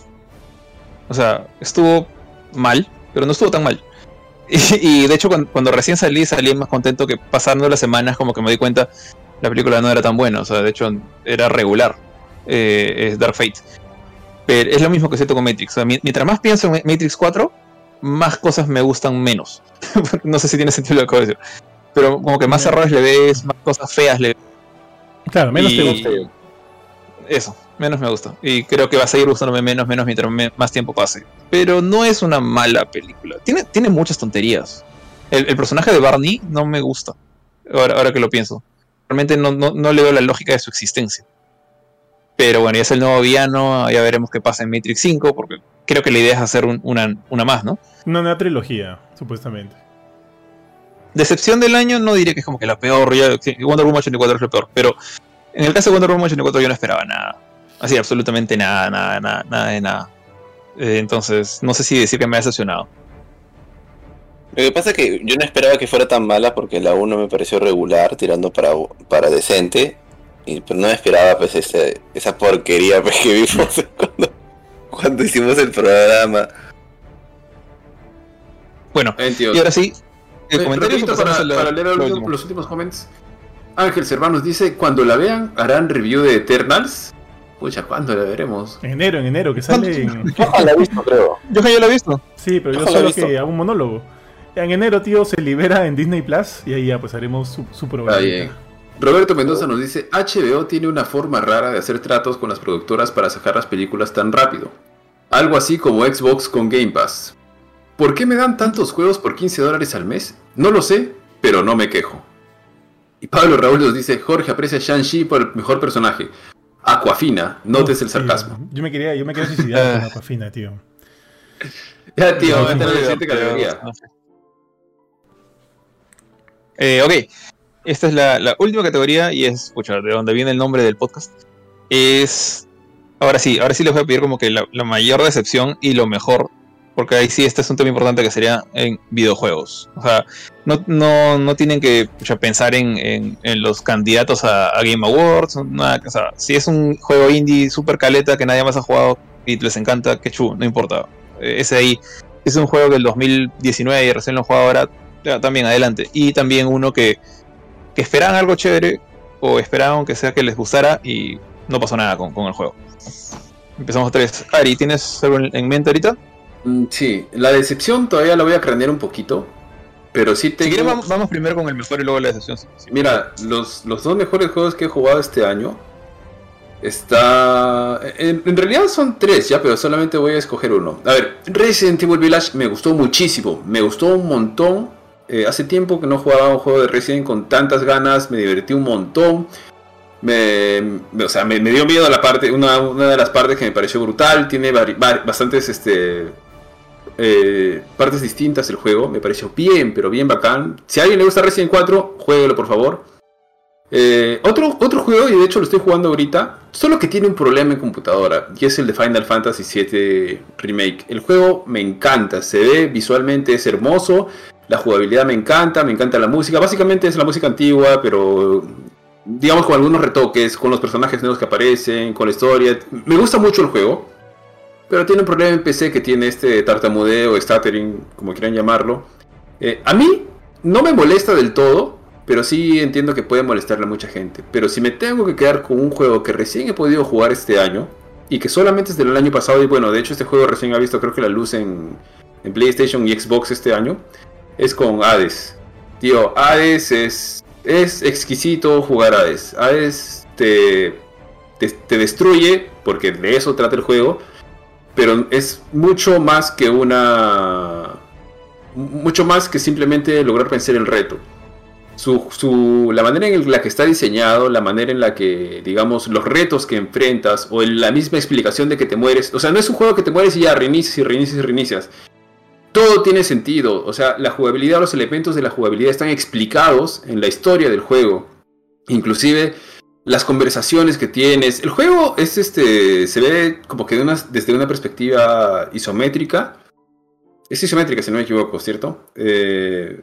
O sea, estuvo mal, pero no estuvo tan mal. Y, de hecho, cuando, recién salí, salí más contento que pasando las semanas, como que me di cuenta, la película no era tan buena. O sea, de hecho, era regular. Eh, es Dark Fate. Pero es lo mismo que siento con Matrix. O sea, mientras más pienso en Matrix 4, más cosas me gustan menos. no sé si tiene sentido lo que acabo de decir. Pero como que más errores le ves, más cosas feas le ves. Claro, menos te gusta. Eso, menos me gusta. Y creo que va a seguir gustándome menos, menos mientras más tiempo pase. Pero no es una mala película. Tiene, tiene muchas tonterías. El, personaje de Barney no me gusta. Ahora, ahora que lo pienso. Realmente no, no, no le veo la lógica de su existencia. Pero bueno, ya es el nuevo villano, ya veremos qué pasa en Matrix 5, porque creo que la idea es hacer una, una más, ¿no? Una, una trilogía, supuestamente. Decepción del año no diré que es como que la peor, ya, Wonder Woman 84 es la peor, pero en el caso de Wonder Woman 84 yo no esperaba nada. Así, absolutamente nada, nada, nada, nada de nada. Eh, entonces, no sé si decir que me ha decepcionado. Lo que pasa es que yo no esperaba que fuera tan mala porque la 1 me pareció regular, tirando para, para decente. Y pues no esperaba pues esa porquería pues, que vimos cuando, cuando hicimos el programa. Bueno, y ahora sí, el comentario para, para, leer los últimos comments. Ángel Servanos dice, cuando la vean, harán review de Eternals. Pucha, ¿cuándo la veremos? En enero, en enero, que sale en... Yo ya la he visto, creo. Yo ya la he visto. Sí, pero yo, solo que hago un monólogo. En enero, tío, se libera en Disney Plus y ahí ya pues haremos su, su programa. Roberto Mendoza nos dice, HBO tiene una forma rara de hacer tratos con las productoras para sacar las películas tan rápido. Algo así como Xbox con Game Pass. ¿Por qué me dan tantos juegos por 15 dólares al mes? No lo sé, pero no me quejo. Y Pablo Raúl nos dice, Jorge aprecia a Shang-Chi por el mejor personaje. Aquafina, notes el sarcasmo. Yo me quería, yo me quería suicidar con Aquafina, tío. Ya, tío, esta es la siguiente categoría. Eh, ok, esta es la, última categoría y es, escucha, de donde viene el nombre del podcast. Es. Ahora sí, ahora sí les voy a pedir como que la, mayor decepción y lo mejor. Porque ahí sí, este es un tema importante que sería en videojuegos. O sea, no, no, no tienen que pensar en, en, los candidatos a, Game Awards. Nada, o sea, si es un juego indie super caleta que nadie más ha jugado y les encanta, que chu, no importa. Eh, ese ahí es un juego del 2019 y recién lo he jugado ahora. también adelante. Y también uno que que esperaban algo chévere o esperaban que sea que les gustara y no pasó nada con, el juego. Empezamos vez. Ari, ¿tienes algo en mente ahorita? Mm, sí, la decepción todavía la voy a cranear un poquito. Pero sí tengo... Si quieres, vamos, primero con el mejor y luego la decepción. Mira, los, los dos mejores juegos que he jugado este año Está. En, en, realidad son tres ya, pero solamente voy a escoger uno. A ver, Resident Evil Village me gustó muchísimo. Me gustó un montón. Eh, hace tiempo que no jugaba un juego de Resident con tantas ganas, me divertí un montón. Me, o sea, me, dio miedo la parte, una, de las partes que me pareció brutal. Tiene bastantes este, eh, partes distintas el juego. Me pareció bien, pero bien bacán. Si a alguien le gusta Resident 4, jueguelo por favor. Eh, otro, otro juego, y de hecho lo estoy jugando ahorita, solo que tiene un problema en computadora, y es el de Final Fantasy VII Remake. El juego me encanta, se ve visualmente, es hermoso, la jugabilidad me encanta, me encanta la música. Básicamente es la música antigua, pero digamos con algunos retoques, con los personajes nuevos que aparecen, con la historia. Me gusta mucho el juego, pero tiene un problema en PC que tiene este tartamudeo, stuttering, como quieran llamarlo. Eh, a mí no me molesta del todo, pero sí entiendo que puede molestarle a mucha gente. Pero si me tengo que quedar con un juego que recién he podido jugar este año, y que solamente es del año pasado, y bueno, de hecho este juego recién ha visto creo que la luz en, en PlayStation y Xbox este año, es con Hades. Tío, Hades es, es exquisito jugar Hades. Hades te, te, destruye, porque de eso trata el juego, pero es mucho más que una... Mucho más que simplemente lograr vencer el reto. Su, su, la manera en la que está diseñado, la manera en la que, digamos, los retos que enfrentas, o la misma explicación de que te mueres. O sea, no es un juego que te mueres y ya reinicias y reinicias y reinicias todo tiene sentido. O sea, la jugabilidad, los elementos de la jugabilidad están explicados en la historia del juego. Inclusive las conversaciones que tienes. El juego es este. se ve como que desde una perspectiva isométrica. Es isométrica, si no me equivoco, ¿cierto? Eh,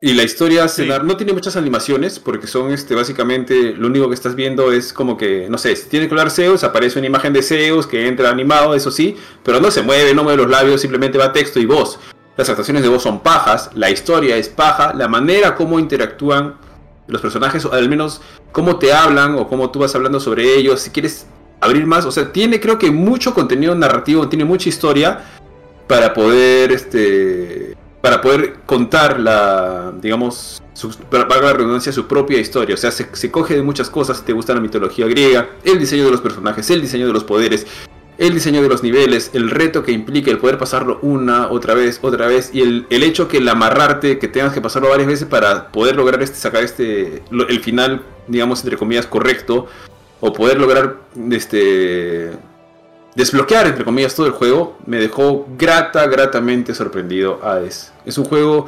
Y la historia no tiene muchas animaciones porque son este básicamente lo único que estás viendo es como que, no sé, si tiene que hablar Zeus, aparece una imagen de Zeus que entra animado, eso sí, pero no se mueve, no mueve los labios, simplemente va texto y voz. Las actuaciones de voz son pajas, la historia es paja, la manera como interactúan los personajes, o al menos cómo te hablan o cómo tú vas hablando sobre ellos, si quieres abrir más, o sea, tiene creo que mucho contenido narrativo, tiene mucha historia para poder este para poder contar la, digamos, para, la redundancia, su propia historia. O sea, se, coge de muchas cosas, si te gusta la mitología griega, el diseño de los personajes, el diseño de los poderes, el diseño de los niveles, el reto que implica el poder pasarlo una, otra vez, otra vez, y el, el hecho que el amarrarte, que tengas que pasarlo varias veces para poder lograr este, sacar este, el final, digamos, entre comillas, correcto, o poder lograr este desbloquear, entre comillas, todo el juego, me dejó grata, gratamente sorprendido Hades. Es un juego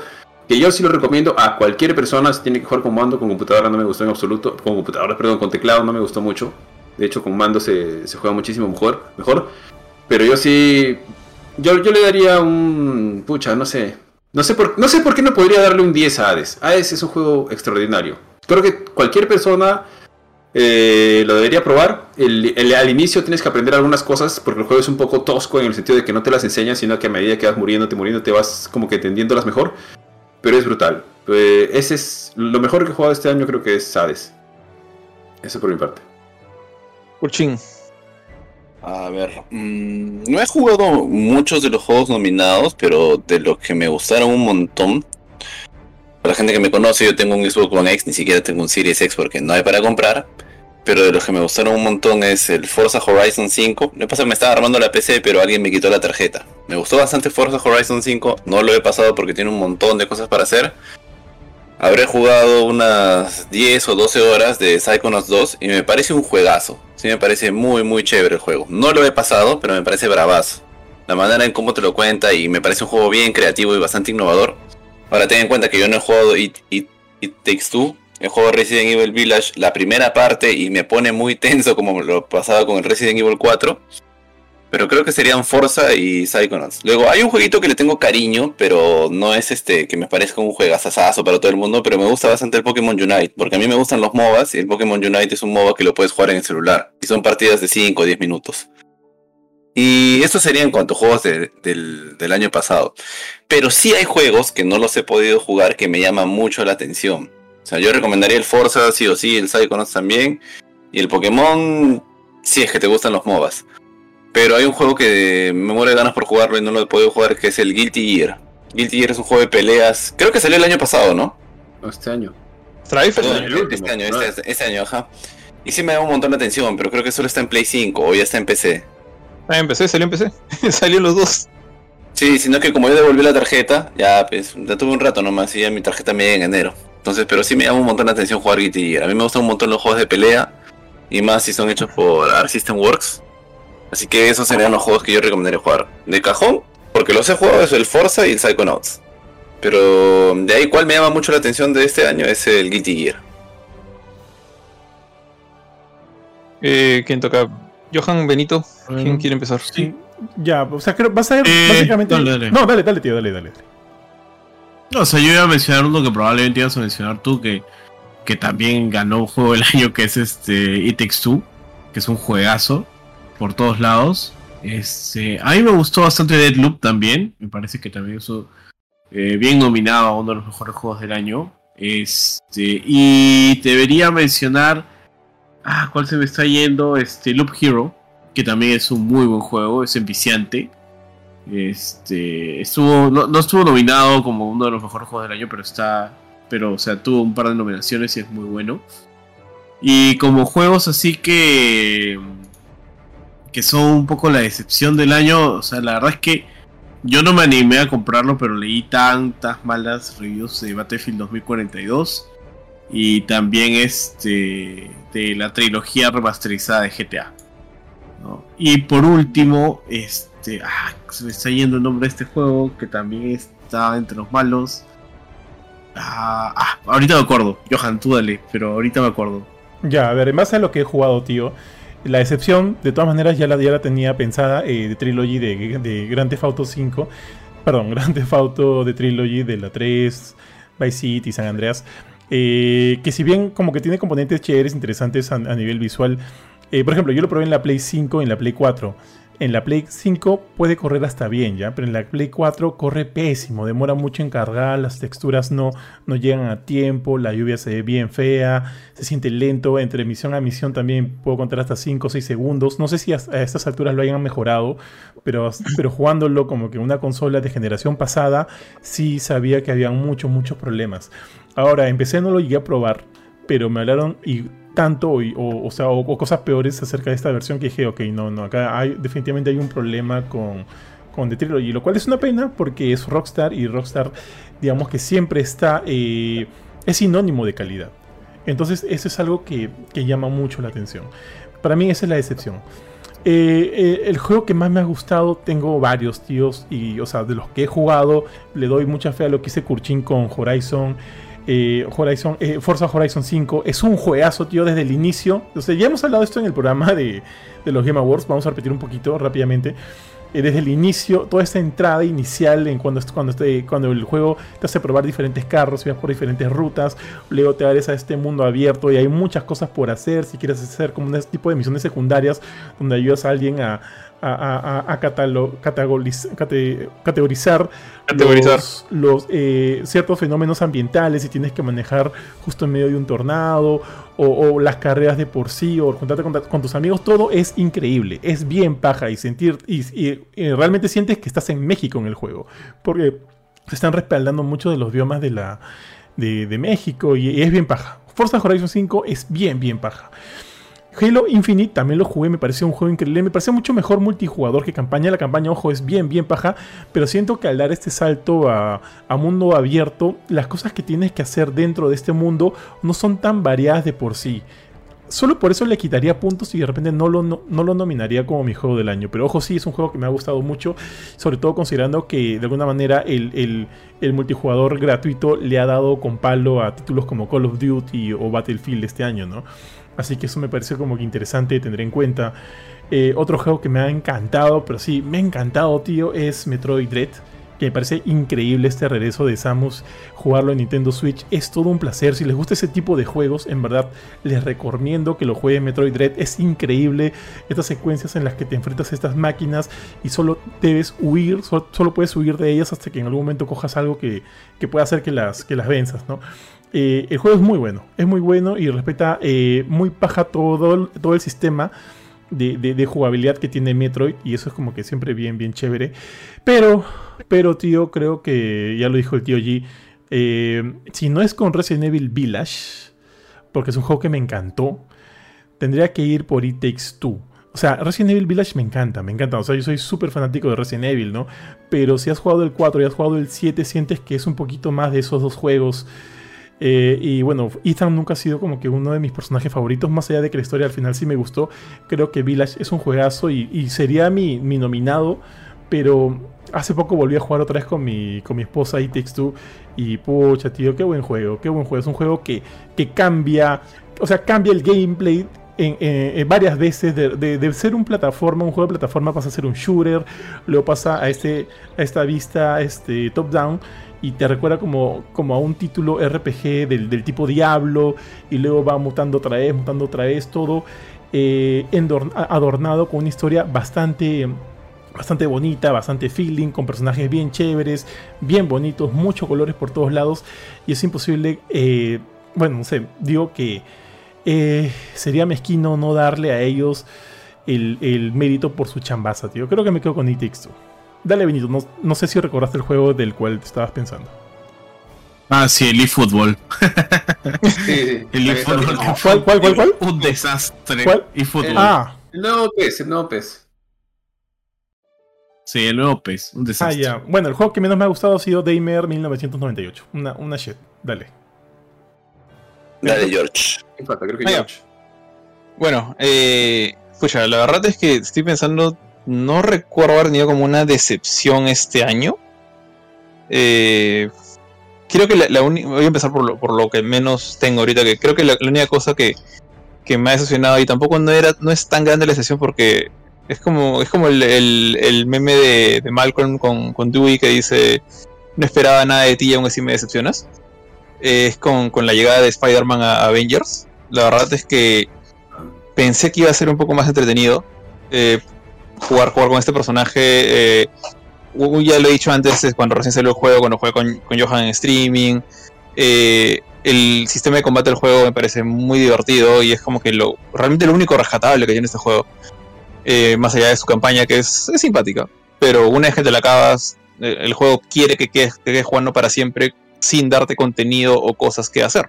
que yo sí lo recomiendo a cualquier persona si tiene que jugar con mando, con computadora no me gustó en absoluto, con computadora, perdón, con teclado no me gustó mucho. De hecho, con mando se, juega muchísimo mejor, mejor. Pero yo sí, yo, yo le daría un, pucha, no sé. No sé, por, no sé por qué no podría darle un 10 a Hades. Hades es un juego extraordinario. Creo que cualquier persona eh, lo debería probar. al inicio tienes que aprender algunas cosas porque el juego es un poco tosco en el sentido de que no te las enseñas, sino que a medida que vas muriendo, te muriendo, te vas como que entendiéndolas mejor. Pero es brutal. Eh, ese es lo mejor que he jugado este año, creo que es Hades. Eso por mi parte. Urchin. A ver, mm, no he jugado muchos de los juegos nominados, pero de los que me gustaron un montón. Para la gente que me conoce, yo tengo un Xbox One X, ni siquiera tengo un Series X porque no hay para comprar pero de los que me gustaron un montón es el Forza Horizon 5. Lo pasa que me estaba armando la PC, pero alguien me quitó la tarjeta. Me gustó bastante Forza Horizon 5, no lo he pasado porque tiene un montón de cosas para hacer. Habré jugado unas 10 o 12 horas de Psychonauts 2 y me parece un juegazo. Sí, me parece muy, muy chévere el juego. No lo he pasado, pero me parece bravazo. La manera en cómo te lo cuenta y me parece un juego bien creativo y bastante innovador. Ahora ten en cuenta que yo no he jugado It, It, It Takes Two, el juego Resident Evil Village, la primera parte, y me pone muy tenso como lo pasaba con el Resident Evil 4. Pero creo que serían Forza y Psychonauts. Luego, hay un jueguito que le tengo cariño, pero no es este que me parezca un juegazazazo para todo el mundo, pero me gusta bastante el Pokémon Unite, porque a mí me gustan los MOBAs y el Pokémon Unite es un MOBA que lo puedes jugar en el celular. Y son partidas de 5 o 10 minutos. Y esto sería en cuanto a juegos del, del año pasado. Pero sí hay juegos que no los he podido jugar que me llaman mucho la atención. O sea, yo recomendaría el Forza, sí o sí, el Psychonauts también. Y el Pokémon, si es que te gustan los MOBAs. Pero hay un juego que me muero de ganas por jugarlo y no lo he podido jugar, que es el Guilty Gear. Guilty Gear es un juego de peleas. Creo que salió el año pasado, ¿no? Este año. Strife este año, este, este, año, ajá. Y sí me da un montón de atención, pero creo que solo está en Play 5 o ya está en PC. Ah, en PC, salió en PC. salió los dos. Sí, sino que como yo devolví la tarjeta, ya pues, ya tuve un rato nomás y ya mi tarjeta me llega en enero. Entonces, pero sí me llama un montón la atención jugar Guilty Gear. A mí me gustan un montón los juegos de pelea. Y más si son hechos por Art System Works. Así que esos serían los juegos que yo recomendaría jugar. De cajón, porque los he jugado es el Forza y el Psychonauts. Pero de ahí cuál me llama mucho la atención de este año es el Guilty Gear. Eh, ¿Quién toca? Johan Benito, ¿quién quiere empezar? Sí. Ya, o sea, creo, va a ser eh, básicamente. No, dale, dale, tío, dale, dale. No, o sea, yo iba a mencionar uno que probablemente ibas a mencionar tú, que, que también ganó un juego del año, que es este It Takes Two, que es un juegazo por todos lados. Este, a mí me gustó bastante Deadloop también, me parece que también eso eh, bien nominado a uno de los mejores juegos del año. Este, y debería mencionar, ah, ¿cuál se me está yendo? Este, Loop Hero, que también es un muy buen juego, es enviciante. Este, estuvo, no, estuvo nominado como uno de los mejores juegos del año, pero está, pero o sea, tuvo un par de nominaciones y es muy bueno. Y como juegos así que que son un poco la decepción del año, o sea, la verdad es que yo no me animé a comprarlo, pero leí tantas malas reviews de Battlefield 2042 y también este de la trilogía remasterizada de GTA. Y por último, este ah, se me está yendo el nombre de este juego que también está entre los malos. Ah, ah, ahorita me acuerdo. Johan, tú dale, pero ahorita me acuerdo. Ya, a ver, en base a lo que he jugado, tío. La excepción, de todas maneras, ya la, ya la tenía pensada eh, de Trilogy de, de Grand Theft Auto 5. Perdón, Grand Theft Auto de Trilogy de la 3, Vice City, San Andreas. Eh, que si bien como que tiene componentes chéveres, interesantes a, nivel visual. Eh, por ejemplo, yo lo probé en la Play 5 y en la Play 4. En la Play 5 puede correr hasta bien, ¿ya? Pero en la Play 4 corre pésimo, demora mucho en cargar, las texturas no, no llegan a tiempo, la lluvia se ve bien fea, se siente lento, entre misión a misión también puedo contar hasta 5 o 6 segundos. No sé si a, estas alturas lo hayan mejorado, pero, pero jugándolo como que una consola de generación pasada, sí sabía que había muchos, muchos problemas. Ahora, empecé, no lo llegué a probar, pero me hablaron y tanto o, sea, o, cosas peores acerca de esta versión que dije, ok, no, no, acá hay, definitivamente hay un problema con, con The Trilogy, lo cual es una pena porque es Rockstar y Rockstar, digamos que siempre está, eh, es sinónimo de calidad. Entonces eso es algo que, llama mucho la atención. Para mí esa es la excepción. Eh, eh, el juego que más me ha gustado, tengo varios tíos, y o sea, de los que he jugado, le doy mucha fe a lo que hice Kurchin con Horizon. Eh, Horizon, eh, Forza Horizon 5 es un juegazo, tío, desde el inicio. O ya hemos hablado de esto en el programa de, los Game Awards. Vamos a repetir un poquito rápidamente. Eh, desde el inicio, toda esta entrada inicial en cuando, cuando, cuando el juego te hace probar diferentes carros, vas por diferentes rutas, luego te abres a este mundo abierto y hay muchas cosas por hacer. Si quieres hacer como un tipo de misiones secundarias donde ayudas a alguien a, a, categorizar, los, eh, ciertos fenómenos ambientales y tienes que manejar justo en medio de un tornado o, las carreras de por sí o juntarte con, tus amigos, todo es increíble, es bien paja y sentir y, realmente sientes que estás en México en el juego porque se están respaldando mucho de los biomas de la de, de México y es bien paja. Forza Horizon 5 es bien bien paja. Halo Infinite también lo jugué, me pareció un juego increíble. Me pareció mucho mejor multijugador que campaña. La campaña, ojo, es bien, bien paja. Pero siento que al dar este salto a, mundo abierto, las cosas que tienes que hacer dentro de este mundo no son tan variadas de por sí. Solo por eso le quitaría puntos y de repente no lo, no, lo nominaría como mi juego del año. Pero ojo, sí, es un juego que me ha gustado mucho. Sobre todo considerando que de alguna manera el, el multijugador gratuito le ha dado con palo a títulos como Call of Duty o Battlefield este año, ¿no? Así que eso me pareció como que interesante tener en cuenta. Eh, otro juego que me ha encantado, pero sí, me ha encantado, tío, es Metroid Dread. Que me parece increíble este regreso de Samus. Jugarlo en Nintendo Switch es todo un placer. Si les gusta ese tipo de juegos, en verdad les recomiendo que lo jueguen Metroid Dread. Es increíble estas secuencias en las que te enfrentas a estas máquinas y solo debes huir, solo, puedes huir de ellas hasta que en algún momento cojas algo que, que pueda hacer que las, que las venzas, ¿no? Eh, el juego es muy bueno, es muy bueno y respeta eh, muy paja todo, todo el sistema de, jugabilidad que tiene Metroid y eso es como que siempre bien, bien chévere. Pero, pero tío, creo que ya lo dijo el tío G, eh, si no es con Resident Evil Village, porque es un juego que me encantó, tendría que ir por It Takes Two. O sea, Resident Evil Village me encanta, me encanta. O sea, yo soy súper fanático de Resident Evil, ¿no? Pero si has jugado el 4 y has jugado el 7, sientes que es un poquito más de esos dos juegos eh, y bueno, Ethan nunca ha sido como que uno de mis personajes favoritos, más allá de que la historia al final sí me gustó. Creo que Village es un juegazo y, sería mi, nominado, pero hace poco volví a jugar otra vez con mi, con mi esposa y Takes Two y pucha, tío, qué buen juego, qué buen juego. Es un juego que, que cambia, o sea, cambia el gameplay en, varias veces de, ser un plataforma, un juego de plataforma pasa a ser un shooter, luego pasa a, este, a esta vista este, top-down y te recuerda como, como a un título RPG del, tipo Diablo y luego va mutando otra vez, mutando otra vez, todo eh, adornado con una historia bastante bastante bonita, bastante feeling, con personajes bien chéveres, bien bonitos, muchos colores por todos lados y es imposible, eh, bueno, no sé, digo que eh, sería mezquino no darle a ellos el, mérito por su chambaza, tío. Creo que me quedo con It Dale, Benito, no, sé si recordaste el juego del cual te estabas pensando. Ah, sí, el eFootball. sí, el eFootball. ¿Cuál, cuál, cuál, cuál? Un desastre. ¿Cuál? eFootball. Ah. El nuevo PES, el nuevo PES. Sí, el nuevo PES, un desastre. Ah, ya. Bueno, el juego que menos me ha gustado ha sido Damer 1998. Una, una shit. Dale. Dale, George. Creo que George. Bueno, eh, pucha, la verdad es que estoy pensando no recuerdo haber tenido como una decepción este año. Eh, creo que la, única. Voy a empezar por lo, por lo, que menos tengo ahorita. Que creo que la, única cosa que, me ha decepcionado. Y tampoco no era. no es tan grande la decepción porque. Es como. Es como el, meme de, Malcolm con, con Dewey que dice. No esperaba nada de ti y aún así me decepcionas. es con, la llegada de Spider-Man a Avengers. La verdad es que pensé que iba a ser un poco más entretenido eh, jugar, jugar con este personaje. Eh, ya lo he dicho antes, cuando recién salió el juego, cuando jugué con, con Johan en streaming. Eh, el sistema de combate del juego me parece muy divertido y es como que lo realmente lo único rescatable que tiene este juego. más allá de su campaña, que es, simpática. Pero una vez que te la acabas, el juego quiere que quedes, que quedes jugando para siempre sin darte contenido o cosas que hacer.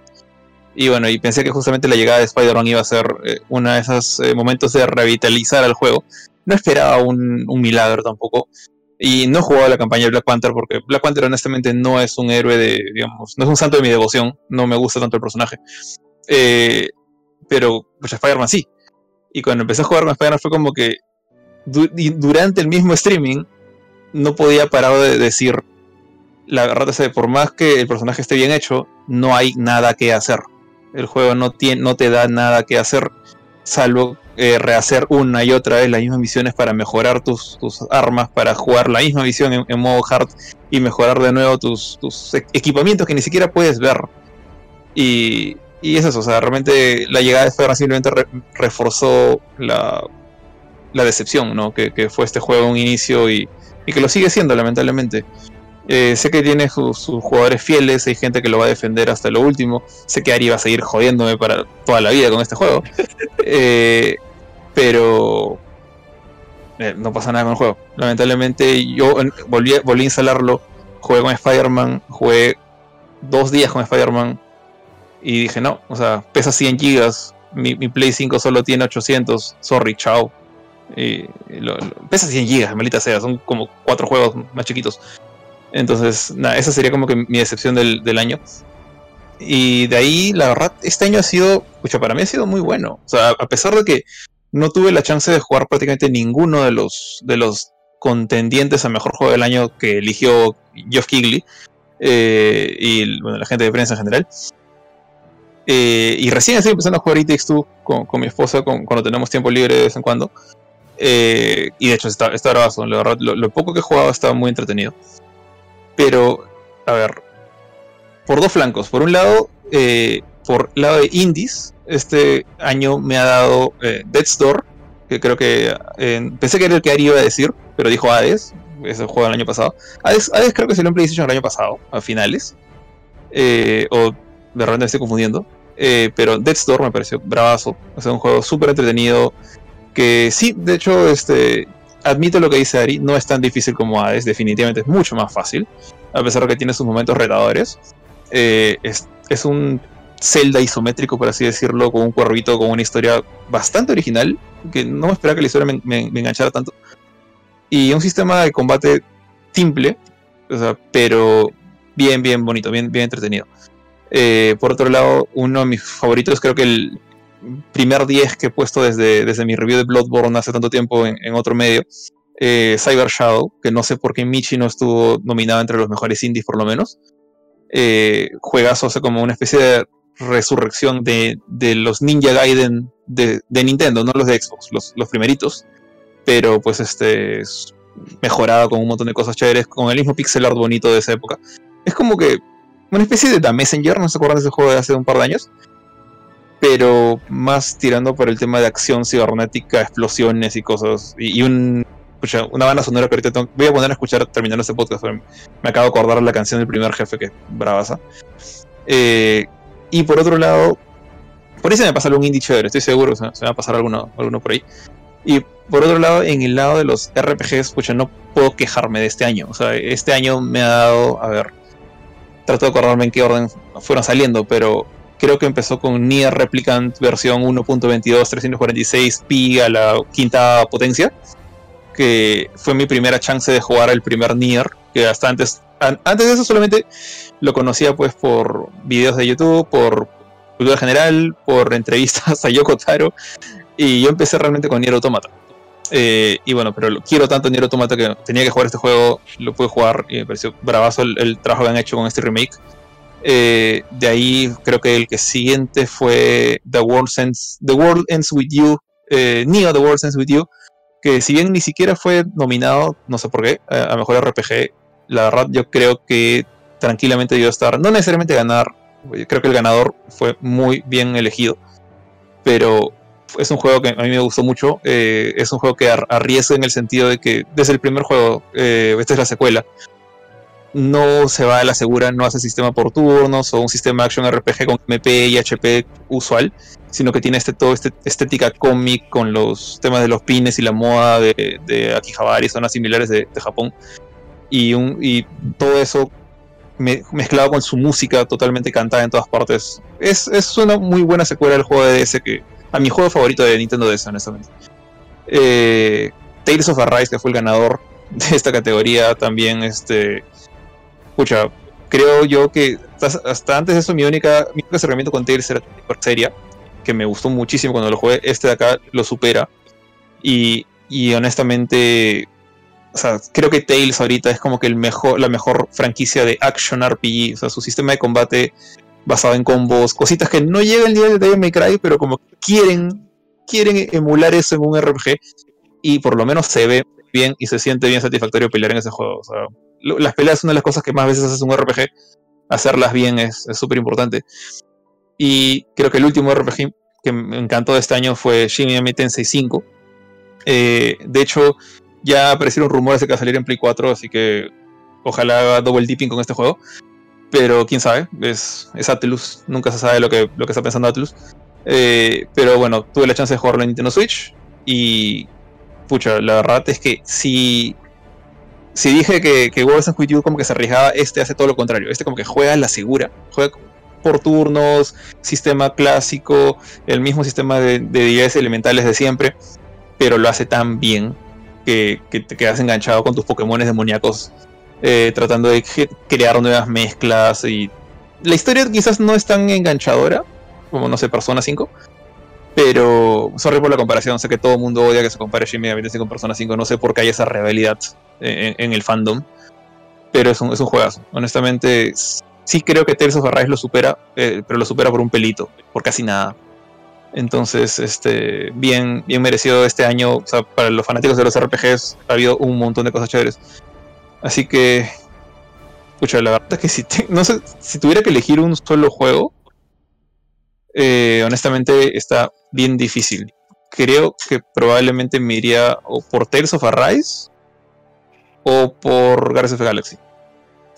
Y bueno, y pensé que justamente la llegada de Spider-Man iba a ser eh, uno de esos eh, momentos de revitalizar al juego. No esperaba un, milagro tampoco. Y no he jugado la campaña de Black Panther porque Black Panther honestamente no es un héroe de, digamos, no es un santo de mi devoción. No me gusta tanto el personaje. Eh, pero pues Spider-Man sí. Y cuando empecé a jugar con Spider-Man fue como que durante el mismo streaming no podía parar de decir la es que por más que el personaje esté bien hecho, no hay nada que hacer. El juego no, tiene, no te da nada que hacer, salvo eh, rehacer una y otra vez las mismas misiones para mejorar tus, armas, para jugar la misma misión en, modo hard y mejorar de nuevo tus, e-, equipamientos que ni siquiera puedes ver. Y, es eso, o sea, realmente la llegada de Spider-Man simplemente reforzó la, decepción, ¿no? Que, fue este juego un inicio y, y que lo sigue siendo, lamentablemente. Eh, sé que tiene sus, jugadores fieles, hay gente que lo va a defender hasta lo último. Sé que Ari va a seguir jodiéndome para toda la vida con este juego. Eh, pero eh, no pasa nada con el juego. Lamentablemente yo volví, volví a instalarlo, jugué con Spider-Man, jugué dos días con Spider-Man y dije no, o sea, pesa 100 gigas, mi, Play 5 solo tiene 800, sorry, chao. pesa 100 gigas, maldita sea, son como cuatro juegos más chiquitos. Entonces, nada, esa sería como que mi decepción del, año. Y de ahí, la verdad, este año ha sido, escucha, para mí ha sido muy bueno. O sea, a pesar de que no tuve la chance de jugar prácticamente ninguno de los, de los contendientes a mejor juego del año que eligió Geoff Kigley eh, y bueno, la gente de prensa en general. Eh, y recién estoy empezando a jugar It Takes con, con mi esposa cuando tenemos tiempo libre de vez en cuando. Eh, y de hecho está, está bravazo, la lo, lo, poco que he jugado está muy entretenido. Pero, a ver, por dos flancos. Por un lado, eh, por lado de indies, este año me ha dado eh, Death's Door, que creo que eh, pensé que era el que Ari iba a decir, pero dijo Hades, ese juego del año pasado. Hades, creo que salió en PlayStation el año pasado, a finales. Eh, o de repente me estoy confundiendo. pero Death's Door me pareció bravazo. O sea, un juego súper entretenido. Que sí, de hecho, este, admito lo que dice Ari, no es tan difícil como Hades, definitivamente es mucho más fácil, a pesar de que tiene sus momentos retadores. Eh, es, un Zelda isométrico, por así decirlo, con un cuervito, con una historia bastante original, que no me esperaba que la historia me, enganchara tanto. Y un sistema de combate simple, pero bien, bien bonito, bien, bien entretenido. Eh, por otro lado, uno de mis favoritos, creo que el, primer 10 que he puesto desde, desde mi review de Bloodborne hace tanto tiempo en, otro medio. Eh, Cyber Shadow, que no sé por qué Michi no estuvo nominado entre los mejores indies por lo menos. Eh, o como una especie de resurrección de, los Ninja Gaiden de, Nintendo, no los de Xbox, los, primeritos. Pero pues este mejorado con un montón de cosas chéveres, con el mismo pixel art bonito de esa época. Es como que una especie de The Messenger, ¿no se acuerdan de ese juego de hace un par de años? pero más tirando por el tema de acción cibernética, explosiones y cosas. Y, un, una banda sonora que ahorita voy a poner a escuchar terminando este podcast. Me acabo de acordar la canción del primer jefe, que es bravaza. Eh, y por otro lado, por se me pasa algún indie chévere, estoy seguro, se me va a pasar alguno, alguno por ahí. Y por otro lado, en el lado de los RPGs, pucha, no puedo quejarme de este año. O sea, este año me ha dado, a ver, trato de acordarme en qué orden fueron saliendo, pero creo que empezó con Nier Replicant versión 1.22 346 pi a la quinta potencia, que fue mi primera chance de jugar el primer Nier, que hasta antes, antes de eso solamente lo conocía pues por videos de YouTube, por cultura general, por entrevistas a Yoko Taro, y yo empecé realmente con Nier Automata. Eh, y bueno, pero quiero tanto Nier Automata que tenía que jugar este juego, lo pude jugar y me pareció bravazo el trabajo que han hecho con este remake. Eh, de ahí creo que el que siguiente fue The World Ends, The World Ends With You, eh, Neo The World Ends With You, que si bien ni siquiera fue nominado, no sé por qué, a, Mejor RPG, la verdad yo creo que tranquilamente debió estar, no necesariamente ganar Creo que el ganador fue muy bien elegido. Pero es un juego que a mí me gustó mucho. Eh, es un juego que arriesga en el sentido de que desde el primer juego, eh, esta es la secuela, no se va a la segura, no hace sistema por turnos o un sistema de action RPG con MP y HP usual, sino que tiene este, todo este estética cómic con los temas de los pines y la moda de, de Akihabara y zonas similares de, Japón. Y, un, y todo eso mezclado con su música totalmente cantada en todas partes. Es, es una muy buena secuela del juego de DS que a mi juego favorito de Nintendo DS, honestamente. Eh, Tales of Arise, que fue el ganador de esta categoría, también este escucha, creo yo que hasta, antes de eso mi única, mi única acercamiento con Tales era seria, que me gustó muchísimo cuando lo jugué. Este de acá lo supera. Y, y honestamente, o sea, creo que Tales ahorita es como que el mejor, la mejor franquicia de action RPG. O sea, su sistema de combate basado en combos, cositas que no llegan al nivel de Devil Cry, pero como quieren, quieren emular eso en un RPG. Y por lo menos se ve bien y se siente bien satisfactorio pelear en ese juego. Las peleas son una de las cosas que más veces haces un RPG. Hacerlas bien es súper importante. Y creo que el último RPG que me encantó de este año fue Shin Megami Tensei 5. Eh, de hecho, ya aparecieron rumores de que va a salir en Play 4, así que ojalá haga double dipping con este juego. Pero quién sabe, es, es Atlus, nunca se sabe lo que, lo que está pensando Atlus. Eh, pero bueno, tuve la chance de jugarlo en Nintendo Switch y pucha, la verdad es que si si dije que, que World With You como que se arriesgaba, este hace todo lo contrario. Este como que juega la segura, juega por turnos, sistema clásico, el mismo sistema de, de 10 elementales de siempre, pero lo hace tan bien que, te quedas enganchado con tus Pokémon demoníacos, eh, tratando de crear nuevas mezclas y la historia quizás no es tan enganchadora como no sé Persona 5 pero sorry por la comparación sé que todo el mundo odia que se compare Shin Megami con Persona 5 no sé por qué hay esa rivalidad en, el fandom. Pero es un, es un juegazo. Honestamente, sí creo que Tales of lo supera, eh, pero lo supera por un pelito, por casi nada. Entonces, este, bien, bien merecido este año. para los fanáticos de los RPGs ha habido un montón de cosas chéveres. Así que, la verdad es que si, tuviera que elegir un solo juego, eh, honestamente está bien difícil. Creo que probablemente me iría o por Tales of Arise o por Guardians of the Galaxy.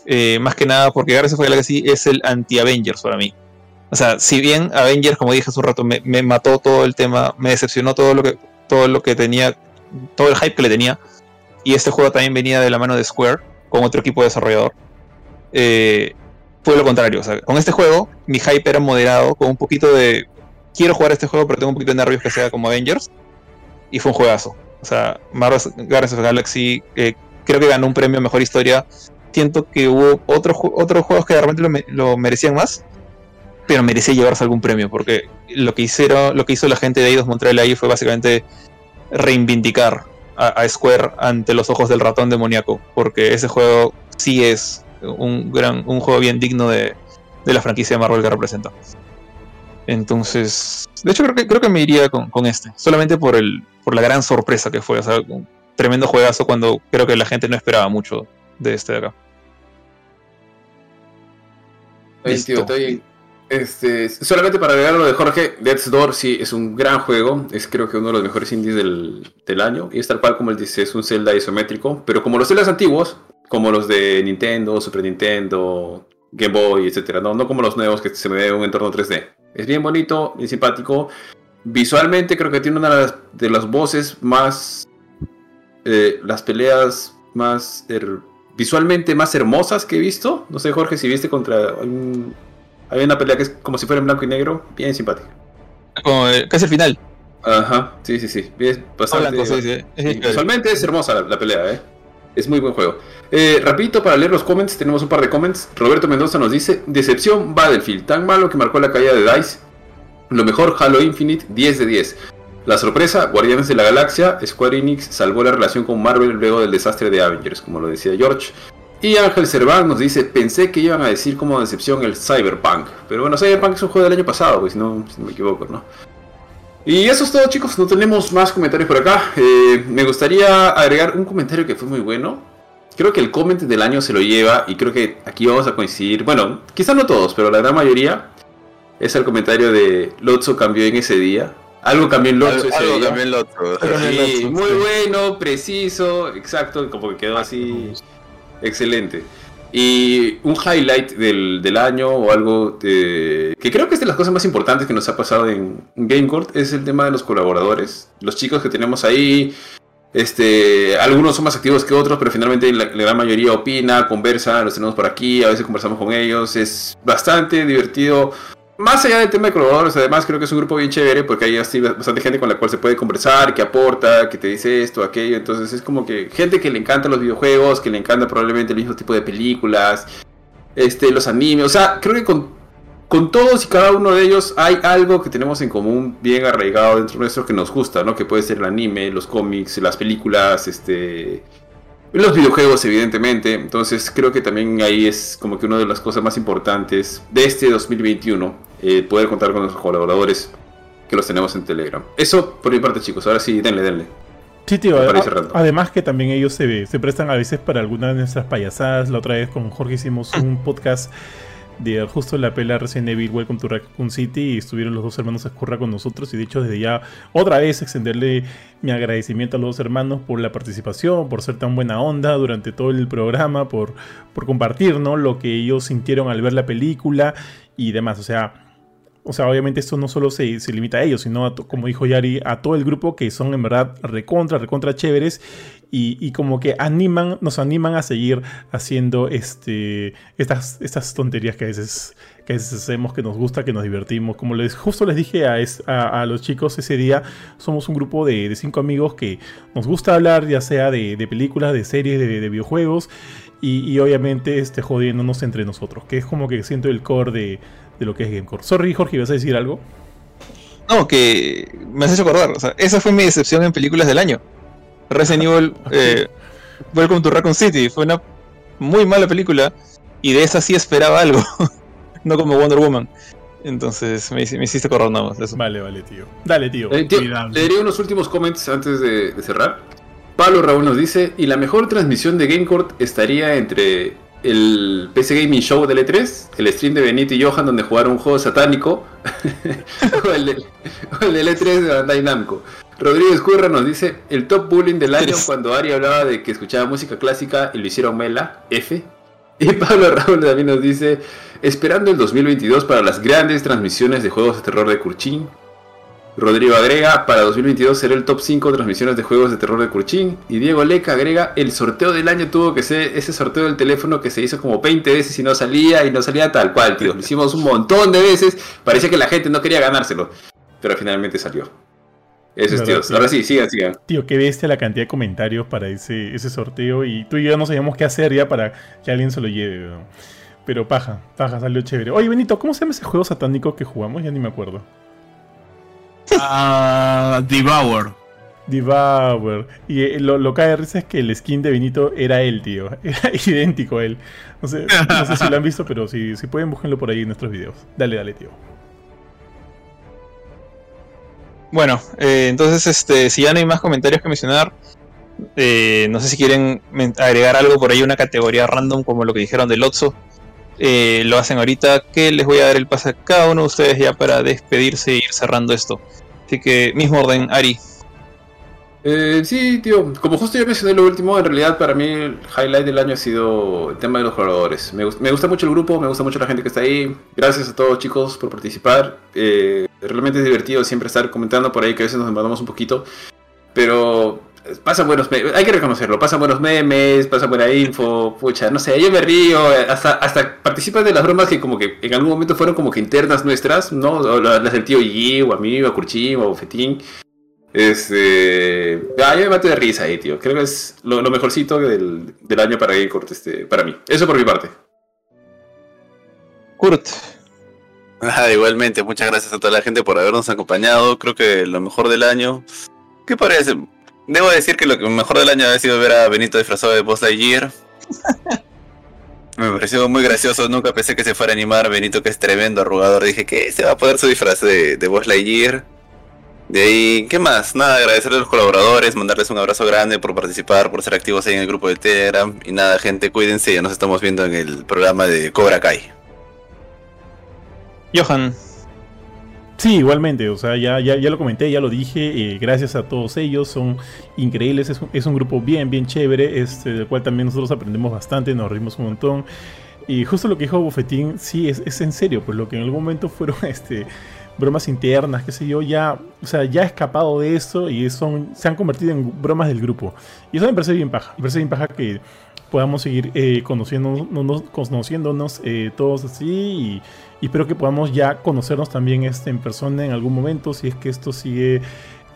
Eh, más que nada porque Guardians of Galaxy es el anti-Avengers para mí. O sea, si bien Avengers, como dije hace un rato, me, mató todo el tema, me decepcionó todo lo que todo lo que tenía, todo el hype que le tenía. Y este juego también venía de la mano de Square, con otro equipo de desarrollador. Eh, fue lo contrario. O sea, con este juego, mi hype era moderado, con un poquito de. Quiero jugar este juego, pero tengo un poquito de nervios que sea como Avengers. Y fue un juegazo. O sea, Marvel Guardians of Galaxy, eh, creo que ganó un premio a mejor historia. Siento que hubo otros otros juegos que realmente lo, merecían más, pero merecía llevarse algún premio, porque lo que hicieron, lo que hizo la gente de Eidos Montreal ahí fue básicamente reivindicar a, Square ante los ojos del ratón demoníaco, porque ese juego sí es un gran, un juego bien digno de, de la franquicia de Marvel que representa. Entonces, de hecho creo que creo que me iría con, con, este, solamente por el por la gran sorpresa que fue, o sea, tremendo juegazo cuando creo que la gente no esperaba mucho de este de acá. Este, solamente para agregar lo de Jorge, Death's Door sí es un gran juego, es creo que uno de los mejores indies del, del año, y es tal cual como él dice, es un Zelda isométrico, pero como los Zeldas antiguos, como los de Nintendo, Super Nintendo, Game Boy, etcétera, no, no como los nuevos que se me ve un entorno 3D. Es bien bonito, bien simpático. Visualmente creo que tiene una de las, de las voces más eh, las peleas más visualmente más hermosas que he visto. No sé, Jorge, si viste contra un... Hay una pelea que es como si fuera en blanco y negro, bien simpática. Como eh, casi el final. Ajá, sí, sí, sí. Visualmente es hermosa la, pelea, ¿eh? Es muy buen juego. Eh, rapidito para leer los comments, tenemos un par de comments. Roberto Mendoza nos dice, Decepción Battlefield, tan malo que marcó la caída de DICE. Lo mejor Halo Infinite, 10 de 10. La sorpresa, Guardianes de la Galaxia, Square Enix salvó la relación con Marvel luego del desastre de Avengers, como lo decía George. Y Ángel Cerván nos dice, pensé que iban a decir como decepción el Cyberpunk. Pero bueno, Cyberpunk es un juego del año pasado, pues, si, no, si no me equivoco, ¿no? Y eso es todo chicos, no tenemos más comentarios por acá. Eh, me gustaría agregar un comentario que fue muy bueno. creo que el comment del año se lo lleva y creo que aquí vamos a coincidir. Bueno, quizás no todos, pero la gran mayoría es el comentario de Lotso cambió en ese día. Algo cambió en Lotso ese Algo día. cambió en Lotso. Sí, muy bueno, preciso, exacto, como que quedó así excelente. Y un highlight del, del año o algo de- que creo que es de las cosas más importantes que nos ha pasado en GameCourt es el tema de los colaboradores. Los chicos que tenemos ahí, este, algunos son más activos que otros, pero finalmente la gran mayoría opina, conversa, los tenemos por aquí, a veces conversamos con ellos. Es bastante divertido. Más allá del tema de colaboradores, además creo que es un grupo bien chévere porque hay así bastante gente con la cual se puede conversar, que aporta, que te dice esto, aquello. Entonces es como que gente que le encanta los videojuegos, que le encanta probablemente el mismo tipo de películas, este, los animes. O sea, creo que con, con todos y cada uno de ellos hay algo que tenemos en común bien arraigado dentro nuestro que nos gusta, ¿no? Que puede ser el anime, los cómics, las películas, este... Los videojuegos, evidentemente. Entonces creo que también ahí es como que una de las cosas más importantes de este 2021. Eh, poder contar con nuestros colaboradores que los tenemos en Telegram. Eso por mi parte, chicos. Ahora sí, denle, denle. Sí, tío. A- además que también ellos se, se prestan a veces para algunas de nuestras payasadas. La otra vez con Jorge hicimos un podcast de justo la pela Resident Evil Welcome to Raccoon City y estuvieron los dos hermanos Escurra con nosotros y de hecho desde ya otra vez extenderle mi agradecimiento a los dos hermanos por la participación, por ser tan buena onda durante todo el programa, por, por compartir ¿no? lo que ellos sintieron al ver la película y demás. O sea, o sea, obviamente esto no solo se, se limita a ellos, sino a como dijo Yari, a todo el grupo que son en verdad recontra, recontra chéveres y, y como que animan, nos animan a seguir haciendo este, estas, estas tonterías que a veces que hacemos, que nos gusta, que nos divertimos. Como les justo les dije a- a los chicos ese día, somos un grupo de, de cinco amigos que nos gusta hablar ya sea de, de películas, de series, de, de videojuegos y, y obviamente este, jodiéndonos entre nosotros, que es como que siento el core de, de lo que es Gamecore. Sorry, Jorge, ¿vas a decir algo? No, que me has hecho acordar. O sea, esa fue mi decepción en películas del año. Resident Evil eh, Welcome to Raccoon City. Fue una muy mala película. Y de esa sí esperaba algo. no como Wonder Woman. Entonces me, hici- me hiciste acordar nada más de eso. Vale, vale, tío. Dale, tío. Eh, tío, Cuidado. le diré unos últimos comments antes de, de cerrar. Pablo Raúl nos dice, y la mejor transmisión de GameCourt estaría entre el PC Gaming Show del E3, el stream de Benito y Johan donde jugaron un juego satánico, o, el el del E3 de Bandai Namco. Rodrigo Escurra nos dice, el top bullying del año cuando Ari hablaba de que escuchaba música clásica y lo hicieron Mela, F. Y Pablo Raúl también nos dice, esperando el 2022 para las grandes transmisiones de juegos de terror de Kurchin, Rodrigo agrega, para 2022 será el top 5 transmisiones de juegos de terror de Kurchin. Y Diego Leca agrega, el sorteo del año tuvo que ser ese sorteo del teléfono que se hizo como 20 veces y no salía, y no salía tal cual, tío. Lo hicimos un montón de veces, parecía que la gente no quería ganárselo, pero finalmente salió. Eso es, sí. Ahora sí, sigan, sigan. Tío, qué bestia la cantidad de comentarios para ese, ese sorteo. Y tú y yo no sabíamos qué hacer ya para que alguien se lo lleve. weón. Pero paja, paja, salió chévere. Oye, Benito, ¿cómo se llama ese juego satánico que jugamos? Ya ni me acuerdo. Ah, Devour. Devour. Y eh, lo, lo que de risa es que el skin de Benito era él, tío. Era idéntico a él. No sé, no sé si lo han visto, pero si, si pueden, búsquenlo por ahí en nuestros videos. Dale, dale, tío. Bueno, eh, entonces, este, si ya no hay más comentarios que mencionar, eh, no sé si quieren agregar algo por ahí, una categoría random como lo que dijeron del Otso. Eh, lo hacen ahorita, que les voy a dar el pase a cada uno de ustedes ya para despedirse e ir cerrando esto. Así que, mismo orden, Ari. Eh, sí, tío, como justo ya mencioné lo último, en realidad para mí el highlight del año ha sido el tema de los jugadores. Me, gust- me gusta mucho el grupo, me gusta mucho la gente que está ahí. Gracias a todos chicos por participar. Eh, realmente es divertido siempre estar comentando por ahí que a veces nos mandamos un poquito. Pero pasan buenos memes, hay que reconocerlo, pasan buenos memes, pasan buena info, pucha, no sé, yo me río, hasta, hasta participan de las bromas que como que en algún momento fueron como que internas nuestras, ¿no? O las del tío Yi, o a mí, o a Curchín, o a Fetín. Este. Ah, yo me mato de risa ahí, tío. Creo que es lo, lo mejorcito del, del año para Gamecourt, este, para mí. Eso por mi parte. Kurt. Ah, igualmente, muchas gracias a toda la gente por habernos acompañado. Creo que lo mejor del año. ¿Qué parece? Debo decir que lo que mejor del año ha sido ver a Benito disfrazado de Buzz Lightyear. Me pareció muy gracioso, nunca pensé que se fuera a animar Benito, que es tremendo arrugador. Dije que se va a poner su disfraz de, de Buzz Lightyear. De ahí, ¿qué más? Nada, agradecerle a los colaboradores, mandarles un abrazo grande por participar, por ser activos ahí en el grupo de Telegram. Y nada, gente, cuídense, ya nos estamos viendo en el programa de Cobra Kai. Johan. Sí, igualmente, o sea, ya, ya, ya lo comenté, ya lo dije, eh, gracias a todos ellos, son increíbles, es un, es un grupo bien, bien chévere, este, del cual también nosotros aprendemos bastante, nos rimos un montón. Y justo lo que dijo Bofetín, sí, es, es en serio, pues lo que en algún momento fueron este, bromas internas, qué sé yo, ya, o sea, ya he escapado de eso y son, se han convertido en bromas del grupo. Y eso me parece bien paja, me parece bien paja que podamos seguir eh, conociéndonos, conociéndonos eh, todos así y, y, espero que podamos ya conocernos también este, en persona en algún momento, si es que esto sigue...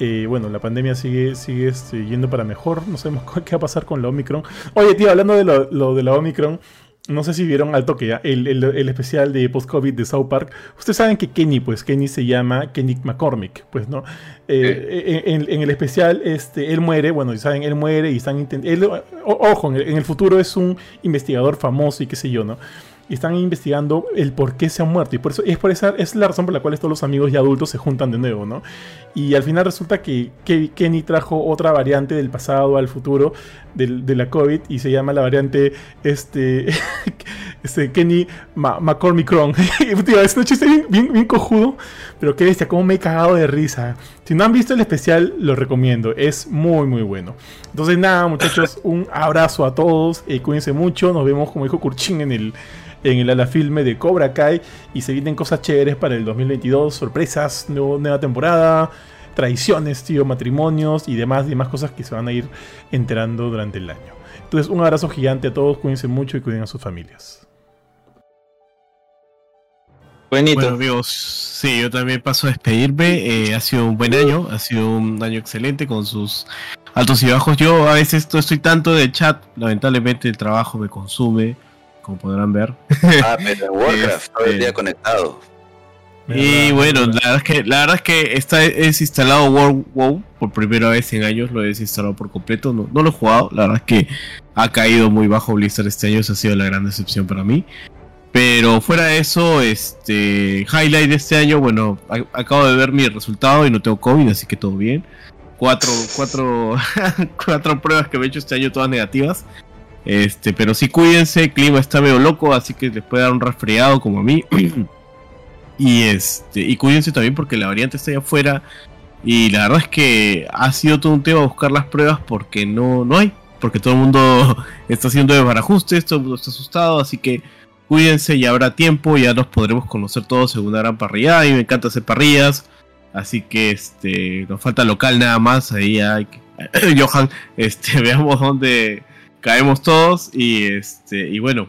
Eh, bueno, la pandemia sigue, sigue este, yendo para mejor. No sabemos qué va a pasar con la Omicron. Oye, tío, hablando de lo, lo de la Omicron, no sé si vieron al toque ya, el, el, el especial de post-COVID de South Park. Ustedes saben que Kenny, pues Kenny se llama Kenny McCormick, pues, ¿no? Eh, en, en, el especial, este, él muere, bueno, saben, él muere y están intentando... Ojo, en el, en el futuro es un investigador famoso y qué sé yo, ¿no? Y están investigando el por qué se han muerto. Y por eso es por esa es la razón por la cual todos los amigos y adultos se juntan de nuevo, ¿no? Y al final resulta que, que Kenny trajo otra variante del pasado al futuro de la COVID y se llama la variante este, este Kenny Ma McCormicron. Es un chiste bien, bien, bien, cojudo, pero qué bestia, cómo me he cagado de risa. Si no han visto el especial, lo recomiendo. Es muy, muy bueno. Entonces, nada, muchachos, un abrazo a todos. Eh, cuídense mucho. Nos vemos, como dijo Kurchin, en el en el ala filme de Cobra Kai y se vienen cosas chéveres para el 2022, sorpresas, nueva temporada, traiciones, tío, matrimonios y demás, demás cosas que se van a ir enterando durante el año. Entonces, un abrazo gigante a todos, cuídense mucho y cuiden a sus familias. Buenito. Bueno, amigos, sí, yo también paso a despedirme. Eh, ha sido un buen año, ha sido un año excelente con sus altos y bajos. Yo a veces no estoy tanto de chat, lamentablemente el trabajo me consume como podrán ver. Ah, pero Warcraft, todo el día este, conectado. Y bueno, la verdad es que la verdad es que está es instalado World WoW por primera vez en años, lo he desinstalado por completo, no, no, lo he jugado, la verdad es que ha caído muy bajo Blizzard este año, esa ha sido la gran decepción para mí. Pero fuera de eso, este highlight de este año, bueno, acabo de ver mi resultado y no tengo COVID, así que todo bien. Cuatro, cuatro, cuatro pruebas que me he hecho este año, todas negativas. Este, pero sí cuídense, clima está medio loco, así que les puede dar un resfriado como a mí. y este, y cuídense también porque la variante está allá afuera. Y la verdad es que ha sido todo un tema buscar las pruebas porque no, no hay. Porque todo el mundo está haciendo desbarajustes, todo el mundo está asustado, así que cuídense, ya habrá tiempo, ya nos podremos conocer todos en una gran parrilla. Y me encanta hacer parrillas. Así que este, nos falta local nada más. Ahí hay Johan, este, veamos dónde caemos todos y este y bueno,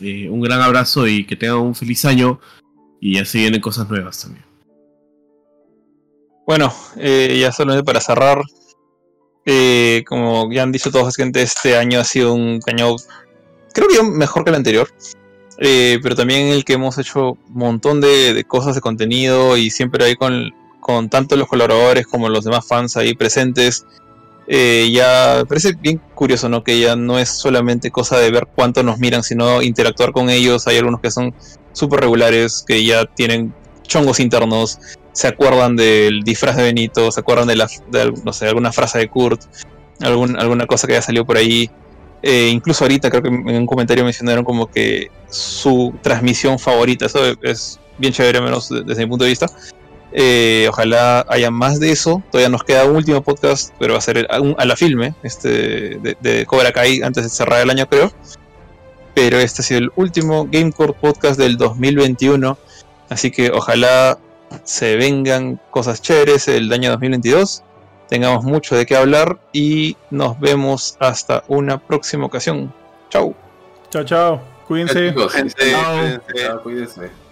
eh, un gran abrazo y que tengan un feliz año y así vienen cosas nuevas también. Bueno, eh, ya solamente para cerrar, eh, como ya han dicho todos gente, este año ha sido un año, creo que mejor que el anterior, pero también el que hemos hecho un montón de, de cosas de contenido y siempre ahí con, con tanto los colaboradores como los demás fans ahí presentes eh, ya parece bien curioso, ¿no? Que ya no es solamente cosa de ver cuánto nos miran, sino interactuar con ellos. Hay algunos que son súper regulares, que ya tienen chongos internos, se acuerdan del disfraz de Benito, se acuerdan de, la, no sé, alguna frase de Kurt, algún, alguna cosa que haya salido por ahí. Eh, incluso ahorita creo que en un comentario mencionaron como que su transmisión favorita, eso es bien chévere, menos desde mi punto de vista, eh, ojalá haya más de eso. Todavía nos queda un último podcast, pero va a ser a, la filme este, de, Cobra Kai antes de cerrar el año, creo. Pero este ha sido el último Gamecore podcast del 2021. Así que ojalá se vengan cosas chéveres el año 2022. Tengamos mucho de qué hablar y nos vemos hasta una próxima ocasión. Chau. Chao, chao. Cuídense. Chao, cuídense.